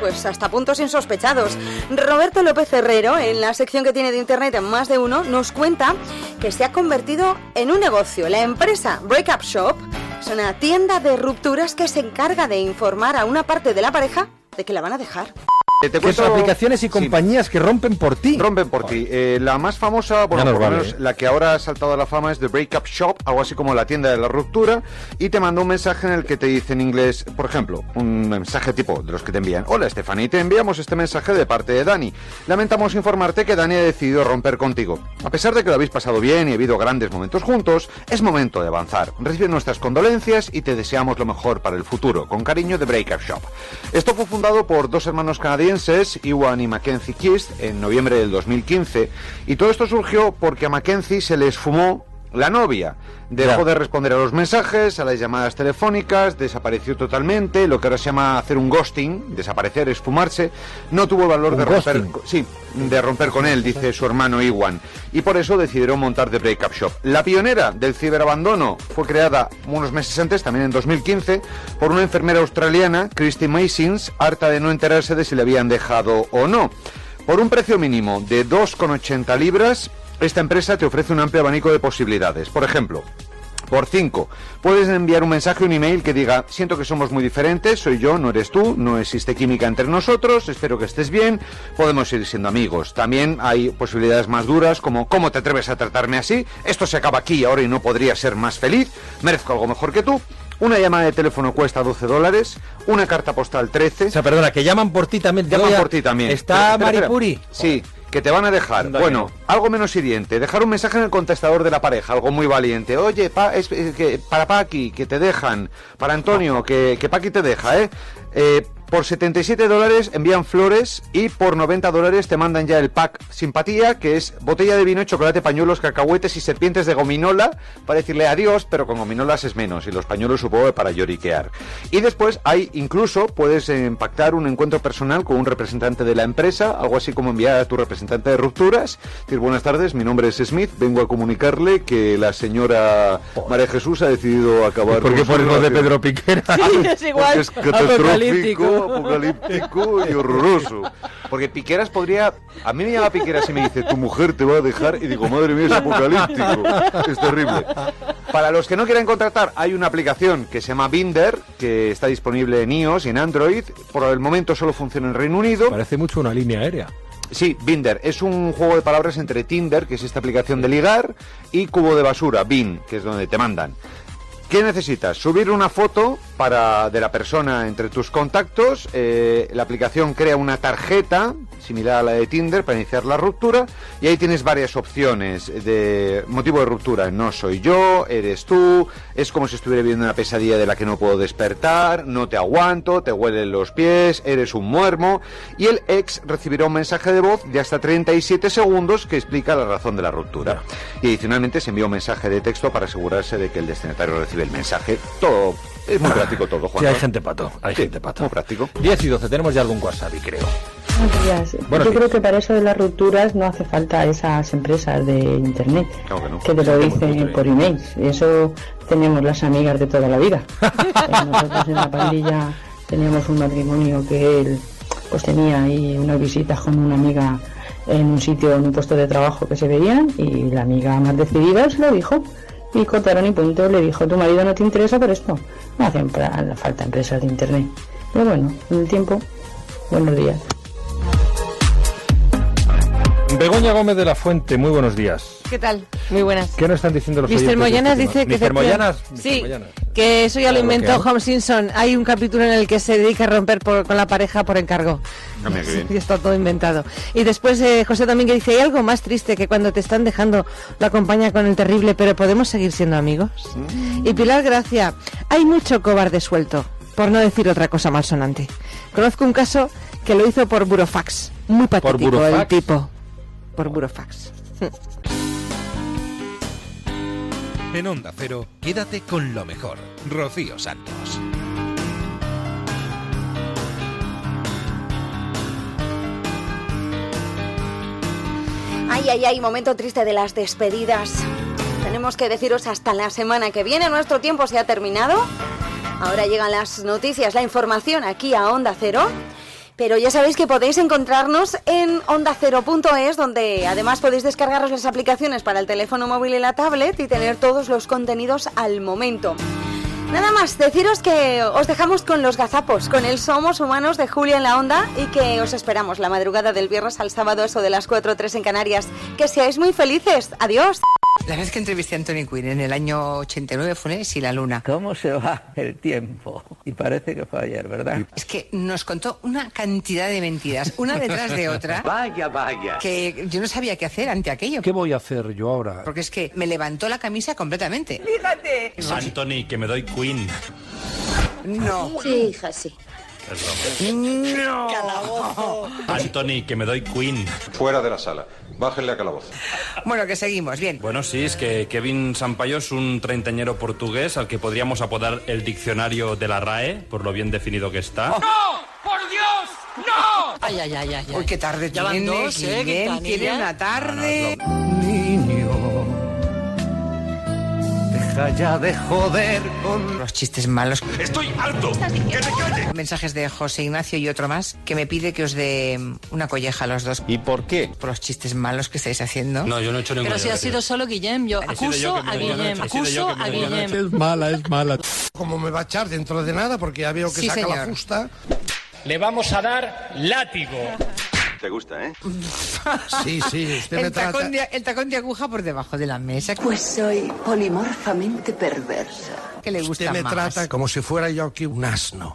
Pues hasta puntos insospechados. Roberto López Herrero, en la sección que tiene de internet en más de uno, nos cuenta que se ha convertido en un negocio. La empresa Breakup Shop es una tienda de rupturas que se encarga de informar a una parte de la pareja de que la van a dejar. Eh, te Que son cuento- aplicaciones y Sí. compañías que rompen por ti. Rompen por ti. Eh, la más famosa, bueno, por lo vale. menos la que ahora ha saltado a la fama es The Breakup Shop, algo así como la tienda de la ruptura, y te manda un mensaje en el que te dice en inglés, por ejemplo, un mensaje tipo de los que te envían. Hola Stephanie, te enviamos este mensaje de parte de Dani. Lamentamos informarte que Dani ha decidido romper contigo. A pesar de que lo habéis pasado bien y ha habido grandes momentos juntos, es momento de avanzar. Recibe nuestras condolencias y te deseamos lo mejor para el futuro. Con cariño, The Breakup Shop. Esto fue fundado por dos hermanos canadienses, Iwan y Mackenzie Kist, en noviembre del 2015. Y todo esto surgió porque a Mackenzie se le esfumó la novia. Dejó de responder a los mensajes, a las llamadas telefónicas, desapareció totalmente, lo que ahora se llama hacer un ghosting, desaparecer, esfumarse. No tuvo el valor de romper, sí, de romper con él, dice su hermano Iwan. Y por eso decidieron montar The Breakup Shop. La pionera del ciberabandono fue creada unos meses antes, también en 2015, por una enfermera australiana, Christy Masins, harta de no enterarse de si le habían dejado o no. Por un precio mínimo de 2,80 libras, esta empresa te ofrece un amplio abanico de posibilidades. Por ejemplo, por 5, puedes enviar un mensaje, un email que diga, siento que somos muy diferentes, soy yo, no eres tú, no existe química entre nosotros, espero que estés bien, podemos seguir siendo amigos. También hay posibilidades más duras como, ¿cómo te atreves a tratarme así? Esto se acaba aquí ahora y no podría ser más feliz, merezco algo mejor que tú. Una llamada de teléfono cuesta 12 dólares, una carta postal 13. O sea, perdona, que llaman por ti también. Llaman por ti también. ¿Está. Maripuri? Sí. Que te van a dejar. Anda bueno, algo menos hiriente. Dejar un mensaje en el contestador de la pareja, algo muy valiente. Oye, pa, es, es que para Paqui, que te dejan. Para Antonio, que, que Paqui te deja, ¿eh? Eh, por 77 dólares envían flores y por 90 dólares te mandan ya el pack simpatía, que es botella de vino, chocolate, pañuelos, cacahuetes y serpientes de gominola para decirle adiós, pero con gominolas es menos y los pañuelos supongo que para lloriquear. Y después hay incluso, puedes impactar un encuentro personal con un representante de la empresa, algo así como enviar a tu representante de rupturas, decir buenas tardes, mi nombre es Smith, vengo a comunicarle que la señora María Jesús ha decidido acabar ¿Por qué de relación". Pedro Piquera? Porque es igual, es catastrófico, apocalíptico. y horroroso. Porque Piqueras podría... A mí me llama Piqueras y me dice, tu mujer te va a dejar, y digo, madre mía, es apocalíptico. Es terrible. Para los que no quieran contratar, hay una aplicación que se llama Binder, que está disponible en iOS y en Android. Por el momento solo funciona en Reino Unido. Parece mucho una línea aérea. Sí, Binder. Es un juego de palabras entre Tinder, que es esta aplicación de ligar, y Cubo de Basura, Bin, que es donde te mandan. ¿Qué necesitas? Subir una foto para de la persona entre tus contactos. eh, la aplicación crea una tarjeta similar a la de Tinder para iniciar la ruptura y ahí tienes varias opciones de motivo de ruptura. No soy yo, eres tú, es como si estuviera viviendo una pesadilla de la que no puedo despertar, no te aguanto, te huelen los pies, eres un muermo y el ex recibirá un mensaje de voz de hasta 37 segundos que explica la razón de la ruptura. Y adicionalmente se envía un mensaje de texto para asegurarse de que el destinatario recibe el mensaje. Todo es muy práctico todo, Juan. Sí, hay gente pato. Hay Sí, gente pato. Muy práctico. 10 y 12, tenemos ya algún WhatsApp, y creo. Buenos Yo creo que para eso de las rupturas no hace falta esas empresas de internet Claro que no. que te lo dicen por email. Y eso tenemos las amigas de toda la vida. Eh, Nosotros en la pandilla teníamos un matrimonio que él pues tenía ahí unas visitas con una amiga en un sitio, en un puesto de trabajo que se veían y la amiga más decidida se lo dijo. Y cortaron y punto, le dijo, tu marido no te interesa por esto. No hacen falta empresas de internet. Pero bueno, en el tiempo, buenos días. Begoña Gómez de la Fuente, muy buenos días. ¿Qué tal? Muy buenas. ¿Qué nos están diciendo los Mr. oyentes Moyanas este dice tema? que... Mr. Moyanas, Mr. Sí, Moyanas. que eso ya lo inventó ¿qué hay? Home Simpson. Hay un capítulo en el que se dedica a romper por- con la pareja por encargo. Ah. Y está todo inventado. Y después eh, José Domínguez dice, hay algo más triste que cuando te están dejando lo acompaña con el terrible, pero podemos seguir siendo amigos. Mm. Y Pilar Gracia, hay mucho cobarde suelto, por no decir otra cosa malsonante. Conozco un caso que lo hizo por burofax. Muy patético el burofax? tipo. Por burofax. En Onda Cero, quédate con lo mejor. Rocío Santos. Ay, ay, ay, momento triste de las despedidas. Tenemos que deciros hasta la semana que viene. Nuestro tiempo se ha terminado. Ahora llegan las noticias, la información aquí a Onda Cero. Pero ya sabéis que podéis encontrarnos en ondacero.es, donde además podéis descargaros las aplicaciones para el teléfono móvil y la tablet y tener todos los contenidos al momento. Nada más, deciros que os dejamos con los gazapos, con el Somos Humanos de Julia en la Onda y que os esperamos la madrugada del viernes al sábado, eso de las 4 o 3 en Canarias. Que seáis muy felices. Adiós. La vez que entrevisté a Anthony Quinn en el año 89 fue en Si la Luna. ¿Cómo se va el tiempo? Y parece que fue ayer, ¿verdad? Es que nos contó una cantidad de mentiras, una detrás de otra. Vaya, vaya. Que yo no sabía qué hacer ante aquello. ¿Qué voy a hacer yo ahora? Porque es que me levantó la camisa completamente. ¡Fíjate! Anthony, que me doy Queen. No. Sí, hija, sí. Broma. No. Anthony, que me doy Queen. Fuera de la sala. Bájenle a calabozo. Bueno, que seguimos, bien. Bueno, sí, es que Kevin Sampaio es un treintañero portugués al que podríamos apodar el diccionario de la RAE, por lo bien definido que está. Oh. ¡No! ¡Por Dios! ¡No! Ay, ay, ay, ay. Uy, qué tarde Ya van tiene. dos, ¿eh? Una tarde. Deja ya de joder con... Los chistes malos. ¡Estoy harto! ¡Que te calles! Mensajes de José Ignacio y otro más que me pide que os dé una colleja a los dos. ¿Y por qué? Por los chistes malos que estáis haciendo. No, yo no he hecho ningún Pero si ha sido solo Guillem, yo acuso a Guillem, acuso a Guillem. Es mala, es mala. Como me va a echar dentro de nada, porque ya veo que Sí, saca la fusta. Le vamos a dar látigo. Te gusta, ¿eh? Sí, sí, usted me El trata. tacón, de, el tacón de aguja por debajo de la mesa. Pues soy polimorfamente perversa. que le gusta Usted me más. trata como si fuera yo aquí un asno.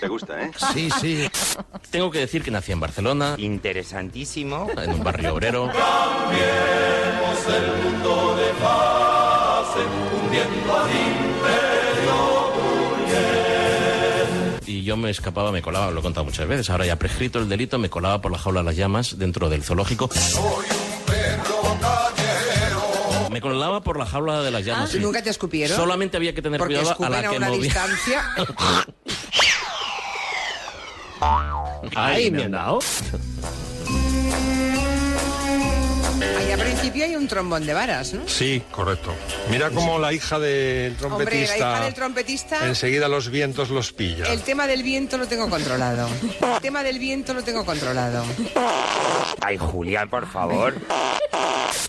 Te gusta, ¿eh? Sí, sí. Tengo que decir que nací en Barcelona. Interesantísimo. En un barrio obrero. el mundo de fase, hundiendo imperio me escapaba, me colaba, lo he contado muchas veces. Ahora ya prescrito el delito, me colaba por la jaula de las llamas dentro del zoológico. Me colaba por la jaula de las llamas. sí. ¿Nunca te escupieron? Solamente había que tener Porque cuidado a la a que una movía. distancia. Ay, me han dado. Principio hay un trombón de varas, ¿no? Sí, correcto. Mira cómo la hija del Hombre, la trompetista... hija del trompetista... Enseguida los vientos los pilla. El tema del viento lo tengo controlado. El tema del viento lo tengo controlado. Ay, Julián, por favor.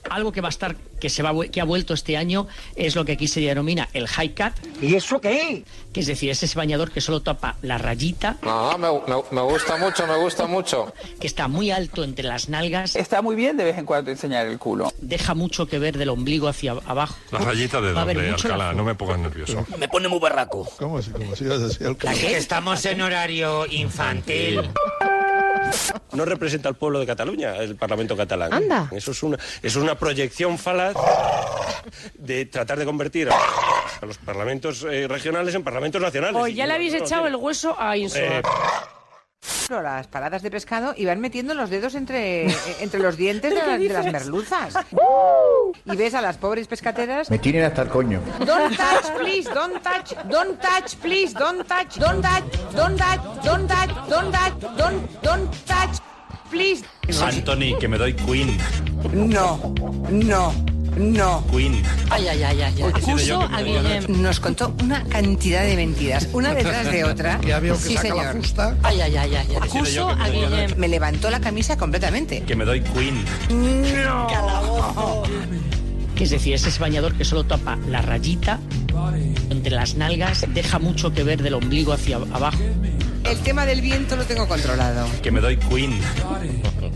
Algo que va a estar, que se va, que ha vuelto este año, es lo que aquí se denomina el high cut. ¿Y eso qué? Que es decir, es ese bañador que solo tapa la rayita, Ah, me, me- me gusta mucho, me gusta mucho. que está muy alto entre las nalgas. Está muy bien de vez en cuando enseñar el culo. Deja mucho que ver del ombligo hacia abajo. La rayita de la- Alcalá, no me pongas nervioso. Me pone muy barraco. ¿Cómo si, cómo si vas Estamos en horario infantil. No representa al pueblo de Cataluña, el Parlamento catalán. Anda. Eso es una, es una proyección falaz de tratar de convertir a, los parlamentos eh, regionales en parlamentos nacionales. O Pues ya le habéis echado el hueso a Insua. Eh, Las paradas de pescado y van metiendo los dedos entre, eh, entre los dientes de, ¿Pero qué la- de las merluzas. Y ves a las pobres pescateras. Me tienen hasta el coño. Don't touch, please, don't touch, don't touch, please, don't touch, don't touch, don't touch, don't touch, don't touch, don't, don't touch, please. Anthony, que me doy Queen. No, no, no. Queen. Ay, ay, ay, ay. ay. Que a la Guillem. Nos contó una cantidad de mentiras, una detrás de otra. Ya veo que sí, saca la señor. fusta. Ay, ay, ay, ay. que me a la- Guillem. Me levantó la camisa completamente. Que me doy Queen. Que es decir, es ese bañador que solo tapa la rayita entre las nalgas, deja mucho que ver del ombligo hacia abajo. El tema del viento lo tengo controlado. Que me doy Queen.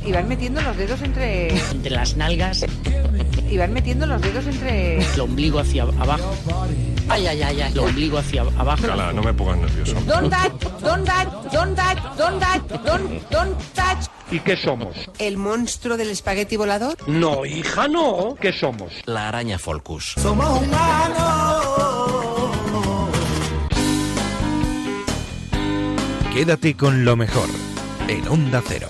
Y van metiendo los dedos entre. Entre las nalgas, Y van metiendo los dedos entre. el ombligo hacia abajo. Ay, ay, ay, ay. El ombligo hacia abajo. Alcalá, no me pongas nervioso. Don't touch, don't touch, don't touch, don't touch, don't, don't touch. ¿Y qué somos? ¿El monstruo del espagueti volador? No, hija, no. ¿Qué somos? La araña Folcus. Somos humanos. Quédate con lo mejor en Onda Cero.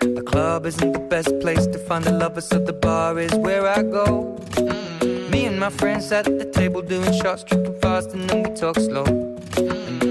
The club isn't the best place to find the lovers, so the bar is where I go. Me and my friends at the table doing shots, tripping fast, and then we talk slow.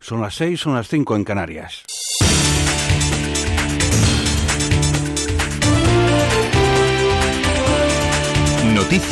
Son las seis, son las cinco en Canarias.